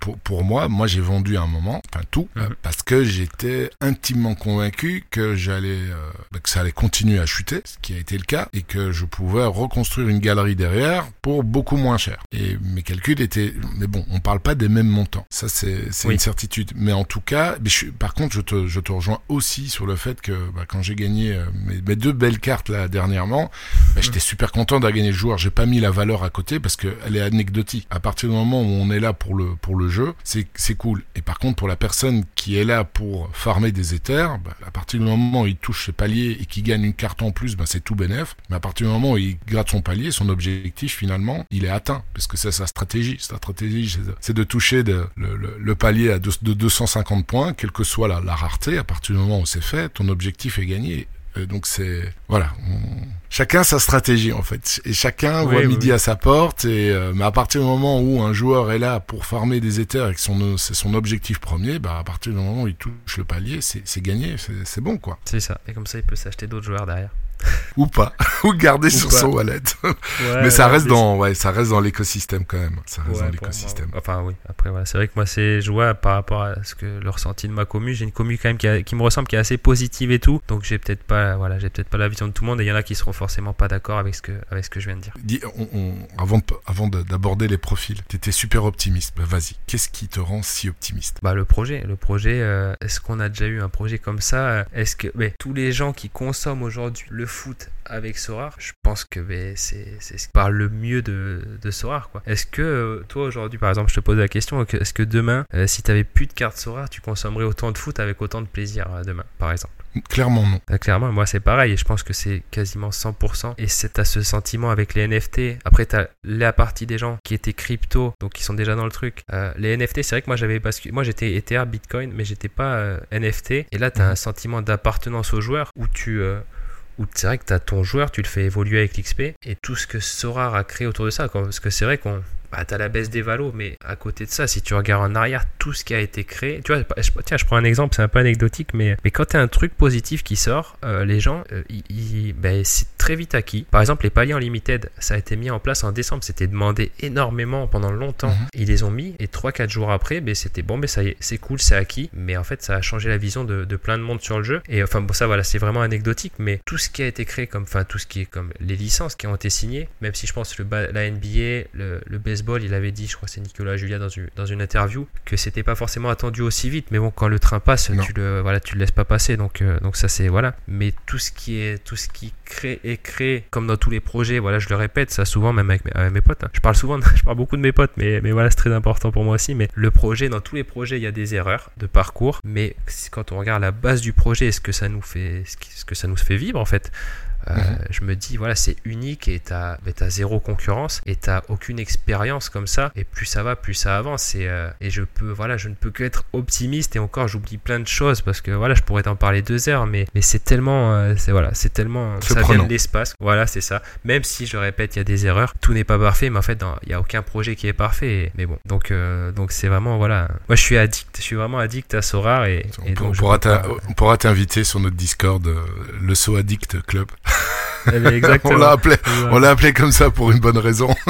Pour, pour, moi. Moi, j'ai vendu à un moment, enfin tout, mhm. parce que j'étais intimement convaincu que j'allais, euh, bah, que ça allait continuer à chuter, ce qui a été le cas, et que je pouvais reconstruire une galerie derrière pour beaucoup moins cher. Et mes calculs étaient, mais bon, on parle pas des mêmes montants. Ça, c'est une certitude. Mais en tout cas, mais je, par contre, je te, je te rejoins aussi sur le fait que bah, quand j'ai gagné euh, mes, mes deux belle carte là dernièrement. Bah, J'étais super content d'avoir gagné le joueur. J'ai pas mis la valeur à côté parce qu'elle est anecdotique. À partir du moment où on est là pour le pour le jeu, c'est c'est cool. Et par contre pour la personne qui est là pour farmer des éthers, bah, à partir du moment où il touche ses paliers et qu'il gagne une carte en plus, bah, c'est tout bénef. Mais à partir du moment où il gratte son palier, son objectif finalement, il est atteint parce que c'est sa stratégie. Sa stratégie, c'est de, toucher de, le, le, palier à de, de 250 points, quelle que soit la, la rareté. À partir du moment où c'est fait, ton objectif est gagné. Euh, donc c'est voilà, chacun sa stratégie en fait, et chacun voit midi à sa porte. Et euh, mais à partir du moment où un joueur est là pour farmer des éthers et que son c'est son objectif premier, bah à partir du moment où il touche le palier, c'est gagné, c'est bon quoi. C'est ça. Et comme ça, il peut s'acheter d'autres joueurs derrière. ou pas, ou garder sur son wallet. mais ça reste dans, ouais, ça reste dans l'écosystème quand même. Ça reste dans l'écosystème. Enfin oui. Après voilà, c'est vrai que moi c'est jouable par rapport à ce que le ressenti de ma commu. J'ai une commu quand même qui, qui, me ressemble, qui est assez positive et tout. Donc j'ai peut-être pas, voilà, j'ai peut-être pas la vision de tout le monde. Et il y en a qui seront forcément pas d'accord avec ce que, avec ce que je viens de dire. Dis, on, avant, avant d'aborder les profils, t'étais super optimiste. Bah, vas-y, qu'est-ce qui te rend si optimiste? Bah le projet, le projet. Euh, est-ce qu'on a déjà eu un projet comme ça? Est-ce que, mais tous les gens qui consomment aujourd'hui le foot avec Sorar, je pense que c'est ce qui parle le mieux de, de Sorar. Est-ce que euh, toi aujourd'hui, par exemple, je te pose la question, est-ce que demain, euh, si tu avais plus de cartes Sorar, tu consommerais autant de foot avec autant de plaisir euh, demain, par exemple? Clairement non. Clairement, moi c'est pareil et je pense que c'est quasiment 100%. Et c'est à ce sentiment avec les NFT. Après, tu as la partie des gens qui étaient crypto, donc qui sont déjà dans le truc. Euh, les NFT, c'est vrai que moi j'avais basculé. Moi j'étais Ether, Bitcoin, mais j'étais pas euh, NFT. Et là, tu as Mhm. un sentiment d'appartenance au joueur où tu. euh, où c'est vrai que tu ton joueur, tu le fais évoluer avec l'XP et tout ce que Sorar a créé autour de ça. Parce que c'est vrai qu'on. Bah, t'as la baisse des valos, mais à côté de ça, si tu regardes en arrière tout ce qui a été créé, tu vois, je- tiens, je prends un exemple, c'est un peu anecdotique, mais, mais quand t'as un truc positif qui sort, euh, les gens, euh, ils- ils- ben, c'est très vite acquis. Par exemple, les paliers en limited, ça a été mis en place en décembre, c'était demandé énormément pendant longtemps. Mhm. Ils les ont mis, et 3-4 jours après, ben, c'était bon, mais ça y est, c'est cool, c'est acquis, mais en fait, ça a changé la vision de, de plein de monde sur le jeu. Et enfin, bon, ça, voilà, c'est vraiment anecdotique, mais tout ce qui a été créé, comme, enfin, tout ce qui est comme les licences qui ont été signées, même si je pense le, la NBA, le, le baseball, il avait dit, je crois que c'est Nicolas Julia dans une, dans une interview, que c'était pas forcément attendu aussi vite, mais bon, quand le train passe, Non. tu le, voilà, tu le laisses pas passer, donc, euh, donc ça c'est, voilà. Mais tout ce qui est, tout ce qui crée, est créé, comme dans tous les projets, voilà, je le répète, ça souvent, même avec mes, avec mes potes, hein. je parle souvent, de- je parle beaucoup de mes potes, mais, mais voilà, c'est très important pour moi aussi, mais le projet, dans tous les projets, il y a des erreurs de parcours, mais quand on regarde la base du projet, est-ce que ça nous fait, ce que ça nous fait vivre, en fait, euh, Mhm. je me dis voilà c'est unique et t'as t'as zéro concurrence et t'as aucune expérience comme ça. Et plus ça va plus ça avance. Et, euh, et je peux voilà je ne peux que être optimiste. Et encore j'oublie plein de choses parce que voilà je pourrais t'en parler deux heures mais mais c'est tellement euh, c'est voilà c'est tellement ça vient de l'espace. Voilà c'est ça. Même si je répète il y a des erreurs tout n'est pas parfait mais en fait il y a aucun projet qui est parfait. Et- mais bon. Donc euh, donc c'est vraiment voilà. Moi je suis addict. Je suis vraiment addict à Sorar et, On, et donc pourra on pourra t'inviter sur notre Discord, euh, le So Addict Club. Eh exactement on l'a appelé, Voilà. on l'a appelé comme ça pour une bonne raison.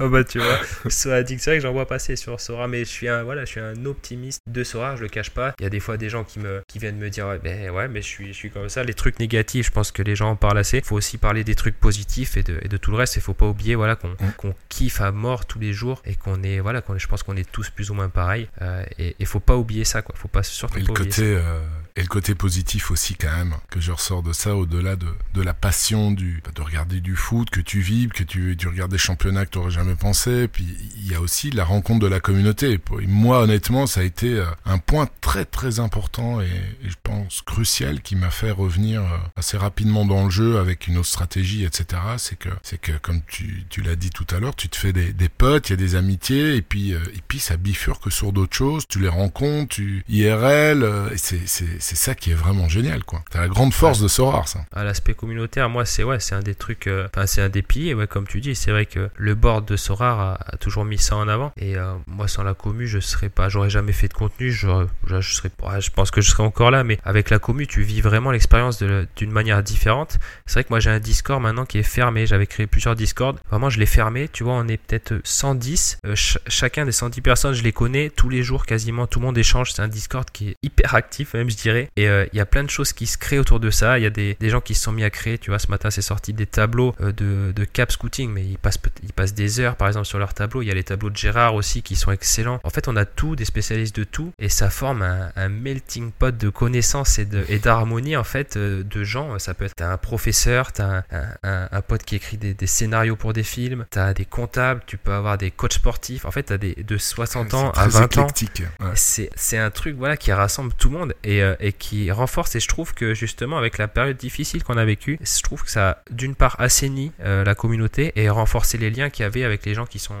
Oh bah tu vois, Sora Addict, c'est vrai que j'en vois passer sur Sora, mais je suis un voilà, je suis un optimiste de Sora, je le cache pas. Il y a des fois des gens qui me qui viennent me dire ouais, ben ouais, mais je suis je suis comme ça. Les trucs négatifs, je pense que les gens en parlent assez. Il faut aussi parler des trucs positifs et de, et de tout le reste. Il faut pas oublier voilà qu'on Mm. qu'on kiffe à mort tous les jours et qu'on est voilà, qu'on je pense qu'on est tous plus ou moins pareils. Euh, et il faut pas oublier ça quoi. Faut pas surtout Et le pas côté, euh, et le côté positif aussi quand même que je ressors de ça, au-delà de, de la passion du de regarder du foot, que tu vibres, que tu, tu regardes des championnats que tu n'aurais jamais pensé. Puis il y a aussi la rencontre de la communauté. Moi honnêtement, ça a été euh, un point très très important et, et je pense crucial qui m'a fait revenir euh, assez rapidement dans le jeu avec une autre stratégie, etc. C'est que c'est que comme tu, tu l'as dit tout à l'heure, tu te fais des, des potes, il y a des amitiés et puis euh, et puis ça bifurque sur d'autres choses. Tu les rencontres, tu IRL, et c'est c'est c'est ça qui est vraiment génial quoi. T'as la grande force de Sorar ça. à l'aspect communautaire, moi c'est ouais, c'est un des trucs, euh, enfin c'est un des piliers, ouais, comme tu dis. C'est vrai que le board de Sorar a, a toujours mis ça en avant. Et euh, moi sans la commu, je serais pas, j'aurais jamais fait de contenu. Je, je, je serais, ouais, je pense que je serais encore là, mais avec la commu, tu vis vraiment l'expérience d'une manière différente. C'est vrai que moi j'ai un Discord maintenant qui est fermé. J'avais créé plusieurs Discord. Vraiment, je l'ai fermé. Tu vois, on est peut-être 110. Euh, ch- chacun des 110 personnes, je les connais tous les jours quasiment. Tout le monde échange. C'est un Discord qui est hyper actif, même je dirais. Et euh, il y a plein de choses qui se créent autour de ça. Il y a des, des gens qui se sont mis à créer. Tu vois, ce matin, c'est sorti des tableaux euh, de, de cap scouting, mais ils passent, peut- ils passent des heures, par exemple, sur leurs tableaux. Il y a les tableaux de Gérard aussi qui sont excellents. En fait, on a tout, des spécialistes de tout, et ça forme un, un melting pot de connaissances et d'harmonie, en fait, euh, de gens. Ça peut être t'as un professeur, t'as un, un, un- un pote qui écrit des, des scénarios pour des films, t'as des comptables, tu peux avoir des coachs sportifs. En fait, t'as des de 60 ans à très 20 ans. éclectique. Ouais. C'est, c'est un truc voilà qui rassemble tout le monde et, euh, et qui renforce et je trouve que justement avec la période difficile qu'on a vécue je trouve que ça a d'une part assaini euh, la communauté et renforcé les liens qu'il y avait avec les gens qui sont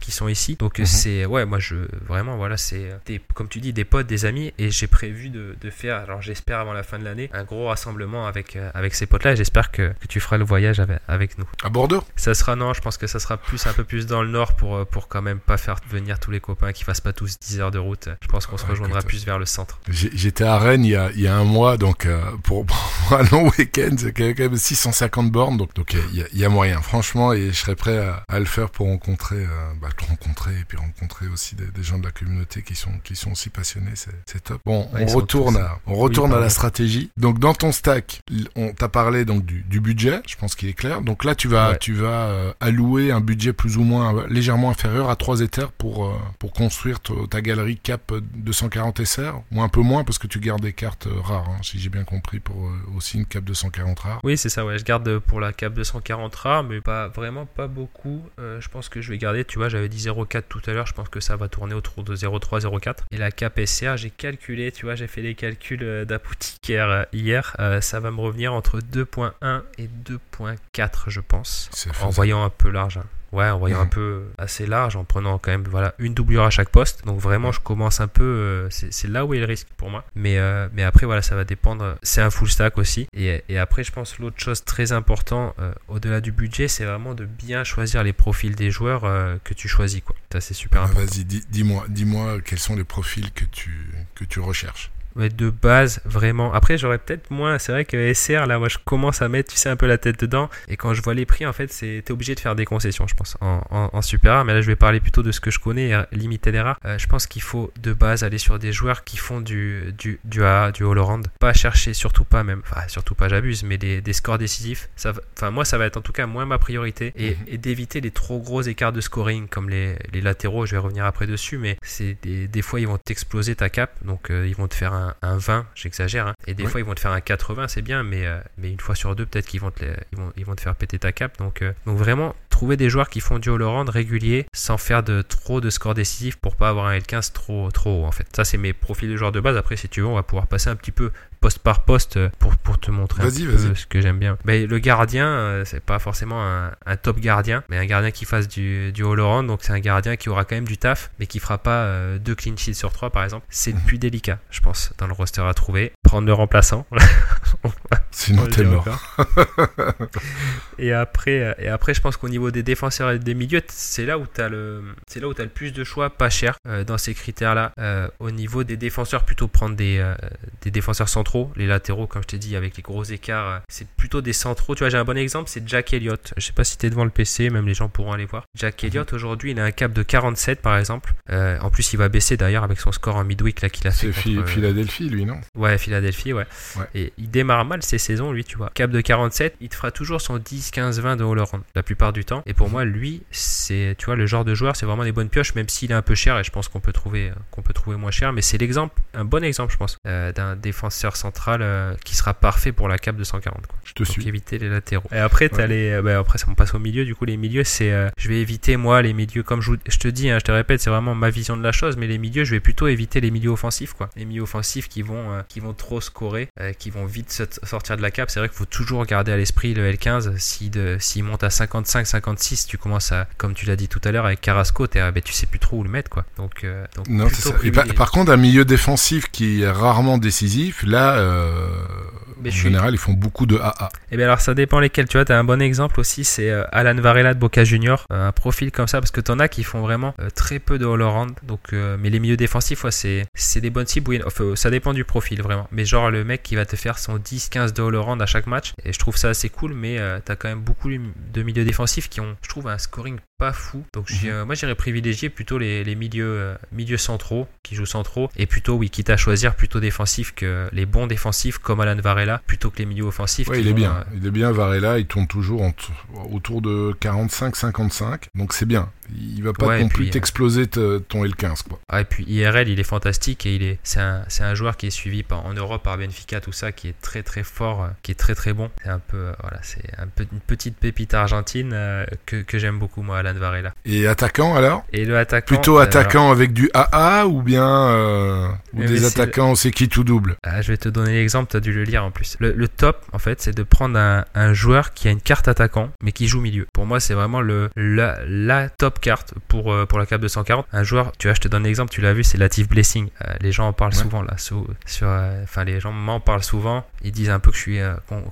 qui sont ici donc Mhm. c'est ouais moi je vraiment voilà c'est comme tu dis des potes des amis et j'ai prévu de, de faire alors j'espère avant la fin de l'année un gros rassemblement avec euh, avec ces potes là et j'espère que, que tu feras le voyage avec, avec nous À Bordeaux? Ça sera non, je pense que ça sera plus un peu plus dans le nord pour euh, pour quand même pas faire venir tous les copains qui fassent pas tous 10 heures de route. Je pense qu'on se Ouais, rejoindra écoute. plus vers le centre. J'étais à Rennes il y a, il y a un mois, donc euh, pour, pour un long week-end, c'est quand même 650 bornes, donc donc il y a, il y a moyen, franchement, et je serais prêt à, à le faire pour rencontrer, euh, bah, te rencontrer et puis rencontrer aussi des, des gens de la communauté qui sont qui sont aussi passionnés, c'est top. Bon, Ouais, on retourne à on retourne à la stratégie. Donc dans ton stack, on t'a parlé donc du, du budget, je pense qu'il est clair. Donc là tu vas Ouais. tu vas euh, allouer un budget plus ou moins légèrement inférieur à 3 éthers pour pour construire to- ta galerie cap 240 SR ou un peu moins parce que tu gardes des cartes rares, hein, si j'ai bien compris, pour aussi une cap 240 rare. Oui, c'est ça, ouais. Je garde pour la cap 240 rare, mais pas vraiment pas beaucoup. je pense que je vais garder, tu vois, j'avais dit 0,4 tout à l'heure, je pense que ça va tourner autour de 0,3, 0,4. Et la cap SCA, j'ai calculé, tu vois, j'ai fait les calculs d'apothicaire hier, ça va me revenir entre 2,1 et 2,4, je pense. En voyant un peu large. Hein. Ouais, en voyant un peu assez large, en prenant quand même voilà une doublure à chaque poste. Donc vraiment, je commence un peu. Euh, c'est là où est le risque pour moi. Mais, euh, mais après, voilà, ça va dépendre. C'est un full stack aussi. Et, et après, je pense l'autre chose très important, euh, au-delà du budget, c'est vraiment de bien choisir les profils des joueurs que tu choisis. Quoi. Ça, c'est super important. Vas-y, dis-moi, dis-moi quels sont les profils que tu, que tu recherches de base, vraiment. Après, j'aurais peut-être moins. C'est vrai que SR, là, moi, je commence à mettre, tu sais, un peu la tête dedans. Et quand je vois les prix, en fait, c'est t'es obligé de faire des concessions, je pense, en, en, super rare. Mais là, je vais parler plutôt de ce que je connais, Limited Era. Euh, je pense qu'il faut de base aller sur des joueurs qui font du, du, du AA, du all-around. Pas chercher, surtout pas même, enfin, surtout pas, j'abuse, mais des, des scores décisifs. Ça, enfin, moi, ça va être en tout cas moins ma priorité. Et, mhm. et d'éviter les trop gros écarts de scoring, comme les, les latéraux. Je vais revenir après dessus, mais c'est des, des fois, ils vont t'exploser ta cap. Donc, euh, ils vont te faire un, un 20, j'exagère. Hein. Et des fois, ils vont te faire un 80, c'est bien, mais, euh, mais une fois sur deux, peut-être qu'ils vont, te ils vont, ils vont te faire péter ta cap. Donc, euh, donc vraiment, trouver des joueurs qui font du all-around régulier sans faire de trop de scores décisifs pour pas avoir un L15 trop, trop haut en fait. Ça, c'est mes profils de joueurs de base. Après, si tu veux, on va pouvoir passer un petit peu poste par poste pour, pour te montrer un peu ce que j'aime bien. Mais le gardien, euh, c'est pas forcément un, top gardien, mais un gardien qui fasse du, du all-around. Donc, c'est un gardien qui aura quand même du taf, mais qui fera pas deux clean sheets sur trois par exemple. C'est mhm. plus délicat, je pense, dans le roster à trouver. Prendre le remplaçant. Sinon, t'es mort. et après, euh, et après, je pense qu'au niveau des défenseurs et des milieux, c'est là où tu as le, c'est là où as le plus de choix, pas cher euh, dans ces critères-là. Euh, au niveau des défenseurs, plutôt prendre des, des défenseurs centraux, les latéraux, comme je t'ai dit, avec les gros écarts, c'est plutôt des centraux. Tu vois, j'ai un bon exemple, c'est Jack Elliott. Je sais pas si tu es devant le PC, même les gens pourront aller voir. Jack mhm. Elliott aujourd'hui, il a un cap de 47 par exemple. en plus, il va baisser d'ailleurs avec son score en midweek là qu'il a fait. C'est Philadelphie, lui, non? Ouais, Philadelphie, ouais. ouais. Et il démarre mal ses saisons, lui, tu vois. Cap de 47, il te fera toujours son 10, 15, 20 de all la plupart du temps. Et pour moi, lui, c'est, tu vois, le genre de joueur, c'est vraiment des bonnes pioches, même s'il est un peu cher, et je pense qu'on peut trouver, qu'on peut trouver moins cher. Mais c'est l'exemple, un bon exemple, je pense, euh, d'un défenseur central euh, qui sera parfait pour la cap de 140. Quoi. Je te Donc, éviter les latéraux. Et après, as les, euh, bah, après, on passe au milieu. Du coup, les milieux, c'est, je vais éviter moi les milieux, comme je, je te dis, hein, je te répète, c'est vraiment ma vision de la chose. Mais les milieux, je vais plutôt éviter les milieux offensifs, quoi. Les milieux offensifs qui vont, qui vont trop scorer, qui vont vite sortir de la cap. C'est vrai qu'il faut toujours garder à l'esprit le L15. S'il si, monte à 55, 56, tu commences à, comme tu l'as dit tout à l'heure avec Carrasco, es, ben, tu sais plus trop où le mettre, quoi. Donc, euh, non, ça. par, contre, un milieu défensif qui est rarement décisif, là, euh, euh, en général, ils font beaucoup de AA. Et eh bien alors, ça dépend lesquels. Tu vois, tu as un bon exemple aussi, c'est euh, Alan Varela de Boca Junior. un profil comme ça, parce que tu en as qui font vraiment très peu de all-around. Donc, mais les milieux défensifs, ouais, c'est, c'est des bonnes cibles. Enfin, ça dépend du profil, vraiment. Mais genre, le mec qui va te faire son 10-15 de all-around à chaque match. Et je trouve ça assez cool, mais tu as quand même beaucoup de milieux défensifs qui ont, je trouve, un scoring pas fou. Donc mhm. euh, moi j'irais privilégier plutôt les, milieux, euh, milieux centraux qui jouent centraux et plutôt oui quitte à choisir plutôt défensif que les bons défensifs comme Alan Varela plutôt que les milieux offensifs. Oui il est bien, euh, il est bien Varela, il tourne toujours autour de 45-55 donc c'est bien. Il va pas non plus t'exploser ton L15 quoi. Ah, et puis IRL il est fantastique et il est c'est un, un, joueur qui est suivi par, en Europe par Benfica tout ça qui est très très fort, qui est très très bon. C'est un peu voilà c'est un peu une petite pépite argentine que, que j'aime beaucoup moi Alan Varela. Et attaquant alors? Et le attaquant Plutôt attaquant avec du AA ou bien euh, ou des attaquants c'est qui tout double? Ah, Je vais te donner l'exemple, tu as dû le lire en plus. Le, top en fait c'est de prendre un, joueur qui a une carte attaquant mais qui joue milieu. Pour moi c'est vraiment le la, top carte pour, euh, pour la cap 240. Un joueur, tu vois je te donne l'exemple, tu l'as vu c'est Latif Blessing. Euh, les gens en parlent souvent là. Sur, enfin les gens m'en parlent souvent. Ils disent un peu que je suis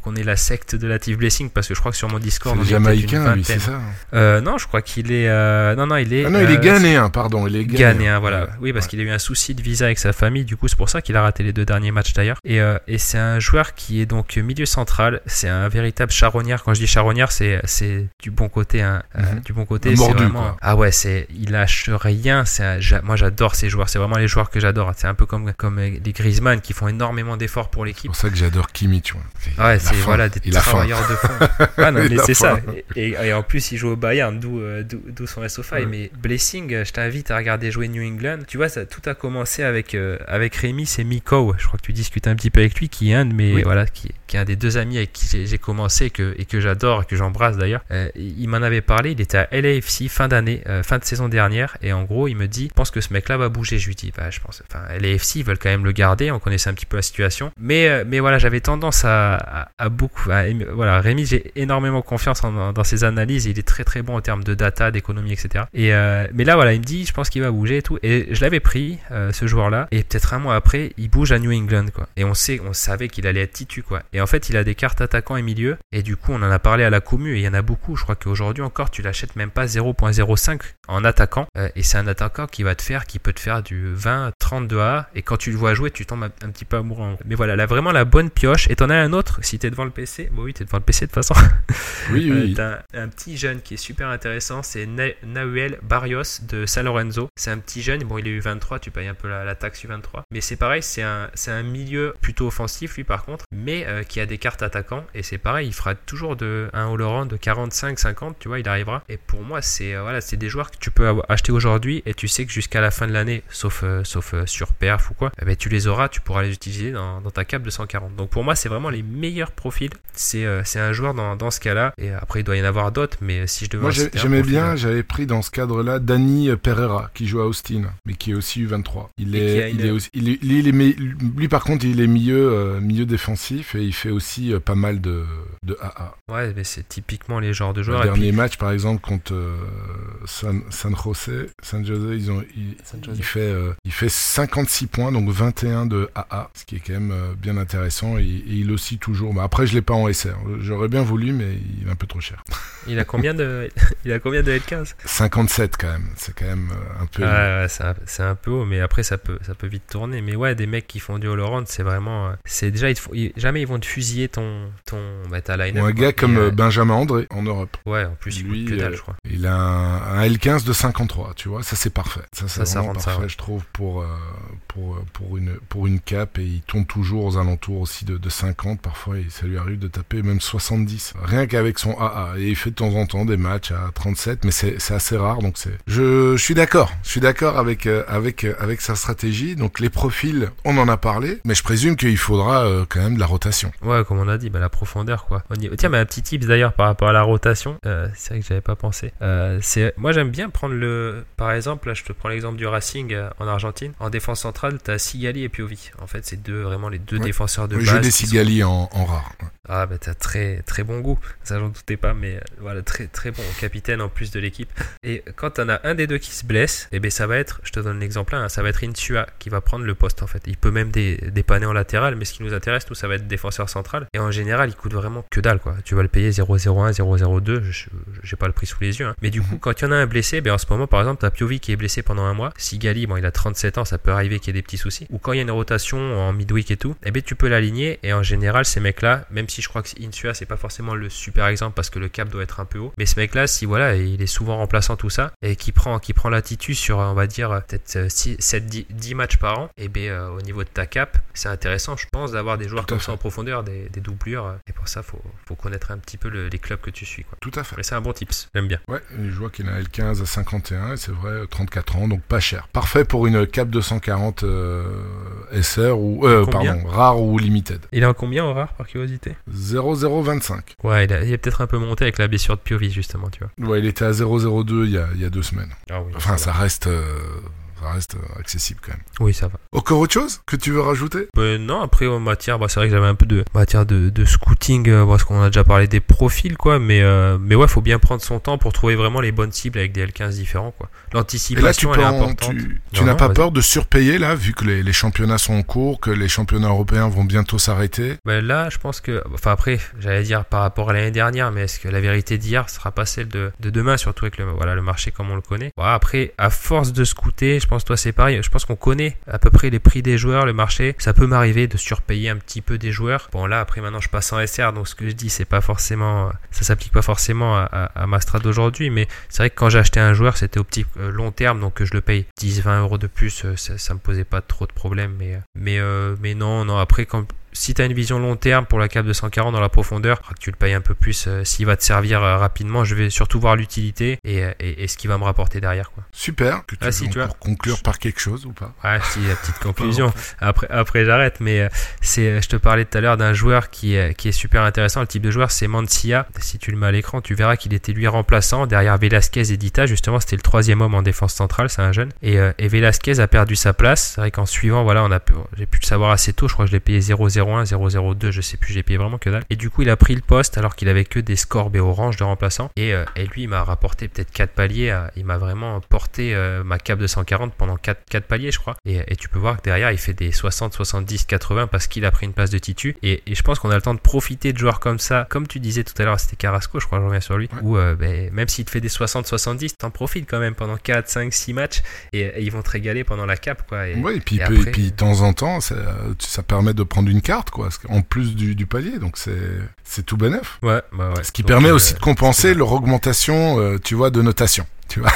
qu'on est la secte de Latif Blessing parce que je crois que sur mon Discord... C'est jamaïcain lui c'est ça Non je crois qu'il est. Euh, non, non, il est. Ah non, il est euh, ghanéen, pardon. Il est ghanéen, voilà. Oui, parce qu'il a eu un souci de visa avec sa famille. Du coup, c'est pour ça qu'il a raté les deux derniers matchs d'ailleurs. Et, euh, et c'est un joueur qui est donc milieu central. C'est un véritable charognard. Quand je dis c'est c'est du bon côté. Hein, mhm. du bon côté. Mordu, vraiment, Ah ouais, c'est il lâche rien. C'est un- moi j'adore ces joueurs. C'est vraiment les joueurs que j'adore. C'est un peu comme comme euh, les Griezmann qui font énormément d'efforts pour C'est l'équipe. pour ça que j'adore Kimi, tu vois. Ouais, c'est voilà des travailleurs de fond. Ah non, mais c'est ça. Et, et en plus, il joue au Bayern, d'où euh, d'où son SO5. Ouais. Mais Blessing, euh, je t'invite à regarder jouer New England. Tu vois, ça tout a commencé avec euh, avec Rémi, c'est Miko. Je crois que tu discutes un petit peu avec lui, qui est un de mes Oui. voilà, qui, qui est un des deux amis avec qui j'ai- j'ai commencé et que et que j'adore et que j'embrasse d'ailleurs. Euh, il m'en avait parlé. Il était à LAFC fin d'année, euh, fin de saison dernière, et en gros, il me dit, je pense que ce mec-là va bouger. Je lui dis, bah, je pense. Enfin, LAFC ils veulent quand même le garder. On connaissait un petit peu la situation, mais euh, mais voilà, j'avais tendance à, beaucoup. à voilà, Rémi, j'ai énormément confiance dans ses analyses. Il est très très bon en termes de data, d'économie, etc. Et euh, mais là, voilà, il me dit, je pense qu'il va bouger et tout. Et je l'avais pris ce joueur-là, et peut-être un mois après, il bouge à New England, quoi. Et on sait, on savait qu'il allait être titu, quoi. Et en fait, il a des cartes attaquants et milieu. Et du coup, on en a parlé à la commu, et il y en a beaucoup. Je crois qu'aujourd'hui encore, tu l'achètes même pas 0.05 en attaquant. Euh, et c'est un attaquant qui va te faire, qui peut te faire du 20, 30 de A. Et quand tu le vois jouer, tu tombes un, un petit peu amoureux. Mais voilà, là, vraiment la bonne pioche. Et t'en as un autre, si t'es devant le PC. Bon, oui, t'es devant le PC de toute façon. Oui, Euh, oui. t'as un, un petit jeune qui est super intéressant, c'est Na- Nahuel Barrios de San Lorenzo. C'est un petit jeune, bon il est U23, tu payes un peu la, la taxe U23. Mais c'est pareil, c'est un, un milieu plutôt offensif lui par contre, mais euh, qui a des cartes attaquants. Et c'est pareil, il fera toujours de, un all de 45-50, tu vois, il arrivera. Et pour moi, c'est euh, voilà, c'est des joueurs que tu peux acheter aujourd'hui et tu sais que jusqu'à la fin de l'année, sauf, sauf euh, sur perf ou quoi, eh ben, tu les auras, tu pourras les utiliser dans, dans ta cap de 140. Donc pour moi, c'est vraiment les meilleurs profils. C'est euh, c'est un joueur dans, dans ce cas-là. Et après, il doit y en avoir d'autres, mais si je devais Moi, j'aimais bien, euh, j'avais pris dans ce cadre-là Danny Pereira, qui joue à Austin, mais qui est aussi U23. Il Et qui a est, une- il est aussi, il est- lui, il est mi- lui, par contre, il est milieu, euh, milieu défensif et il fait aussi euh, pas mal de, de AA. Ouais, mais c'est typiquement les genres de Le joueurs. Et dernier puis- match, par exemple, contre euh, San, San José, San José, ils ont, il, San José. il fait, euh, il fait 56 points, donc 21 de AA, ce qui est quand même euh, bien intéressant. Et, et il aussi toujours. Bah, après, je l'ai pas en SR. J'aurais bien voulu, mais il est un peu trop cher. il a combien de, il a combien de L15 57 quand même. C'est quand même euh, un peu. Ouais, c'est un, peu haut, mais après ça peut, ça peut vite tourner. Mais ouais, des mecs qui font du all-around, c'est vraiment, euh, c'est déjà, ils te font- ils- jamais ils vont te fusiller ton, ton, bah, ta line Ou un gars comme euh, Benjamin André en Europe. ouais, en plus il lui, coûte que dalle, euh, je crois. Il a un, un L15 de 53, tu vois, ça c'est parfait. Ça c'est ça parfait, je trouve, pour, euh, pour, euh, pour, une, pour une cape. Et il tourne toujours aux alentours aussi de, de 50. Parfois, ça lui arrive de taper même 70. Rien qu'avec son AA. Et il fait de temps en temps des matchs à 37, mais c'est assez rare. Donc c'est. Je, suis d'accord. Je suis d'accord avec, euh, avec, euh, avec sa stratégie. Donc les profils, on en a parlé. Mais je présume qu'il faudra quand même de la rotation. Ouais, comme on a dit, bah, la profondeur, quoi. Tiens, mais un petit tips d'ailleurs par rapport à la rotation. c'est vrai que j'avais pas pensé. C'est, moi, j'aime bien prendre le. Par exemple, là, je te prends l'exemple du Racing en Argentine. En défense centrale, t'as Sigali et Piovi. En fait, c'est deux vraiment les deux Ouais. défenseurs de Oui, base. J'ai des sont- Sigali en, en rare. ouais. Ah, bah, t'as très très bon goût. Ça, j'en doutais pas, mais euh, voilà, très très bon capitaine en plus de l'équipe. Et quand t'en as un des deux qui se blesse, et ben ça va être, je te donne l'exemple, hein, ça va être Insua qui va prendre le poste en fait. Il peut même dé- dépanner en latéral, mais ce qui nous intéresse, tout ça va être défenseur central. Et en général, il coûte vraiment que dalle quoi. Tu vas le payer 0,01, 0,02, je- j'ai pas le prix sous les yeux. hein. Mais du coup, quand il y en a un blessé, ben en ce moment, par exemple, t'as Piovi qui est blessé pendant un mois. Sigali, bon, il a 37 ans, ça peut arriver qu'il y ait des petits soucis. Ou quand il y a une rotation en midweek et tout, eh ben tu peux l'aligner. Et en général, ces mecs-là, même si je crois que Insua, c'est pas forcément le super exemple parce que le cap doit être un peu haut. Mais ce mec-là, si voilà, il est souvent remplaçant tout ça et qui prend, qui prend l'attitude sur, on va dire, peut-être euh, 6, 7, 10, 10 matchs par an, et ben euh, au niveau de ta cap, c'est intéressant, je pense, d'avoir des joueurs Tout comme ça en profondeur, des, des doublures. euh, Et pour ça, faut, faut connaître un petit peu le- les clubs que tu suis. Quoi. Tout à fait. Mais c'est un bon tips, j'aime bien. Ouais, je vois qu'il a L15 à 51, et c'est vrai, 34 ans, donc pas cher. Parfait pour une cap 240 euh, SR ou euh, pardon, rare ou limited. Il est en combien en rare par curiosité 0025. Ouais, il, a- il est peut-être un peu monté avec la blessure de Piovi, justement, tu vois. Ouais, il était à 002 il y a, il y a deux semaines. Ah oui, Enfin, ça reste, euh, ça reste euh, accessible quand même. Oui, ça va. Encore autre chose que tu veux rajouter? Ben non, après en matière, bah, c'est vrai que j'avais un peu de matière de, de scouting, euh, parce qu'on a déjà parlé des profils, quoi. Mais euh, mais ouais, faut bien prendre son temps pour trouver vraiment les bonnes cibles avec des L15 différents, quoi. L'anticipation, est en- importante. tu, n'as pas peur de surpayer là, vu que les, les championnats sont en cours, que les championnats européens vont bientôt s'arrêter? Ben là, je pense que, enfin après, j'allais dire par rapport à l'année dernière, mais est-ce que la vérité d'hier sera pas celle de, de demain, surtout avec le voilà le marché comme on le connaît? Bon, après, à force de scouter, je toi c'est pareil. Je pense qu'on connaît à peu près les prix des joueurs, le marché. Ça peut m'arriver de surpayer un petit peu des joueurs. Bon là après maintenant je passe en SR, donc ce que je dis c'est pas forcément, ça s'applique pas forcément à, ma strat d'aujourd'hui, mais c'est vrai que quand j'ai acheté un joueur c'était petit euh, long terme, donc je le paye 10-20 euros de plus, euh, ça, ça me posait pas trop de problèmes, mais mais mais non non après quand si tu as une vision long terme pour la cape de 140 dans la profondeur, que tu le payes un peu plus, euh, s'il va te servir euh, rapidement, je vais surtout voir l'utilité et, euh, et, et, ce qui va me rapporter derrière. Quoi. Super. Que tu ah, si, tu pour conclure par quelque chose ou pas? Ouais, si, la petite conclusion. après, après j'arrête, mais c'est, je te parlais tout à l'heure d'un joueur qui est, qui est super intéressant. Le type de joueur, c'est Mancia. Si tu le mets à l'écran, tu verras qu'il était lui remplaçant derrière Velasquez et Dita. Justement, c'était le troisième homme en défense centrale, c'est un jeune. Et, et Velasquez a perdu sa place. C'est vrai qu'en suivant, voilà, on a, j'ai pu le savoir assez tôt. Je crois que je l'ai payé 0-0-1, 0-0-2 je sais plus, j'ai payé vraiment que dalle. Et du coup, il a pris le poste alors qu'il avait que des scores et orange de remplaçant. Et, euh, et lui, il m'a rapporté peut-être 4 paliers. il m'a vraiment porté euh, ma cape de 140 pendant 4, 4 paliers, je crois. Et, et, tu peux voir que derrière, il fait des 60, 70, 80 parce qu'il a pris une place de titu. Et, et je pense qu'on a le temps de profiter de joueurs comme ça. Comme tu disais tout à l'heure, c'était Carrasco, je crois, je reviens sur lui. Où euh, ben, même s'il te fait des 60, 70, t'en profites quand même pendant 4, 5, 6 matchs. Et, ils vont te régaler pendant la cape, quoi. Et, ouais, puis, puis de temps en temps, ça, ça permet de prendre une quoi. En plus du, du palier donc c'est tout bénef. Ouais, bah ouais. Ce qui permet aussi de compenser leur augmentation, euh, tu vois, de notation. Tu vois.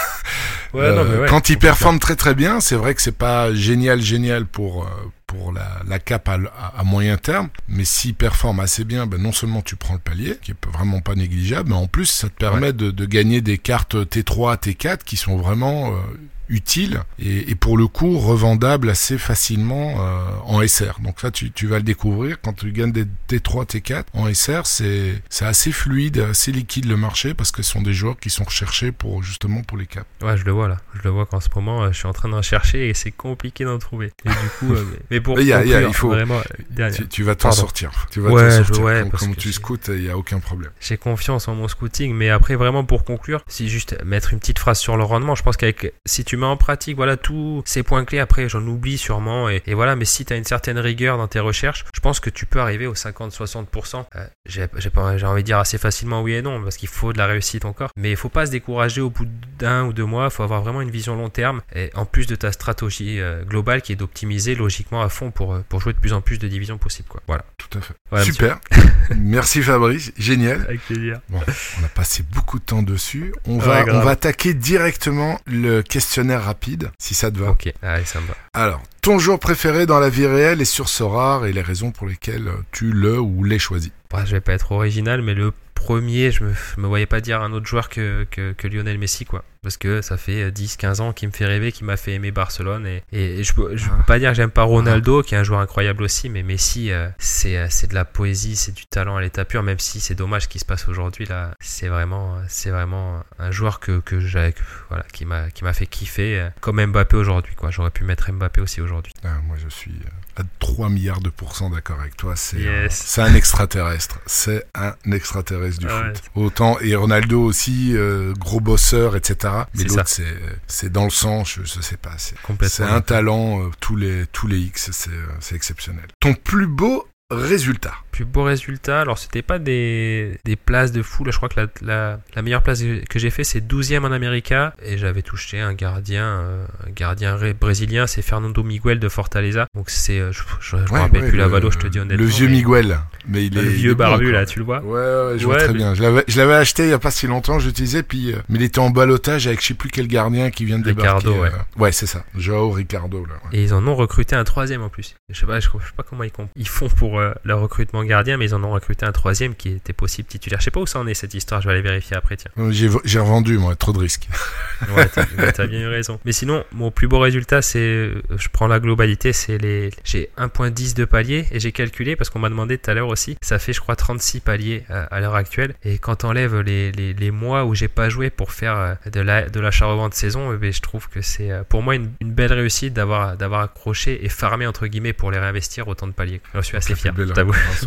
Ouais, non, mais ouais, quand ils performent très très bien, c'est vrai que c'est pas génial génial pour euh, pour la, la cap à, à, moyen terme, mais s'ils performent assez bien, ben non seulement tu prends le palier, qui est vraiment pas négligeable, mais en plus ça te permet de, de, gagner des cartes T3, T4 qui sont vraiment euh, utile et, et, pour le coup revendable assez facilement euh, en SR. Donc ça, tu, tu, vas le découvrir quand tu gagnes des T3, T4 en SR, c'est assez fluide, assez liquide le marché parce que ce sont des joueurs qui sont recherchés pour justement pour les caps. Ouais, je le vois là. Je le vois qu'en ce moment, euh, je suis en train d'en chercher et c'est compliqué d'en trouver. Et du coup, euh, mais pour y a, conclure, il faut vraiment, tu, tu, vas t'en sortir. Tu vas ouais, sortir. Ouais, comme, comme tu scoutes, il y a aucun problème. J'ai confiance en mon scouting, mais après vraiment pour conclure, si juste mettre une petite phrase sur le rendement, je pense qu'avec si tu mets en pratique, voilà tous ces points clés. Après, j'en oublie sûrement. Et, voilà, mais si tu as une certaine rigueur dans tes recherches, je pense que tu peux arriver aux 50-60%. Euh, j'ai envie de dire assez facilement oui et non, parce qu'il faut de la réussite encore. Mais il faut pas se décourager au bout d'un ou deux mois. Il faut avoir vraiment une vision long terme. Et en plus de ta stratégie euh, globale qui est d'optimiser logiquement à fond pour, euh, pour jouer de plus en plus de divisions possibles. Quoi. Voilà. Tout à fait. Super. Merci Fabrice. Génial. Avec plaisir. Bon, on a passé beaucoup de temps dessus. On va, on va attaquer directement le questionnaire rapide si ça te va. Ok, allez, ça me va. Alors, ton jour préféré dans la vie réelle est sur ce rare et les raisons pour lesquelles tu le ou les choisis. Bah, je vais pas être original, mais le premier, je me, me voyais pas dire un autre joueur que, que, que Lionel Messi, quoi parce que ça fait 10-15 ans qu'il me fait rêver, qu'il m'a fait aimer Barcelone. Et, et je, peux, je peux pas dire que j'aime pas Ronaldo, qui est un joueur incroyable aussi, mais Messi, euh, c'est, euh, c'est de la poésie, c'est du talent à l'état pur, même si c'est dommage qu'il se passe aujourd'hui. là. C'est vraiment, c'est vraiment un joueur que, que j'ai, voilà, qui m'a, qui m'a fait kiffer, euh, comme Mbappé aujourd'hui. Quoi. J'aurais pu mettre Mbappé aussi aujourd'hui. Ah, moi, je suis à 3 milliards de pourcents d'accord avec toi. C'est, c'est un extraterrestre. C'est un extraterrestre du foot. Autant, et Ronaldo aussi, gros bosseur, etc. Mais l'autre, c'est, c'est dans le sang, je, je sais pas. C'est, c'est un talent, euh, tous, les, tous les X, c'est, euh, c'est exceptionnel. Ton plus beau résultat plus beau résultat. Alors, c'était pas des, des places de fou. Là, je crois que la, la, la meilleure place que j'ai fait, c'est 12e en América. Et j'avais touché un gardien, euh, un gardien brésilien, c'est Fernando Miguel de Fortaleza. Donc, c'est, euh, je, je, me rappelle plus la valo, je te dis honnêtement. Le vieux Miguel. Mais il est, le vieux barbu, là, tu le vois. Ouais, ouais, je vois très bien. Je l'avais, acheté il y a pas si longtemps, j'utilisais, puis, euh, mais il était en balotage avec je sais plus quel gardien qui vient de Ricardo, débarquer. ouais. ouais, c'est ça. Joao Ricardo, là. Et ils en ont recruté un troisième en plus. Je sais pas, je, sais pas comment ils, ils font pour le recrutement gardien, mais ils en ont recruté un troisième qui était possible titulaire. Je sais pas où ça en est cette histoire, je vais aller vérifier après, tiens. J'ai, j'ai revendu, moi, trop de risques. ouais, t'as, bien eu raison. Mais sinon, mon plus beau résultat, c'est, euh, je prends la globalité, c'est les, j'ai 1.10 de paliers et j'ai calculé parce qu'on m'a demandé tout à l'heure aussi, ça fait je crois 36 paliers à, l'heure actuelle. Et quand on enlève les, les, les mois où j'ai pas joué pour faire euh, de, la, de l'achat-revente saison, eh ben, je trouve que c'est euh, pour moi une, une belle réussite d'avoir, d'avoir accroché et farmé entre guillemets pour les réinvestir autant de paliers. Je suis assez fier.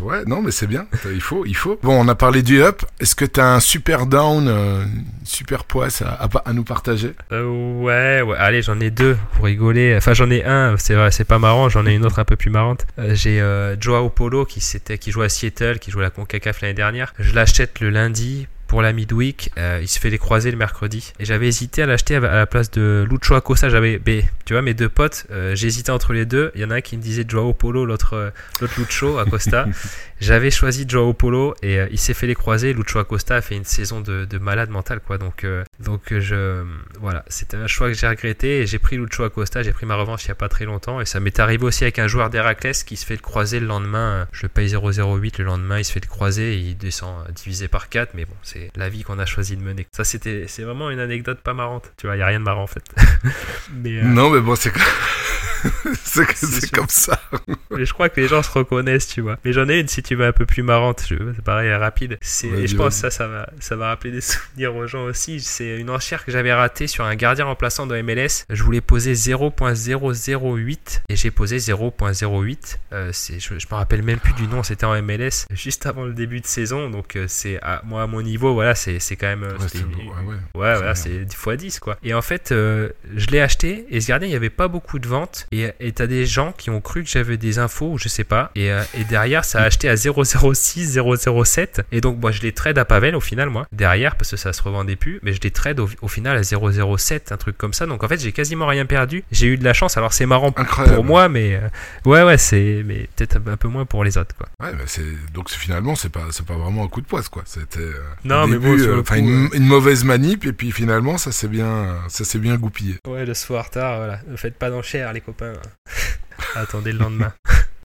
Ouais, non, mais c'est bien. Il faut, il faut. Bon, on a parlé du up. Est-ce que tu as un super down, euh, super poisse à, à, nous partager? Euh, Ouais, ouais. Allez, j'en ai deux pour rigoler. Enfin, j'en ai un. C'est vrai, c'est pas marrant. J'en ai une autre un peu plus marrante. Euh, j'ai euh, Joao Polo qui c'était, qui joue à Seattle, qui joue à la Concacaf l'année dernière. Je l'achète le lundi pour la midweek. Euh, il se fait les croisés le mercredi. Et j'avais hésité à l'acheter à la place de Lucho Acosta. J'avais, tu vois, mes deux potes, euh, j'hésitais entre les deux. Il y en a un qui me disait Joao Polo, l'autre, euh, l'autre Lucho Acosta. J'avais choisi Joao Polo et il s'est fait les croisés. Lucho Acosta a fait une saison de, de malade mental, quoi. Donc, donc je, voilà, c'était un choix que j'ai regretté et j'ai pris Lucho Acosta. J'ai pris ma revanche il y a pas très longtemps et ça m'est arrivé aussi avec un joueur d'Héraclès qui se fait le croiser le lendemain. Je le paye 0,08 le lendemain, il se fait le croiser et il descend divisé par 4. Mais bon, c'est la vie qu'on a choisi de mener. Ça, c'était, c'est vraiment une anecdote pas marrante. Tu vois, il y a rien de marrant en fait. mais, Non, mais bon, c'est c'est comme ça. mais je crois que les gens se reconnaissent, tu vois. Mais j'en ai une si tu veux un peu plus marrante. C'est pareil, rapide. C'est, et je pense que ça, ça va, ça va rappeler des souvenirs aux gens aussi. C'est une enchère que j'avais ratée sur un gardien remplaçant de MLS. Je voulais poser 0.008 et j'ai posé 0.08. Euh, c'est, je, je me rappelle même plus du nom. C'était en MLS juste avant le début de saison. Donc euh, c'est à, moi à mon niveau, voilà, c'est, c'est quand même. Euh, ouais, ouais, voilà, c'est 10 x 10 quoi. Et en fait, euh, je l'ai acheté et ce gardien, il n'y avait pas beaucoup de ventes. Et t'as des gens qui ont cru que j'avais des infos ou je sais pas. Et, euh, et derrière, ça a acheté à 006, 007. Et donc, moi, je les trade à Pavel au final, moi. Derrière, parce que ça se revendait plus. Mais je les trade au, final à 007, un truc comme ça. Donc, en fait, j'ai quasiment rien perdu. J'ai eu de la chance. Alors, c'est marrant pour moi, mais euh, ouais, ouais, c'est mais peut-être un peu moins pour les autres, quoi. Ouais, mais c'est donc finalement, c'est pas, pas vraiment un coup de poisse, quoi. C'était euh, non, mais bon, une, une, mauvaise manip et puis finalement, ça s'est bien, ça bien goupillé. Ouais, le soir tard, voilà. Ne faites pas d'enchères, les copains. Attendez le lendemain.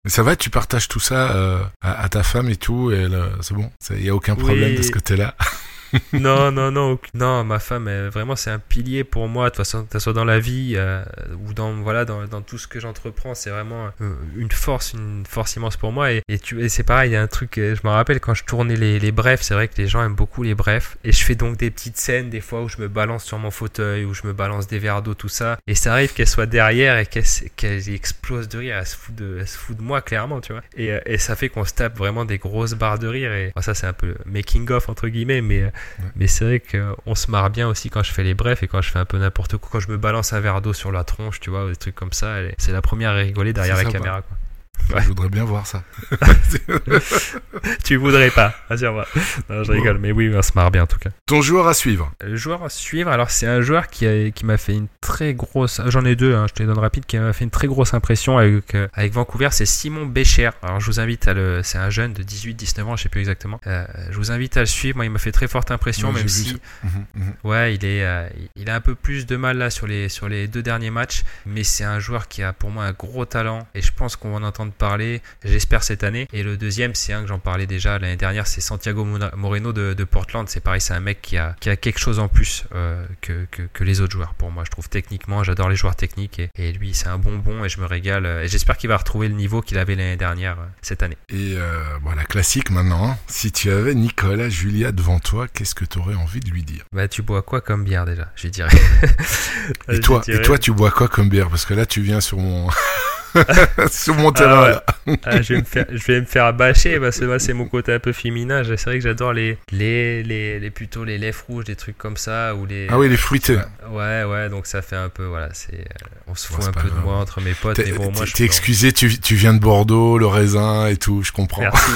Mais ça va, tu partages tout ça euh, à, ta femme et tout, et c'est bon, il n'y a aucun problème de ce côté-là. non, non, non, non, ma femme, vraiment, c'est un pilier pour moi, de toute façon, que soit dans la vie euh, ou dans, voilà, dans, dans tout ce que j'entreprends, c'est vraiment euh, une force, une force immense pour moi. Et, tu, et c'est pareil, il y a un truc, euh, je me rappelle quand je tournais les, les brefs, c'est vrai que les gens aiment beaucoup les brefs. Et je fais donc des petites scènes, des fois, où je me balance sur mon fauteuil, où je me balance des verres d'eau, tout ça. Et ça arrive qu'elle soit derrière et qu'elle qu explose de rire, elle se, fout de, elle se fout de moi, clairement, tu vois. Et, et ça fait qu'on se tape vraiment des grosses barres de rire. Et ça, c'est un peu making of, entre guillemets, mais mais c'est vrai qu'on se marre bien aussi quand je fais les brefs et quand je fais un peu n'importe quoi. Quand je me balance un verre d'eau sur la tronche, tu vois, des trucs comme ça. C'est la première à rigoler derrière la caméra, quoi. Je voudrais bien voir ça. tu voudrais pas, rassure-moi. Non, je rigole, mais oui, on se marre bien en tout cas. Ton joueur à suivre Le joueur à suivre, alors c'est un joueur qui, a, qui m'a fait une très grosse. J'en ai deux, hein, je te les donne rapide, qui m'a fait une très grosse impression avec, euh, avec Vancouver, c'est Simon Bécher. Alors je vous invite à le. C'est un jeune de 18-19 ans, je sais plus exactement. Euh, je vous invite à le suivre. Moi, il m'a fait très forte impression, même si. Mhm, mhm. Ouais, il, est, euh, il a un peu plus de mal là sur les, sur les deux derniers matchs, mais c'est un joueur qui a pour moi un gros talent et je pense qu'on va en entendre parler, j'espère cette année. Et le deuxième, c'est un que j'en parlais déjà l'année dernière, c'est Santiago Moreno de, Portland. C'est pareil, c'est un mec qui a, qui a quelque chose en plus euh, que, que, les autres joueurs pour moi. Je trouve techniquement, j'adore les joueurs techniques et, lui, c'est un bonbon et je me régale. Et j'espère qu'il va retrouver le niveau qu'il avait l'année dernière euh, cette année. Et euh, voilà, classique maintenant. Hein. Si tu avais Nicolas Julia devant toi, qu'est-ce que tu aurais envie de lui dire? Bah, tu bois quoi comme bière déjà? Je dirais. et toi, et toi, tu bois quoi comme bière? Parce que là, tu viens sur mon. sur mon terrain. Ah, ah, je, vais me faire, je vais me faire bâcher parce que moi, c'est mon côté un peu féminin. C'est vrai que j'adore les, les, les, les, plutôt les lèvres rouges, des trucs comme ça. Ou les, ah oui, les fruités. Ouais, ouais, donc ça fait un peu. Voilà, c'est, euh, on se fout un peu de moi entre mes potes. Mais bon, T'es excusé, tu, tu viens de Bordeaux, le raisin et tout, je comprends. Merci.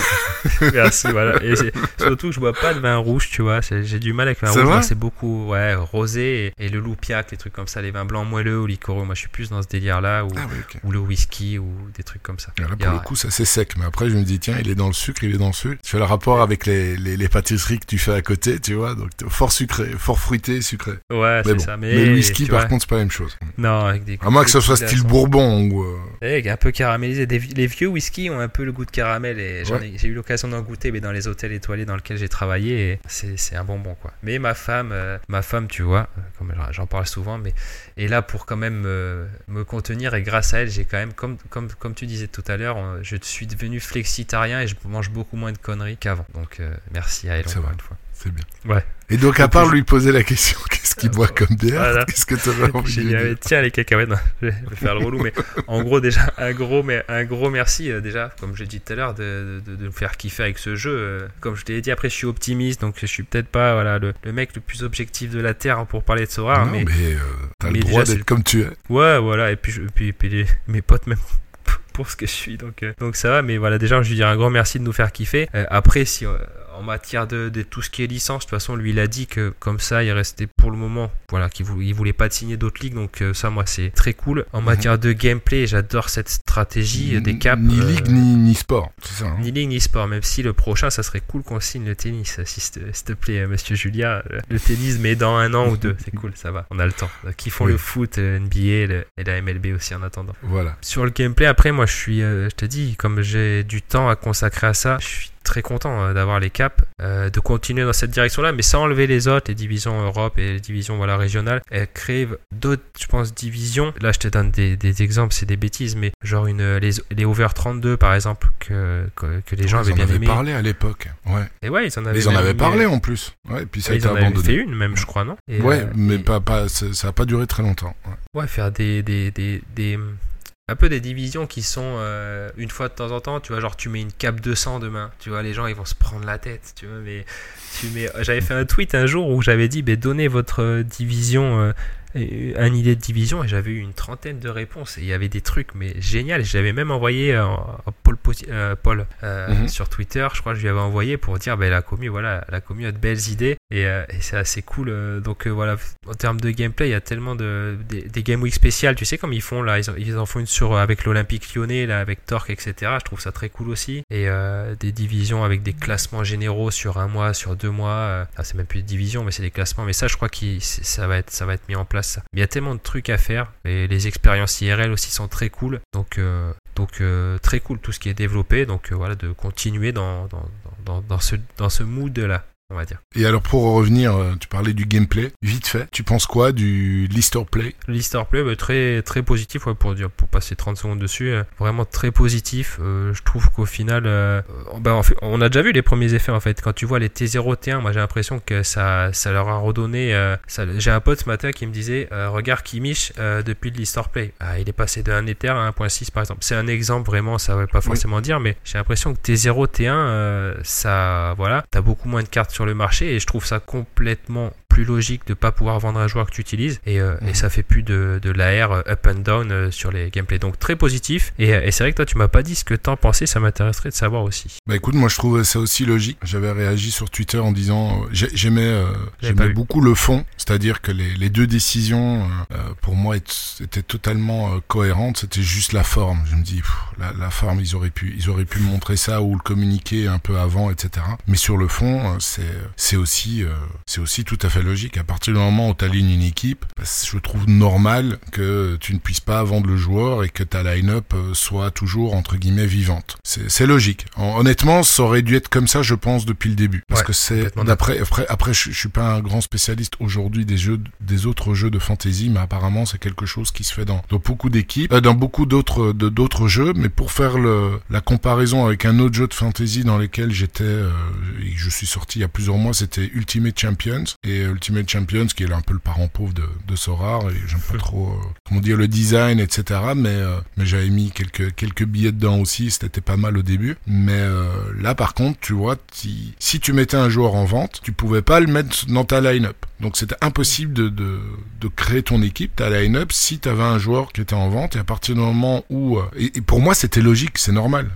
Merci, voilà. Et surtout, je bois pas de vin rouge, tu vois. J'ai du mal avec le vin rouge. C'est beaucoup, ouais, rosé et, le loupiac, les trucs comme ça, les vins blancs moelleux ou liquoreux. Moi, je suis plus dans ce délire-là. Ou, ah ou le whisky ou des trucs comme ça. Là, pour le coup, ça c'est sec. Mais après, je me dis, tiens, il est dans le sucre, il est dans le sucre. Tu fais le rapport avec les, les, pâtisseries que tu fais à côté, tu vois. Donc, fort sucré, fort fruité, sucré. Ouais, c'est ça. Mais, le whisky, par contre, c'est pas la même chose. Non, avec des. À moins que ce soit style bourbon ou. Euh... un peu caramélisé. les vieux whisky ont un peu le goût de caramel et j'ai eu l'occasion d'en goûter, mais dans les hôtels étoilés dans lesquels j'ai travaillé, c'est un bonbon, quoi. Mais ma femme, euh, ma femme, tu vois, euh, comme j'en parle souvent, mais est là pour quand même me contenir et grâce à elle, j'ai quand même, comme, comme comme, tu disais tout à l'heure, je suis devenu flexitarien et je mange beaucoup moins de conneries qu'avant. Donc euh, merci à elle encore une fois. C'est bien. Ouais. Et donc, à part lui poser la question, qu'est-ce qu'il boit comme bière? Qu'est-ce que tu aurais envie de dire? Tiens, les cacahuètes, je vais faire le relou, mais en gros, déjà, un gros, mais, un gros merci, euh, déjà, comme je l'ai dit tout à l'heure, de, de, de, me faire kiffer avec ce jeu. Euh, comme je t'ai dit, après, je suis optimiste, donc je suis peut-être pas voilà, le, le, mec le plus objectif de la Terre pour parler de Sora. Non, mais, mais t'as le droit d'être comme tu es. Ouais, voilà, et puis, puis, puis mes potes, même pour ce que je suis. Donc, euh, donc ça va, mais voilà, déjà, je lui dire un grand merci de nous faire kiffer. Euh, après, si. Euh, en matière de, de, tout ce qui est licence, de toute façon, lui, il a dit que comme ça, il restait pour le moment, voilà, qu'il voulait, il voulait pas signer d'autres ligues. Donc euh, ça, moi, c'est très cool. En mhm. matière de gameplay, j'adore cette stratégie des caps. Ni ligue ni, ni, sport, c'est ça. Hein. Ni ligue ni sport, même si le prochain, ça serait cool qu'on signe le tennis, s'il te, plaît, monsieur Julia. Le tennis, mais dans un an ou deux, c'est cool, ça va, on a le temps. Qui font le foot, NBA et la MLB aussi en attendant. Voilà. Sur le gameplay, après, moi, je suis, je te dis, comme j'ai du temps à consacrer à ça, je suis très content euh, d'avoir les caps, euh, de continuer dans cette direction-là, mais sans enlever les autres, les divisions Europe et les divisions voilà, régionales. Elles créent d'autres, je pense, divisions. Là, je te donne des, exemples, c'est des bêtises, mais genre une, les, les Over 32, par exemple, que, que, les gens avaient bien aimé. Ils en avaient parlé à l'époque. Ouais. Et ouais, ils en avaient, ils en avaient parlé en plus. Ouais, et puis ça a été ils en abandonné. fait une, même, je crois, non? Ouais, euh, mais pas, pas, ça n'a pas duré très longtemps. Ouais, faire des, des, des, des un peu des divisions qui sont euh, une fois de temps en temps, tu vois, genre tu mets une cap 200 demain, tu vois, les gens ils vont se prendre la tête, tu vois, mais tu mets, j'avais fait un tweet un jour où j'avais dit, ben donnez votre division euh, un idée de division et j'avais eu une trentaine de réponses. Et il y avait des trucs mais génial. J'avais même envoyé à Paul, euh, Paul euh, mhm. sur Twitter. Je crois que je lui avais envoyé pour dire ben la commu voilà la commu a de belles idées. Et, euh, et c'est assez cool donc voilà. En termes de gameplay il y a tellement de des, game week spéciales. Tu sais comme ils font là ils, en font une sur avec l'Olympique Lyonnais là avec Torque etc je trouve ça très cool aussi. Et des divisions avec des classements généraux sur un mois sur deux mois c'est même plus des divisions mais c'est des classements. Mais ça je crois que ça va être ça va être mis en place il y a tellement de trucs à faire et les expériences IRL aussi sont très cool. Donc, euh, donc euh, très cool tout ce qui est développé. Donc euh, voilà, de continuer dans, dans, dans, ce, dans ce mood-là on va dire. Et alors pour revenir, euh, tu parlais du gameplay, vite fait, tu penses quoi du Lister Play? Lister Play, bah, très très positif, ouais, pour dire, pour passer 30 secondes dessus, euh, vraiment très positif. Euh, je trouve qu'au final, bah, fait, on a déjà vu les premiers effets en fait. Quand tu vois les T0, T1, moi j'ai l'impression que ça, ça leur a redonné. j'ai un pote ce matin qui me disait, regarde Kimmich depuis Lister Play, ah, il est passé de 1 Ether à 1.6 par exemple. C'est un exemple vraiment, ça veut pas forcément dire, mais j'ai l'impression que T0, T1, ça, voilà, t'as beaucoup moins de cartes sur le marché et je trouve ça complètement plus logique de pas pouvoir vendre un joueur que tu utilises. Et, euh, et mhm. ça fait plus de, de l'AR euh, up and down euh, sur les gameplays. Donc très positif. Et, et c'est vrai que toi tu m'as pas dit ce que t'en pensais. Ça m'intéresserait de savoir aussi. Bah écoute moi je trouve ça aussi logique. J'avais réagi sur Twitter en disant j'aimais j'aimais beaucoup le fond. C'est-à-dire que les, les, deux décisions pour moi étaient totalement cohérentes. C'était juste la forme. Je me dis la, la, forme ils auraient pu ils auraient pu montrer ça ou le communiquer un peu avant etc mais sur le fond c'est c'est aussi c'est aussi tout à fait logique. À partir du moment où tu alignes une équipe, bah, je trouve normal que tu ne puisses pas vendre le joueur et que ta line-up euh, soit toujours entre guillemets vivante. C'est logique. Honnêtement, ça aurait dû être comme ça, je pense, depuis le début. Parce que c'est d'après après, après je, suis pas un grand spécialiste aujourd'hui des jeux des autres jeux de fantasy, mais apparemment c'est quelque chose qui se fait dans, dans beaucoup d'équipes, euh, dans beaucoup d'autres d'autres jeux. Mais pour faire le, la comparaison avec un autre jeu de fantasy dans lequel j'étais, euh, je suis sorti il y a plusieurs mois, c'était Ultimate Champions et Ultimate Champions, qui est un peu le parent pauvre de, de Sorar, et j'aime pas trop, euh, comment dire, le design, etc. Mais, euh, mais j'avais mis quelques, quelques billets dedans aussi, c'était pas mal au début. Mais euh, là, par contre, tu vois, si tu mettais un joueur en vente, tu pouvais pas le mettre dans ta line-up. Donc c'était impossible de, de, de, créer ton équipe, ta line-up, si tu avais un joueur qui était en vente. Et à partir du moment où... Et, pour moi, c'était logique, c'est normal.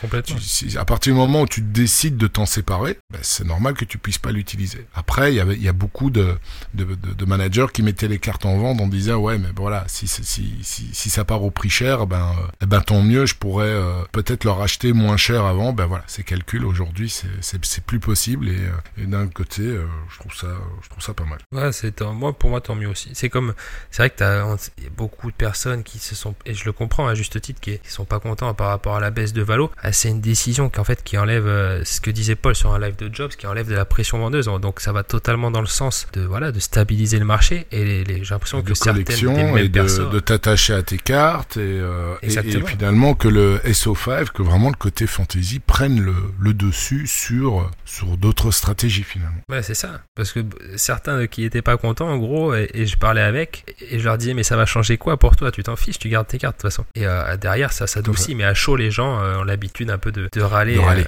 Complètement. à partir du moment où tu décides de t'en séparer, ben, c'est normal que tu puisses pas l'utiliser. Après, il y avait, il y a beaucoup de, de, de, managers qui mettaient les cartes en vente en disant ouais mais voilà si si, si, si ça part au prix cher ben euh, eh ben tant mieux je pourrais euh, peut-être leur acheter moins cher avant ben voilà c'est calcul aujourd'hui c'est c'est plus possible et, euh, et d'un côté je trouve ça je trouve ça pas mal. Ouais c'est moi pour moi tant mieux aussi. C'est comme c'est vrai que t'as y a beaucoup de personnes qui se sont et je le comprends à juste titre qui, qui sont pas contents par rapport à la baisse de Valo. Ah, c'est une décision qui en fait qui enlève ce que disait Paul sur un live de Jobs qui enlève de la pression vendeuse. Donc ça va totalement dans le sens de voilà de stabiliser le marché et les, j'ai l'impression que certaines des et de, de t'attacher à tes cartes et, euh, et, finalement que le SO5 que vraiment le côté fantasy prenne le, le dessus sur sur d'autres stratégies finalement. Ouais c'est ça. Parce que certains qui étaient pas contents en gros et, je parlais avec et je leur disais mais ça va changer quoi pour toi? Tu t'en fiches tu gardes tes cartes de toute façon et euh, derrière ça s'adoucit mais à chaud les gens euh, ont l'habitude un peu de, de râler, de râler.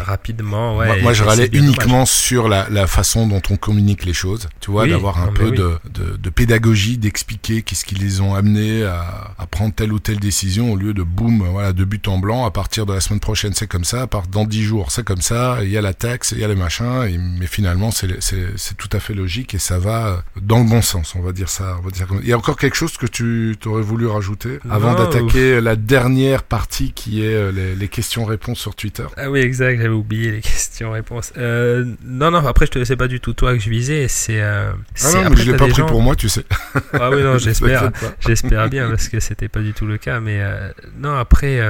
rapidement. Ouais, moi, je râlais uniquement sur la, la façon dont on communique les choses. Tu vois, Oui, d'avoir un peu oui. de, de, pédagogie, d'expliquer qu'est-ce qui les ont amenés à, à prendre telle ou telle décision au lieu de boum, voilà, de but en blanc. À partir de la semaine prochaine, c'est comme ça. À part dans dix jours, c'est comme ça. Il y a la taxe, il y a les machins. Et, mais finalement, c'est tout à fait logique et ça va dans le bon sens. On va dire ça. On va dire Il y a encore quelque chose que tu aurais voulu rajouter avant d'attaquer la dernière partie qui est euh, les, les questions-réponses sur Twitter? Ah oui, exact, j'avais oublié les questions-réponses. Euh, non, non, après, je te sais pas du tout toi que je visais. C'est. Euh, Ah non, mais je l'ai pas pris gens- pour moi, tu sais. Ah oui, non, j'espère. J'espère bien parce que c'était pas du tout le cas. Mais euh, non, après,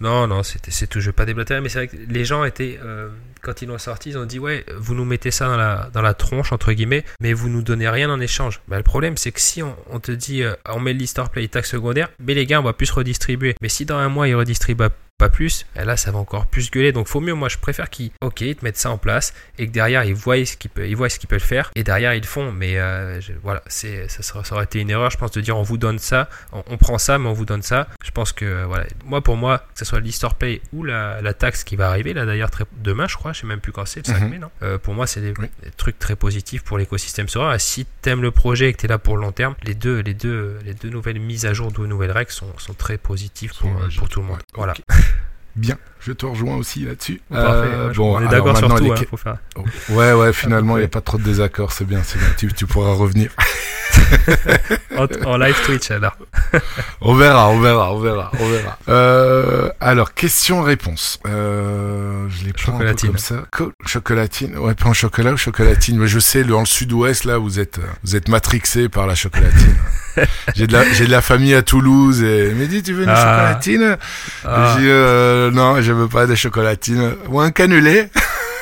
non, non, c'était, c'est tout. Je vais pas déblatérer, mais c'est vrai que les gens étaient, quand ils l'ont sorti, ils ont dit ouais, vous nous mettez ça dans la tronche entre guillemets, mais vous nous donnez rien en échange. Bah, le problème, c'est que si on, te dit, euh, on met le store play taxe secondaire, mais les gars, on va plus redistribuer. Mais si dans un mois ils redistribuent pas plus, et là ça va encore plus gueuler. Donc faut mieux, moi je préfère qu'ils, ok, ils te mettent ça en place et que derrière ils voient ce qu'ils peuvent, ils voient ce qu'ils peuvent faire et derrière ils le font. Mais euh, je- voilà, c'est ça, ça aurait été une erreur, je pense, de dire on vous donne ça, on, on prend ça, mais on vous donne ça. Je pense que euh, voilà, moi pour moi, que ce soit l'e-store pay ou la, la taxe qui va arriver là d'ailleurs très demain, je crois, je sais même plus quand c'est, le 5 Mhm. mai, non? Euh, Pour moi, c'est des, Oui. des trucs très positifs pour l'écosystème Sora. Et si t'aimes le projet et que t'es là pour le long terme, les deux, les deux, les deux nouvelles mises à jour, deux nouvelles règles sont, sont très positives pour, pour tout le monde. Ouais, Voilà. Bien, je te rejoins aussi là-dessus. Euh, je- bon, on est d'accord sur tout. les hein, faire- Ouais, ouais, finalement, il n'y a pas trop de désaccords, c'est bien, c'est bien. Tu, tu pourras revenir. en, en live Twitch alors. On verra, on verra, on verra, on verra. Euh, alors, question-réponse. Euh, je un peu comme ça. Co- chocolatine, ouais, pas en chocolat ou chocolatine. Mais je sais, dans le sud-ouest, là, vous êtes, euh, vous êtes matrixé par la chocolatine. j'ai de la, j'ai de la famille à Toulouse et il m'a dit, tu veux une Ah. chocolatine? Ah. J'ai euh, non, je veux pas de chocolatine. Ou un canulé.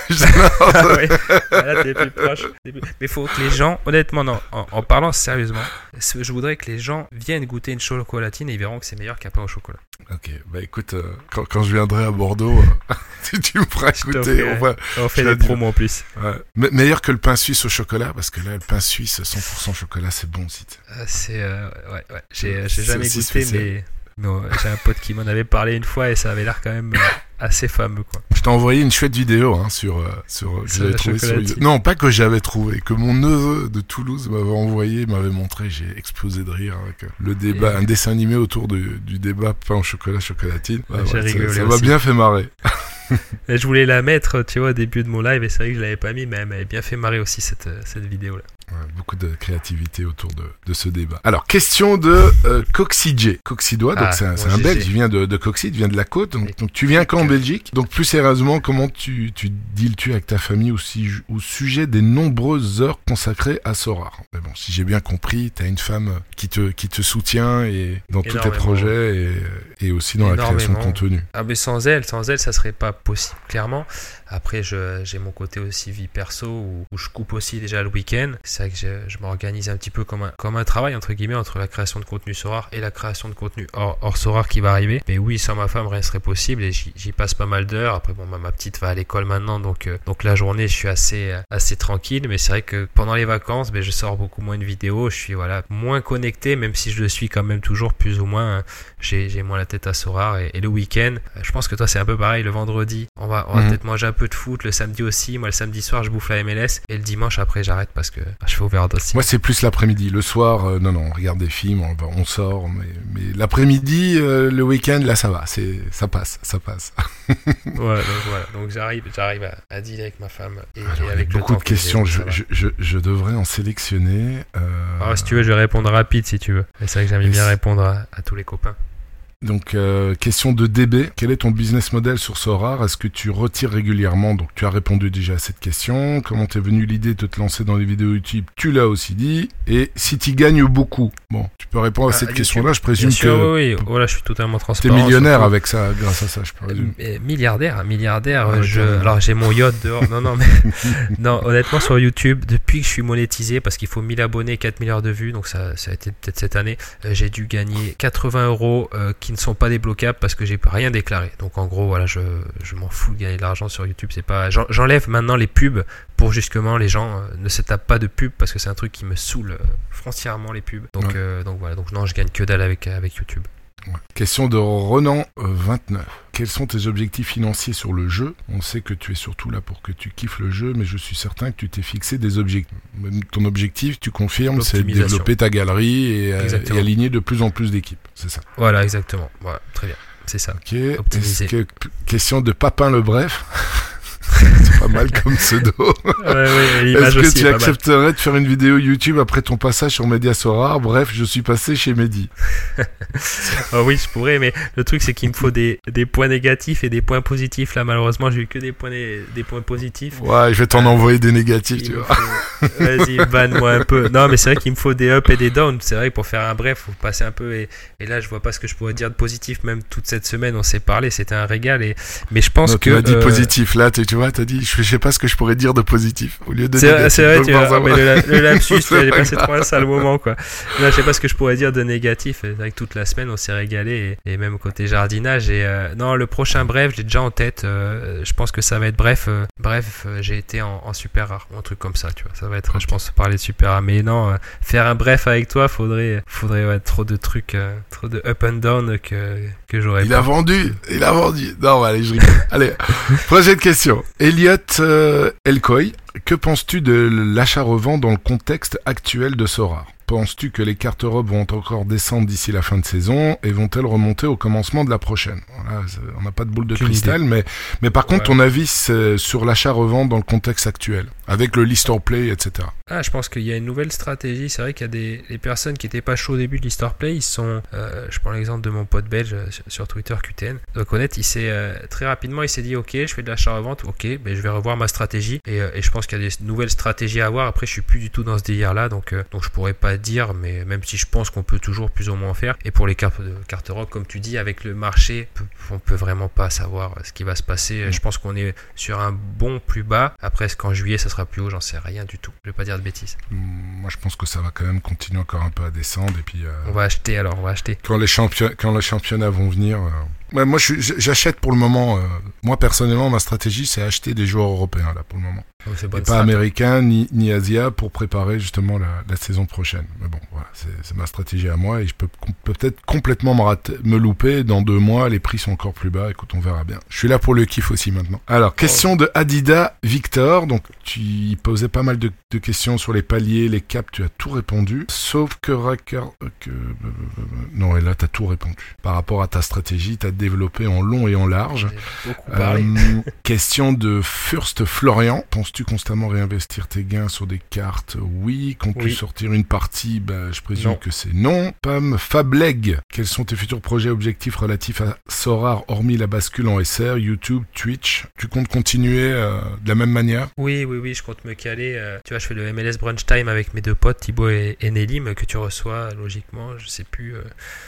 Ah ouais. Ah, Là, t'es plus proche. T'es plus- Mais faut que les gens, honnêtement, non, en, en parlant sérieusement, je voudrais que les gens viennent goûter une chocolatine et ils verront que c'est meilleur qu'un pain au chocolat. Ok, bah écoute, euh, quand, quand je viendrai à Bordeaux, euh, tu, tu me feras goûter. On va, On fait des promos en plus. ouais. Me- meilleur que le pain suisse au chocolat, parce que là, le pain suisse 100% chocolat, c'est bon aussi. Euh, C'est euh, ouais, ouais. J'ai jamais goûté, spécial. mais, j'ai un pote qui m'en avait parlé une fois et ça avait l'air quand même assez fameux quoi. Je t'ai envoyé une chouette vidéo hein, sur, euh, sur que j'avais trouvé sur. Non, pas que j'avais trouvé, que mon neveu de Toulouse m'avait envoyé, m'avait montré. J'ai explosé de rire avec euh, le débat, Et- un dessin animé autour du, du débat pain au chocolat chocolatine. Bah, Ouais, rigolé ça m'a bien fait marrer. Je voulais la mettre, tu vois, au début de mon live et c'est vrai que je l'avais pas mis, mais elle m'avait bien fait marrer aussi cette, euh, cette vidéo là. Ouais, beaucoup de créativité autour de, de ce débat. Alors, question de euh, Coxidje. Coxidois, donc Ah, c'est un, c'est un. Belge, il vient de, de Coxide, il vient de la côte. Donc, donc tu viens quand en Belgique? Donc plus sérieusement, comment tu, tu deals-tu avec ta famille au, sujet des nombreuses heures consacrées à Sorar Mais bon, si j'ai bien compris, tu as une femme qui te, qui te soutient et dans tous tes projets et, et aussi dans la création de contenu. Ah mais sans elle, sans elle, ça serait pas possible, clairement. Après, je- j'ai mon côté aussi vie perso où, où je coupe aussi déjà le week-end. C'est vrai que je, je m'organise un petit peu comme un, comme un travail, entre guillemets, entre la création de contenu Sorar et la création de contenu hors, hors qui va arriver. Mais oui, sans ma femme, rien serait possible et j'y passe pas mal d'heures. Après, bon, ma, ma petite va à l'école maintenant, donc, euh, donc la journée, je suis assez, assez tranquille. Mais c'est vrai que pendant les vacances, ben, je sors beaucoup moins de vidéos. Je suis voilà, moins connecté, même si je le suis quand même toujours plus ou moins. hein. J'ai j'ai moins la tête à Sorar et, et le week-end, euh, je pense que toi c'est un peu pareil. Le vendredi, on va, on va Mhm. peut-être manger un peu de foot. Le samedi aussi. Moi, le samedi soir, je bouffe la MLS et le dimanche après, j'arrête parce que bah, je fais overdose. Moi, c'est plus l'après-midi. Le soir, euh, non, non, on regarde des films, on, sort, mais, mais l'après-midi, euh, le week-end, là, ça va, c'est, ça passe, ça passe. Ouais, donc voilà. Donc j'arrive, j'arrive à, à dealer avec ma femme et, Alors, et avec beaucoup de questions, je, je, je, je devrais en sélectionner. euh, Alors, si tu veux, je vais répondre rapide si tu veux. C'est vrai que j'aime bien répondre à, à tous les copains. Donc, euh, question de DB. Quel est ton business model sur Sorar? Est-ce que tu retires régulièrement? Donc, tu as répondu déjà à cette question. Comment t'es venu l'idée de te lancer dans les vidéos YouTube? Tu l'as aussi dit. Et si tu gagnes beaucoup? Bon, tu peux répondre à Ah, cette question-là. Je présume sûr, que oui, oui. Voilà, je suis totalement t'es transparent. millionnaire surtout. avec ça, grâce à ça, je présume. Euh, milliardaire, milliardaire. Ah, je... Alors j'ai mon yacht dehors. Non, non, mais non. Honnêtement, sur YouTube, depuis que je suis monétisé, parce qu'il faut 1000 abonnés, 4 milliards de vues, donc ça, ça a été peut-être cette année, euh, j'ai dû gagner 80 euros euh, qui ne sont pas débloquables parce que j'ai rien déclaré. Donc en gros, voilà, je, je m'en fous de gagner de l'argent sur YouTube. C'est pas. j'en- J'enlève maintenant les pubs pour justement les gens euh, ne se tapent pas de pubs parce que c'est un truc qui me saoule euh, foncièrement les pubs. Donc Ouais. euh, donc voilà. Donc non, je gagne que dalle avec avec YouTube. Question de Renan, euh, 29. Quels sont tes objectifs financiers sur le jeu? On sait que tu es surtout là pour que tu kiffes le jeu, mais je suis certain que tu t'es fixé des objectifs. Ton objectif, tu confirmes, c'est de développer ta galerie et, euh, et aligner de plus en plus d'équipes. C'est ça? Voilà, exactement. Voilà, très bien. C'est ça. Ok. Que- question de Papin le Bref. c'est pas mal comme pseudo. Ouais, ouais, l'image Est-ce que tu est accepterais de faire une vidéo YouTube après ton passage sur Mediasorar Bref, je suis passé chez Mehdi. Ah oui, je pourrais, mais le truc c'est qu'il me faut des, des points négatifs et des points positifs. Là, malheureusement, j'ai eu que des points, né- des points positifs. Ouais, je vais t'en envoyer des négatifs, tu vois. faut- Vas-y, banne-moi un peu. Non, mais c'est vrai qu'il me faut des up et des down. C'est vrai, pour faire un bref, faut passer un peu. Et, et là, je vois pas ce que je pourrais dire de positif. Même toute cette semaine, on s'est parlé, c'était un régal. Et... Mais je pense Non, que. tu m'as dit euh, positif. Là, tu, tu t'as dit, je, sais pas ce que je pourrais dire de positif. Au lieu de C'est vrai, c'est vrai, tu vois, mais le, le lapsus, tu passé trop un sale moment, quoi. Là, je sais pas ce que je pourrais dire de négatif. Vrai que toute la semaine, on s'est régalé, et, et même côté jardinage. Et euh, non, le prochain bref, j'ai déjà en tête. euh, je pense que ça va être bref. euh, bref, euh, j'ai été en, en super rare, un truc comme ça, tu vois. Ça va être, je pense, parler de super rare. Mais non, euh, faire un bref avec toi, faudrait, faudrait ouais, trop de trucs, euh, trop de up and down que, que j'aurais Il pas. a vendu, il a vendu. Non, allez, je rigole. allez, prochaine question. Elliot euh, Elcoy, que penses-tu de l'achat-revent dans le contexte actuel de Sora? Penses-tu que les cartes Europe vont encore descendre d'ici la fin de saison et vont-elles remonter au commencement de la prochaine? Voilà, On n'a pas de boule de cristal, mais, mais par contre, Ouais. ton avis sur l'achat-revent dans le contexte actuel, avec le list or play, etc. Ah, je pense qu'il y a une nouvelle stratégie. C'est vrai qu'il y a des les personnes qui étaient pas chauds au début de l'Histoire Play. Ils sont, euh, je prends l'exemple de mon pote belge euh, sur, sur Twitter QTN. Donc honnête, il s'est euh, très rapidement, il s'est dit ok, je fais de l'achat-revente, ok, ben je vais revoir ma stratégie. Et, euh, et je pense qu'il y a des nouvelles stratégies à avoir. Après, je suis plus du tout dans ce délire-là, donc euh, donc je pourrais pas dire, mais même si je pense qu'on peut toujours plus ou moins en faire. Et pour les cartes de cartes rock, comme tu dis, avec le marché, on peut vraiment pas savoir euh, ce qui va se passer. Je pense qu'on est sur un bon plus bas. Après, est-ce qu'en juillet ça sera plus haut? J'en sais rien du tout. Je vais pas dire de bêtises. Hum, Moi, je pense que ça va quand même continuer encore un peu à descendre, et puis... euh, On va acheter alors, on va acheter. quand les quand les championnats vont venir. Euh, ouais, moi, j'achète pour le moment. euh, moi, personnellement, ma stratégie, c'est acheter des joueurs européens là pour le moment, c'est et pas strat. américains ni, ni asia pour préparer justement la, la saison prochaine. Mais bon, voilà, c'est ma stratégie à moi et je peux peut-être complètement me, rater- me louper. Dans deux mois, les prix sont encore plus bas. Écoute, on verra bien. Je suis là pour le kiff aussi maintenant. Alors, question de Adidas Victor. Donc, tu posais pas mal de, de questions sur les paliers, les caps. Tu as tout répondu, sauf que Racker, euh, que non, et là, t'as tout répondu. Par rapport à ta stratégie, t'as développé en long et en large. Euh, question de Furst Florian. Penses-tu constamment réinvestir tes gains sur des cartes Oui. Comptes-tu Oui. sortir une partie bah, Je présume Non. que c'est non. Pam Fableg. Quels sont tes futurs projets objectifs relatifs à Sorar, hormis la bascule en SR, YouTube, Twitch? Tu comptes continuer euh, de la même manière? Oui, oui, oui, je compte me caler. euh, tu vois, je fais le MLS Brunch Time avec mes deux potes, Thibaut et, et Nelim, que tu reçois logiquement. Je sais plus.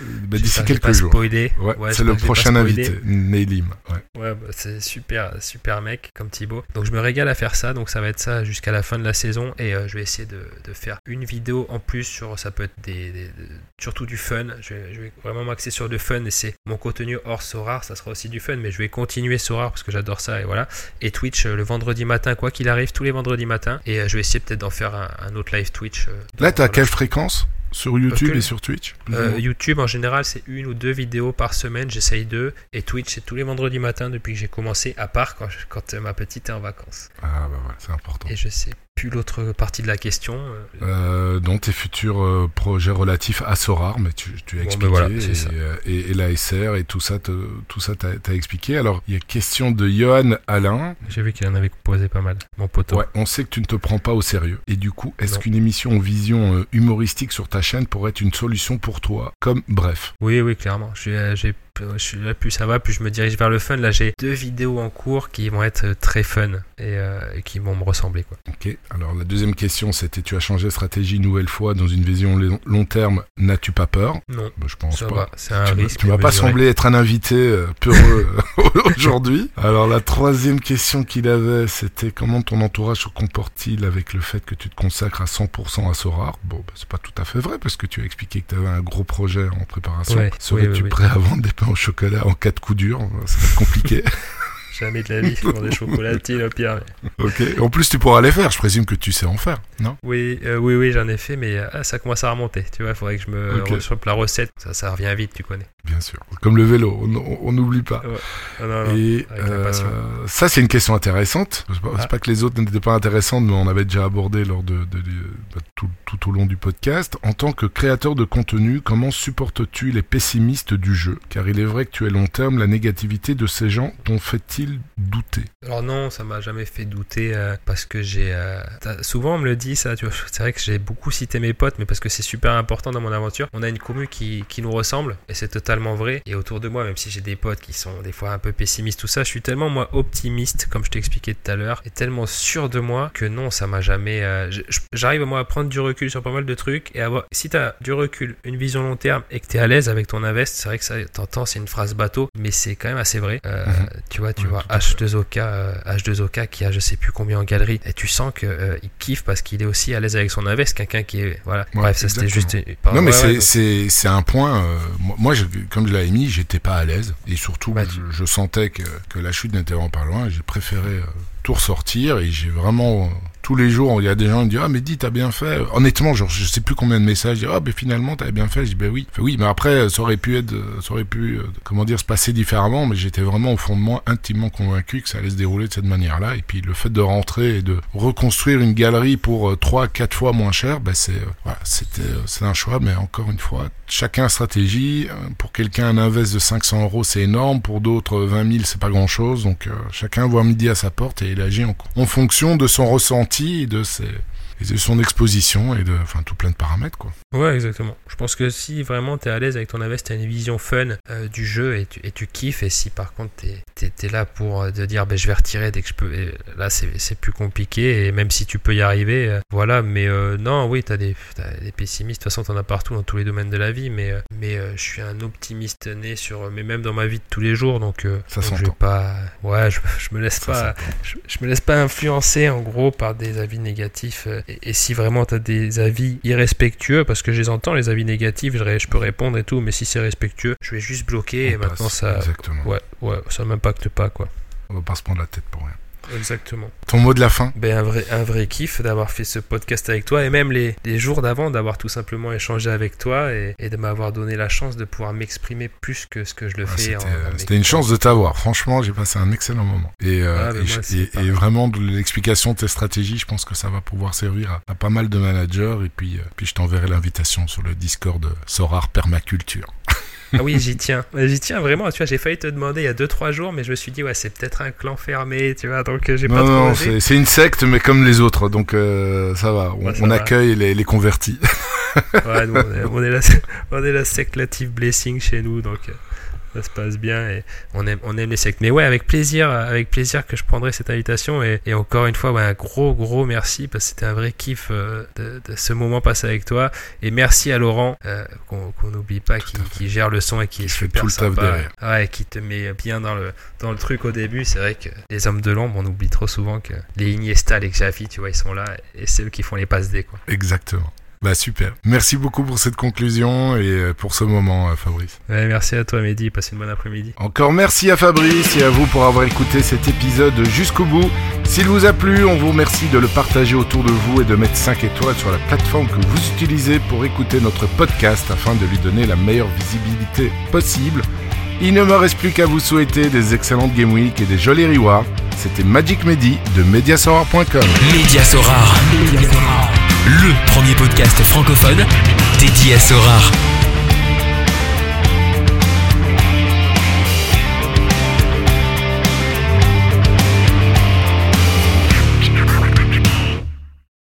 Bah, D'ici quelques pas jours. spoilé. Ouais, Ouais, c'est le pas prochain invité, Nelim. Ouais. Ouais, bah, c'est super, super mec comme Thibaut. Donc je me régale à faire ça. Donc ça va être ça jusqu'à la fin de la saison. Et euh, je vais essayer de, de faire une vidéo en plus sur. Ça peut être des, des- de- surtout du fun. Je vais, je vais vraiment m'axer sur le fun. Et c'est mon contenu hors Sorar. Ça sera aussi du fun. Mais je vais continuer Sorar parce que j'adore ça. Et voilà. Et Twitch euh, le vendredi matin, quoi qu'il arrive, tous les vendredis matins. Et euh, je vais essayer peut-être d'en faire un, un autre live Twitch. euh, Là, t'as quelle fréquence? Sur YouTube et sur Twitch Euh, YouTube en général c'est une ou deux vidéos par semaine, j'essaye deux. Et Twitch c'est tous les vendredis matins depuis que j'ai commencé, à part quand, je- quand ma petite est en vacances. Ah, bah voilà, c'est important. Et je sais plus l'autre partie de la question. euh, Euh, donc tes futurs euh, projets relatifs à Sorar, mais tu, tu as Bon, expliqué ben voilà, c'est et, euh, et, et la SR et tout ça, te- tout ça t'as t'as expliqué. Alors il y a question de Johan Alain. J'ai vu qu'il en avait posé pas mal, mon poteau. Ouais, on sait que tu ne te prends pas au sérieux. Et du coup, est-ce Non. qu'une émission en vision humoristique sur ta chaîne pourrait être une solution pour toi? Comme bref. Oui, oui, clairement. J'ai- là, plus ça va, plus je me dirige vers le fun. Là, j'ai deux vidéos en cours qui vont être euh, très fun et, euh, et qui vont me ressembler. Quoi. Ok. Alors la deuxième question, c'était tu as changé de stratégie une nouvelle fois dans une vision long, terme. N'as-tu pas peur? Non, Bah, Je pense ça pas. va. C'est un tu, risque. tu vas pas sembler être un invité euh, peureux aujourd'hui. Alors la troisième question qu'il avait, c'était comment ton entourage se comporte-t-il avec le fait que tu te consacres à 100% à Sorar Bon, bah, c'est pas tout à fait vrai parce que tu as expliqué que tu avais un gros projet en préparation. Ouais, Serais-tu oui, oui, oui. prêt à vendre des pains au chocolat en cas de coup dur Ça va être compliqué. Jamais de la vie. Prends des chocolatines au pire. mais- Ok. En plus, tu pourras les faire. Je présume que tu sais en faire, non? Oui, euh, oui, oui, j'en ai fait, mais euh, ça commence à remonter. Tu vois, il faudrait que je me Ok. rechoppe la recette. Ça, ça revient vite, tu connais. Bien sûr. Comme le vélo, on- n'oublie pas. Non, non. Et euh, ça, c'est une question intéressante. C'est pas, Ah. pas que les autres n'étaient pas intéressantes, mais on avait déjà abordé lors de, de- de- bah, tout, tout au long du podcast. En tant que créateur de contenu, comment supportes-tu les pessimistes du jeu? Car il est vrai que tu es long terme, la négativité de ces gens t'en fait-il douter? Alors non, ça m'a jamais fait douter euh, parce que j'ai euh, souvent on me le dit ça. Tu vois, c'est vrai que j'ai beaucoup cité mes potes, mais parce que c'est super important dans mon aventure. On a une commu qui, qui nous ressemble et c'est totalement vrai. Et autour de moi, même si j'ai des potes qui sont des fois un peu pessimistes, tout ça, je suis tellement moi optimiste, comme je t'expliquais tout à l'heure, et tellement sûr de moi que non, ça m'a jamais. euh, J'arrive moi à prendre du recul sur pas mal de trucs et avoir. Si t'as du recul, une vision long terme et que t'es à l'aise avec ton invest, c'est vrai que ça, t'entends, c'est une phrase bateau, mais c'est quand même assez vrai. Euh, Mhm. Tu vois, tu vois, tout à fait. H2OK, euh, H2OK qui a je sais plus combien en galerie, et tu sens que euh, il kiffe parce qu'il est aussi à l'aise avec son invest, quelqu'un qui est voilà. Ouais, Bref, ça c'était juste. pardon, Non, mais ouais, c'est donc- un point. euh, moi, je- comme je l'avais mis, j'étais pas à l'aise. Et surtout, Bah, je, je sentais que, que la chute n'était vraiment pas loin. J'ai préféré euh, tout ressortir. Et j'ai vraiment. Tous les jours, il y a des gens qui me disent Ah, mais dis, t'as bien fait. Honnêtement, genre, je sais plus combien de messages. Ah, mais finalement, t'avais bien fait. Je dis Ben oui. Fait, oui, mais après, ça aurait pu être. Ça aurait pu, euh, comment dire, se passer différemment. Mais j'étais vraiment au fond de moi intimement convaincu que ça allait se dérouler de cette manière-là. Et puis, le fait de rentrer et de reconstruire une galerie pour euh, trois, quatre fois moins cher, ben c'est, euh, voilà, c'était, c'est un choix. Mais encore une fois, chacun stratégie. Pour quelqu'un, un invest de 500 euros, c'est énorme. Pour d'autres, 20 000, c'est pas grand-chose. Donc, euh, chacun voit midi à sa porte et il agit en, en fonction de son ressenti de ses et de son exposition et de, enfin, tout plein de paramètres, quoi. Ouais, exactement. Je pense que si vraiment t'es à l'aise avec ton invest, t'as une vision fun euh, du jeu et tu, et tu kiffes, et si par contre t'es t'es- t'es là pour euh, te dire ben, je vais retirer dès que je peux, et là c'est plus compliqué, et même si tu peux y arriver, euh, voilà, mais euh, non, oui, t'as des, t'as des pessimistes, de toute façon t'en as partout dans tous les domaines de la vie, mais, mais je suis un optimiste né sur, mais même dans ma vie de tous les jours, donc, Ça donc je vais pas, ouais, je, je me laisse Ça pas, je, je me laisse pas influencer en gros par des avis négatifs. Et, et si vraiment tu as des avis irrespectueux, parce que je les entends, les avis négatifs, je, peux répondre et tout, mais si c'est respectueux, je vais juste bloquer et maintenant ça. Exactement. Ouais, ouais, ça m'impacte pas quoi. On va pas se prendre la tête pour rien. Exactement. Ton mot de la fin Ben, un, vrai, un vrai kiff d'avoir fait ce podcast avec toi et même les, les jours d'avant d'avoir tout simplement échangé avec toi et, et de m'avoir donné la chance de pouvoir m'exprimer plus que ce que je le Ah, fais. C'était en- euh, une chance de t'avoir. Franchement, j'ai passé un excellent moment. Et, euh, Ah, mais et, moi, vraiment, de l'explication de tes stratégies, je pense que ça va pouvoir servir à, à pas mal de managers. Et puis, euh, puis je t'enverrai l'invitation sur le Discord Sorar Permaculture. Ah oui, j'y tiens. J'y tiens vraiment. Tu vois, j'ai failli te demander il y a 2-3 jours, mais je me suis dit, ouais, c'est peut-être un clan fermé, tu vois, donc euh, j'ai pas Non, non, c'est une secte, mais comme les autres. Donc, euh, ça va. On, Ouais, ça on va. accueille les, les convertis. Ouais, nous, on, est, on est la, on est la secte Latif Blessing chez nous, donc euh, ça se passe bien et on aime, on aime les sectes. Mais ouais, avec plaisir, avec plaisir que je prendrai cette invitation et, et encore une fois, ouais, un gros, gros merci parce que c'était un vrai kiff euh, de, de ce moment passé avec toi. Et merci à Laurent, euh, qu'on n'oublie pas, qui, gère le son et qui, Qui est fait super tout le taf sympa. derrière. Ouais, qui te met bien dans le, dans le truc au début. C'est vrai que les hommes de l'ombre, on oublie trop souvent que les Iniesta, les Xavi, tu vois, ils sont là et c'est eux qui font les passes D, quoi. Exactement. Bah, super. Merci beaucoup pour cette conclusion et euh, pour ce moment, euh, Fabrice. Ouais, merci à toi, Mehdi. Passe une bonne après-midi. Encore merci à Fabrice et à vous pour avoir écouté cet épisode jusqu'au bout. S'il vous a plu, on vous remercie de le partager autour de vous et de mettre 5 étoiles sur la plateforme que vous utilisez pour écouter notre podcast afin de lui donner la meilleure visibilité possible. Il ne me reste plus qu'à vous souhaiter des excellentes Game Week et des jolis rewards. C'était Magic Mehdi de Mediasorar.com. Média Sorare. Le premier podcast francophone dédié à Sorare.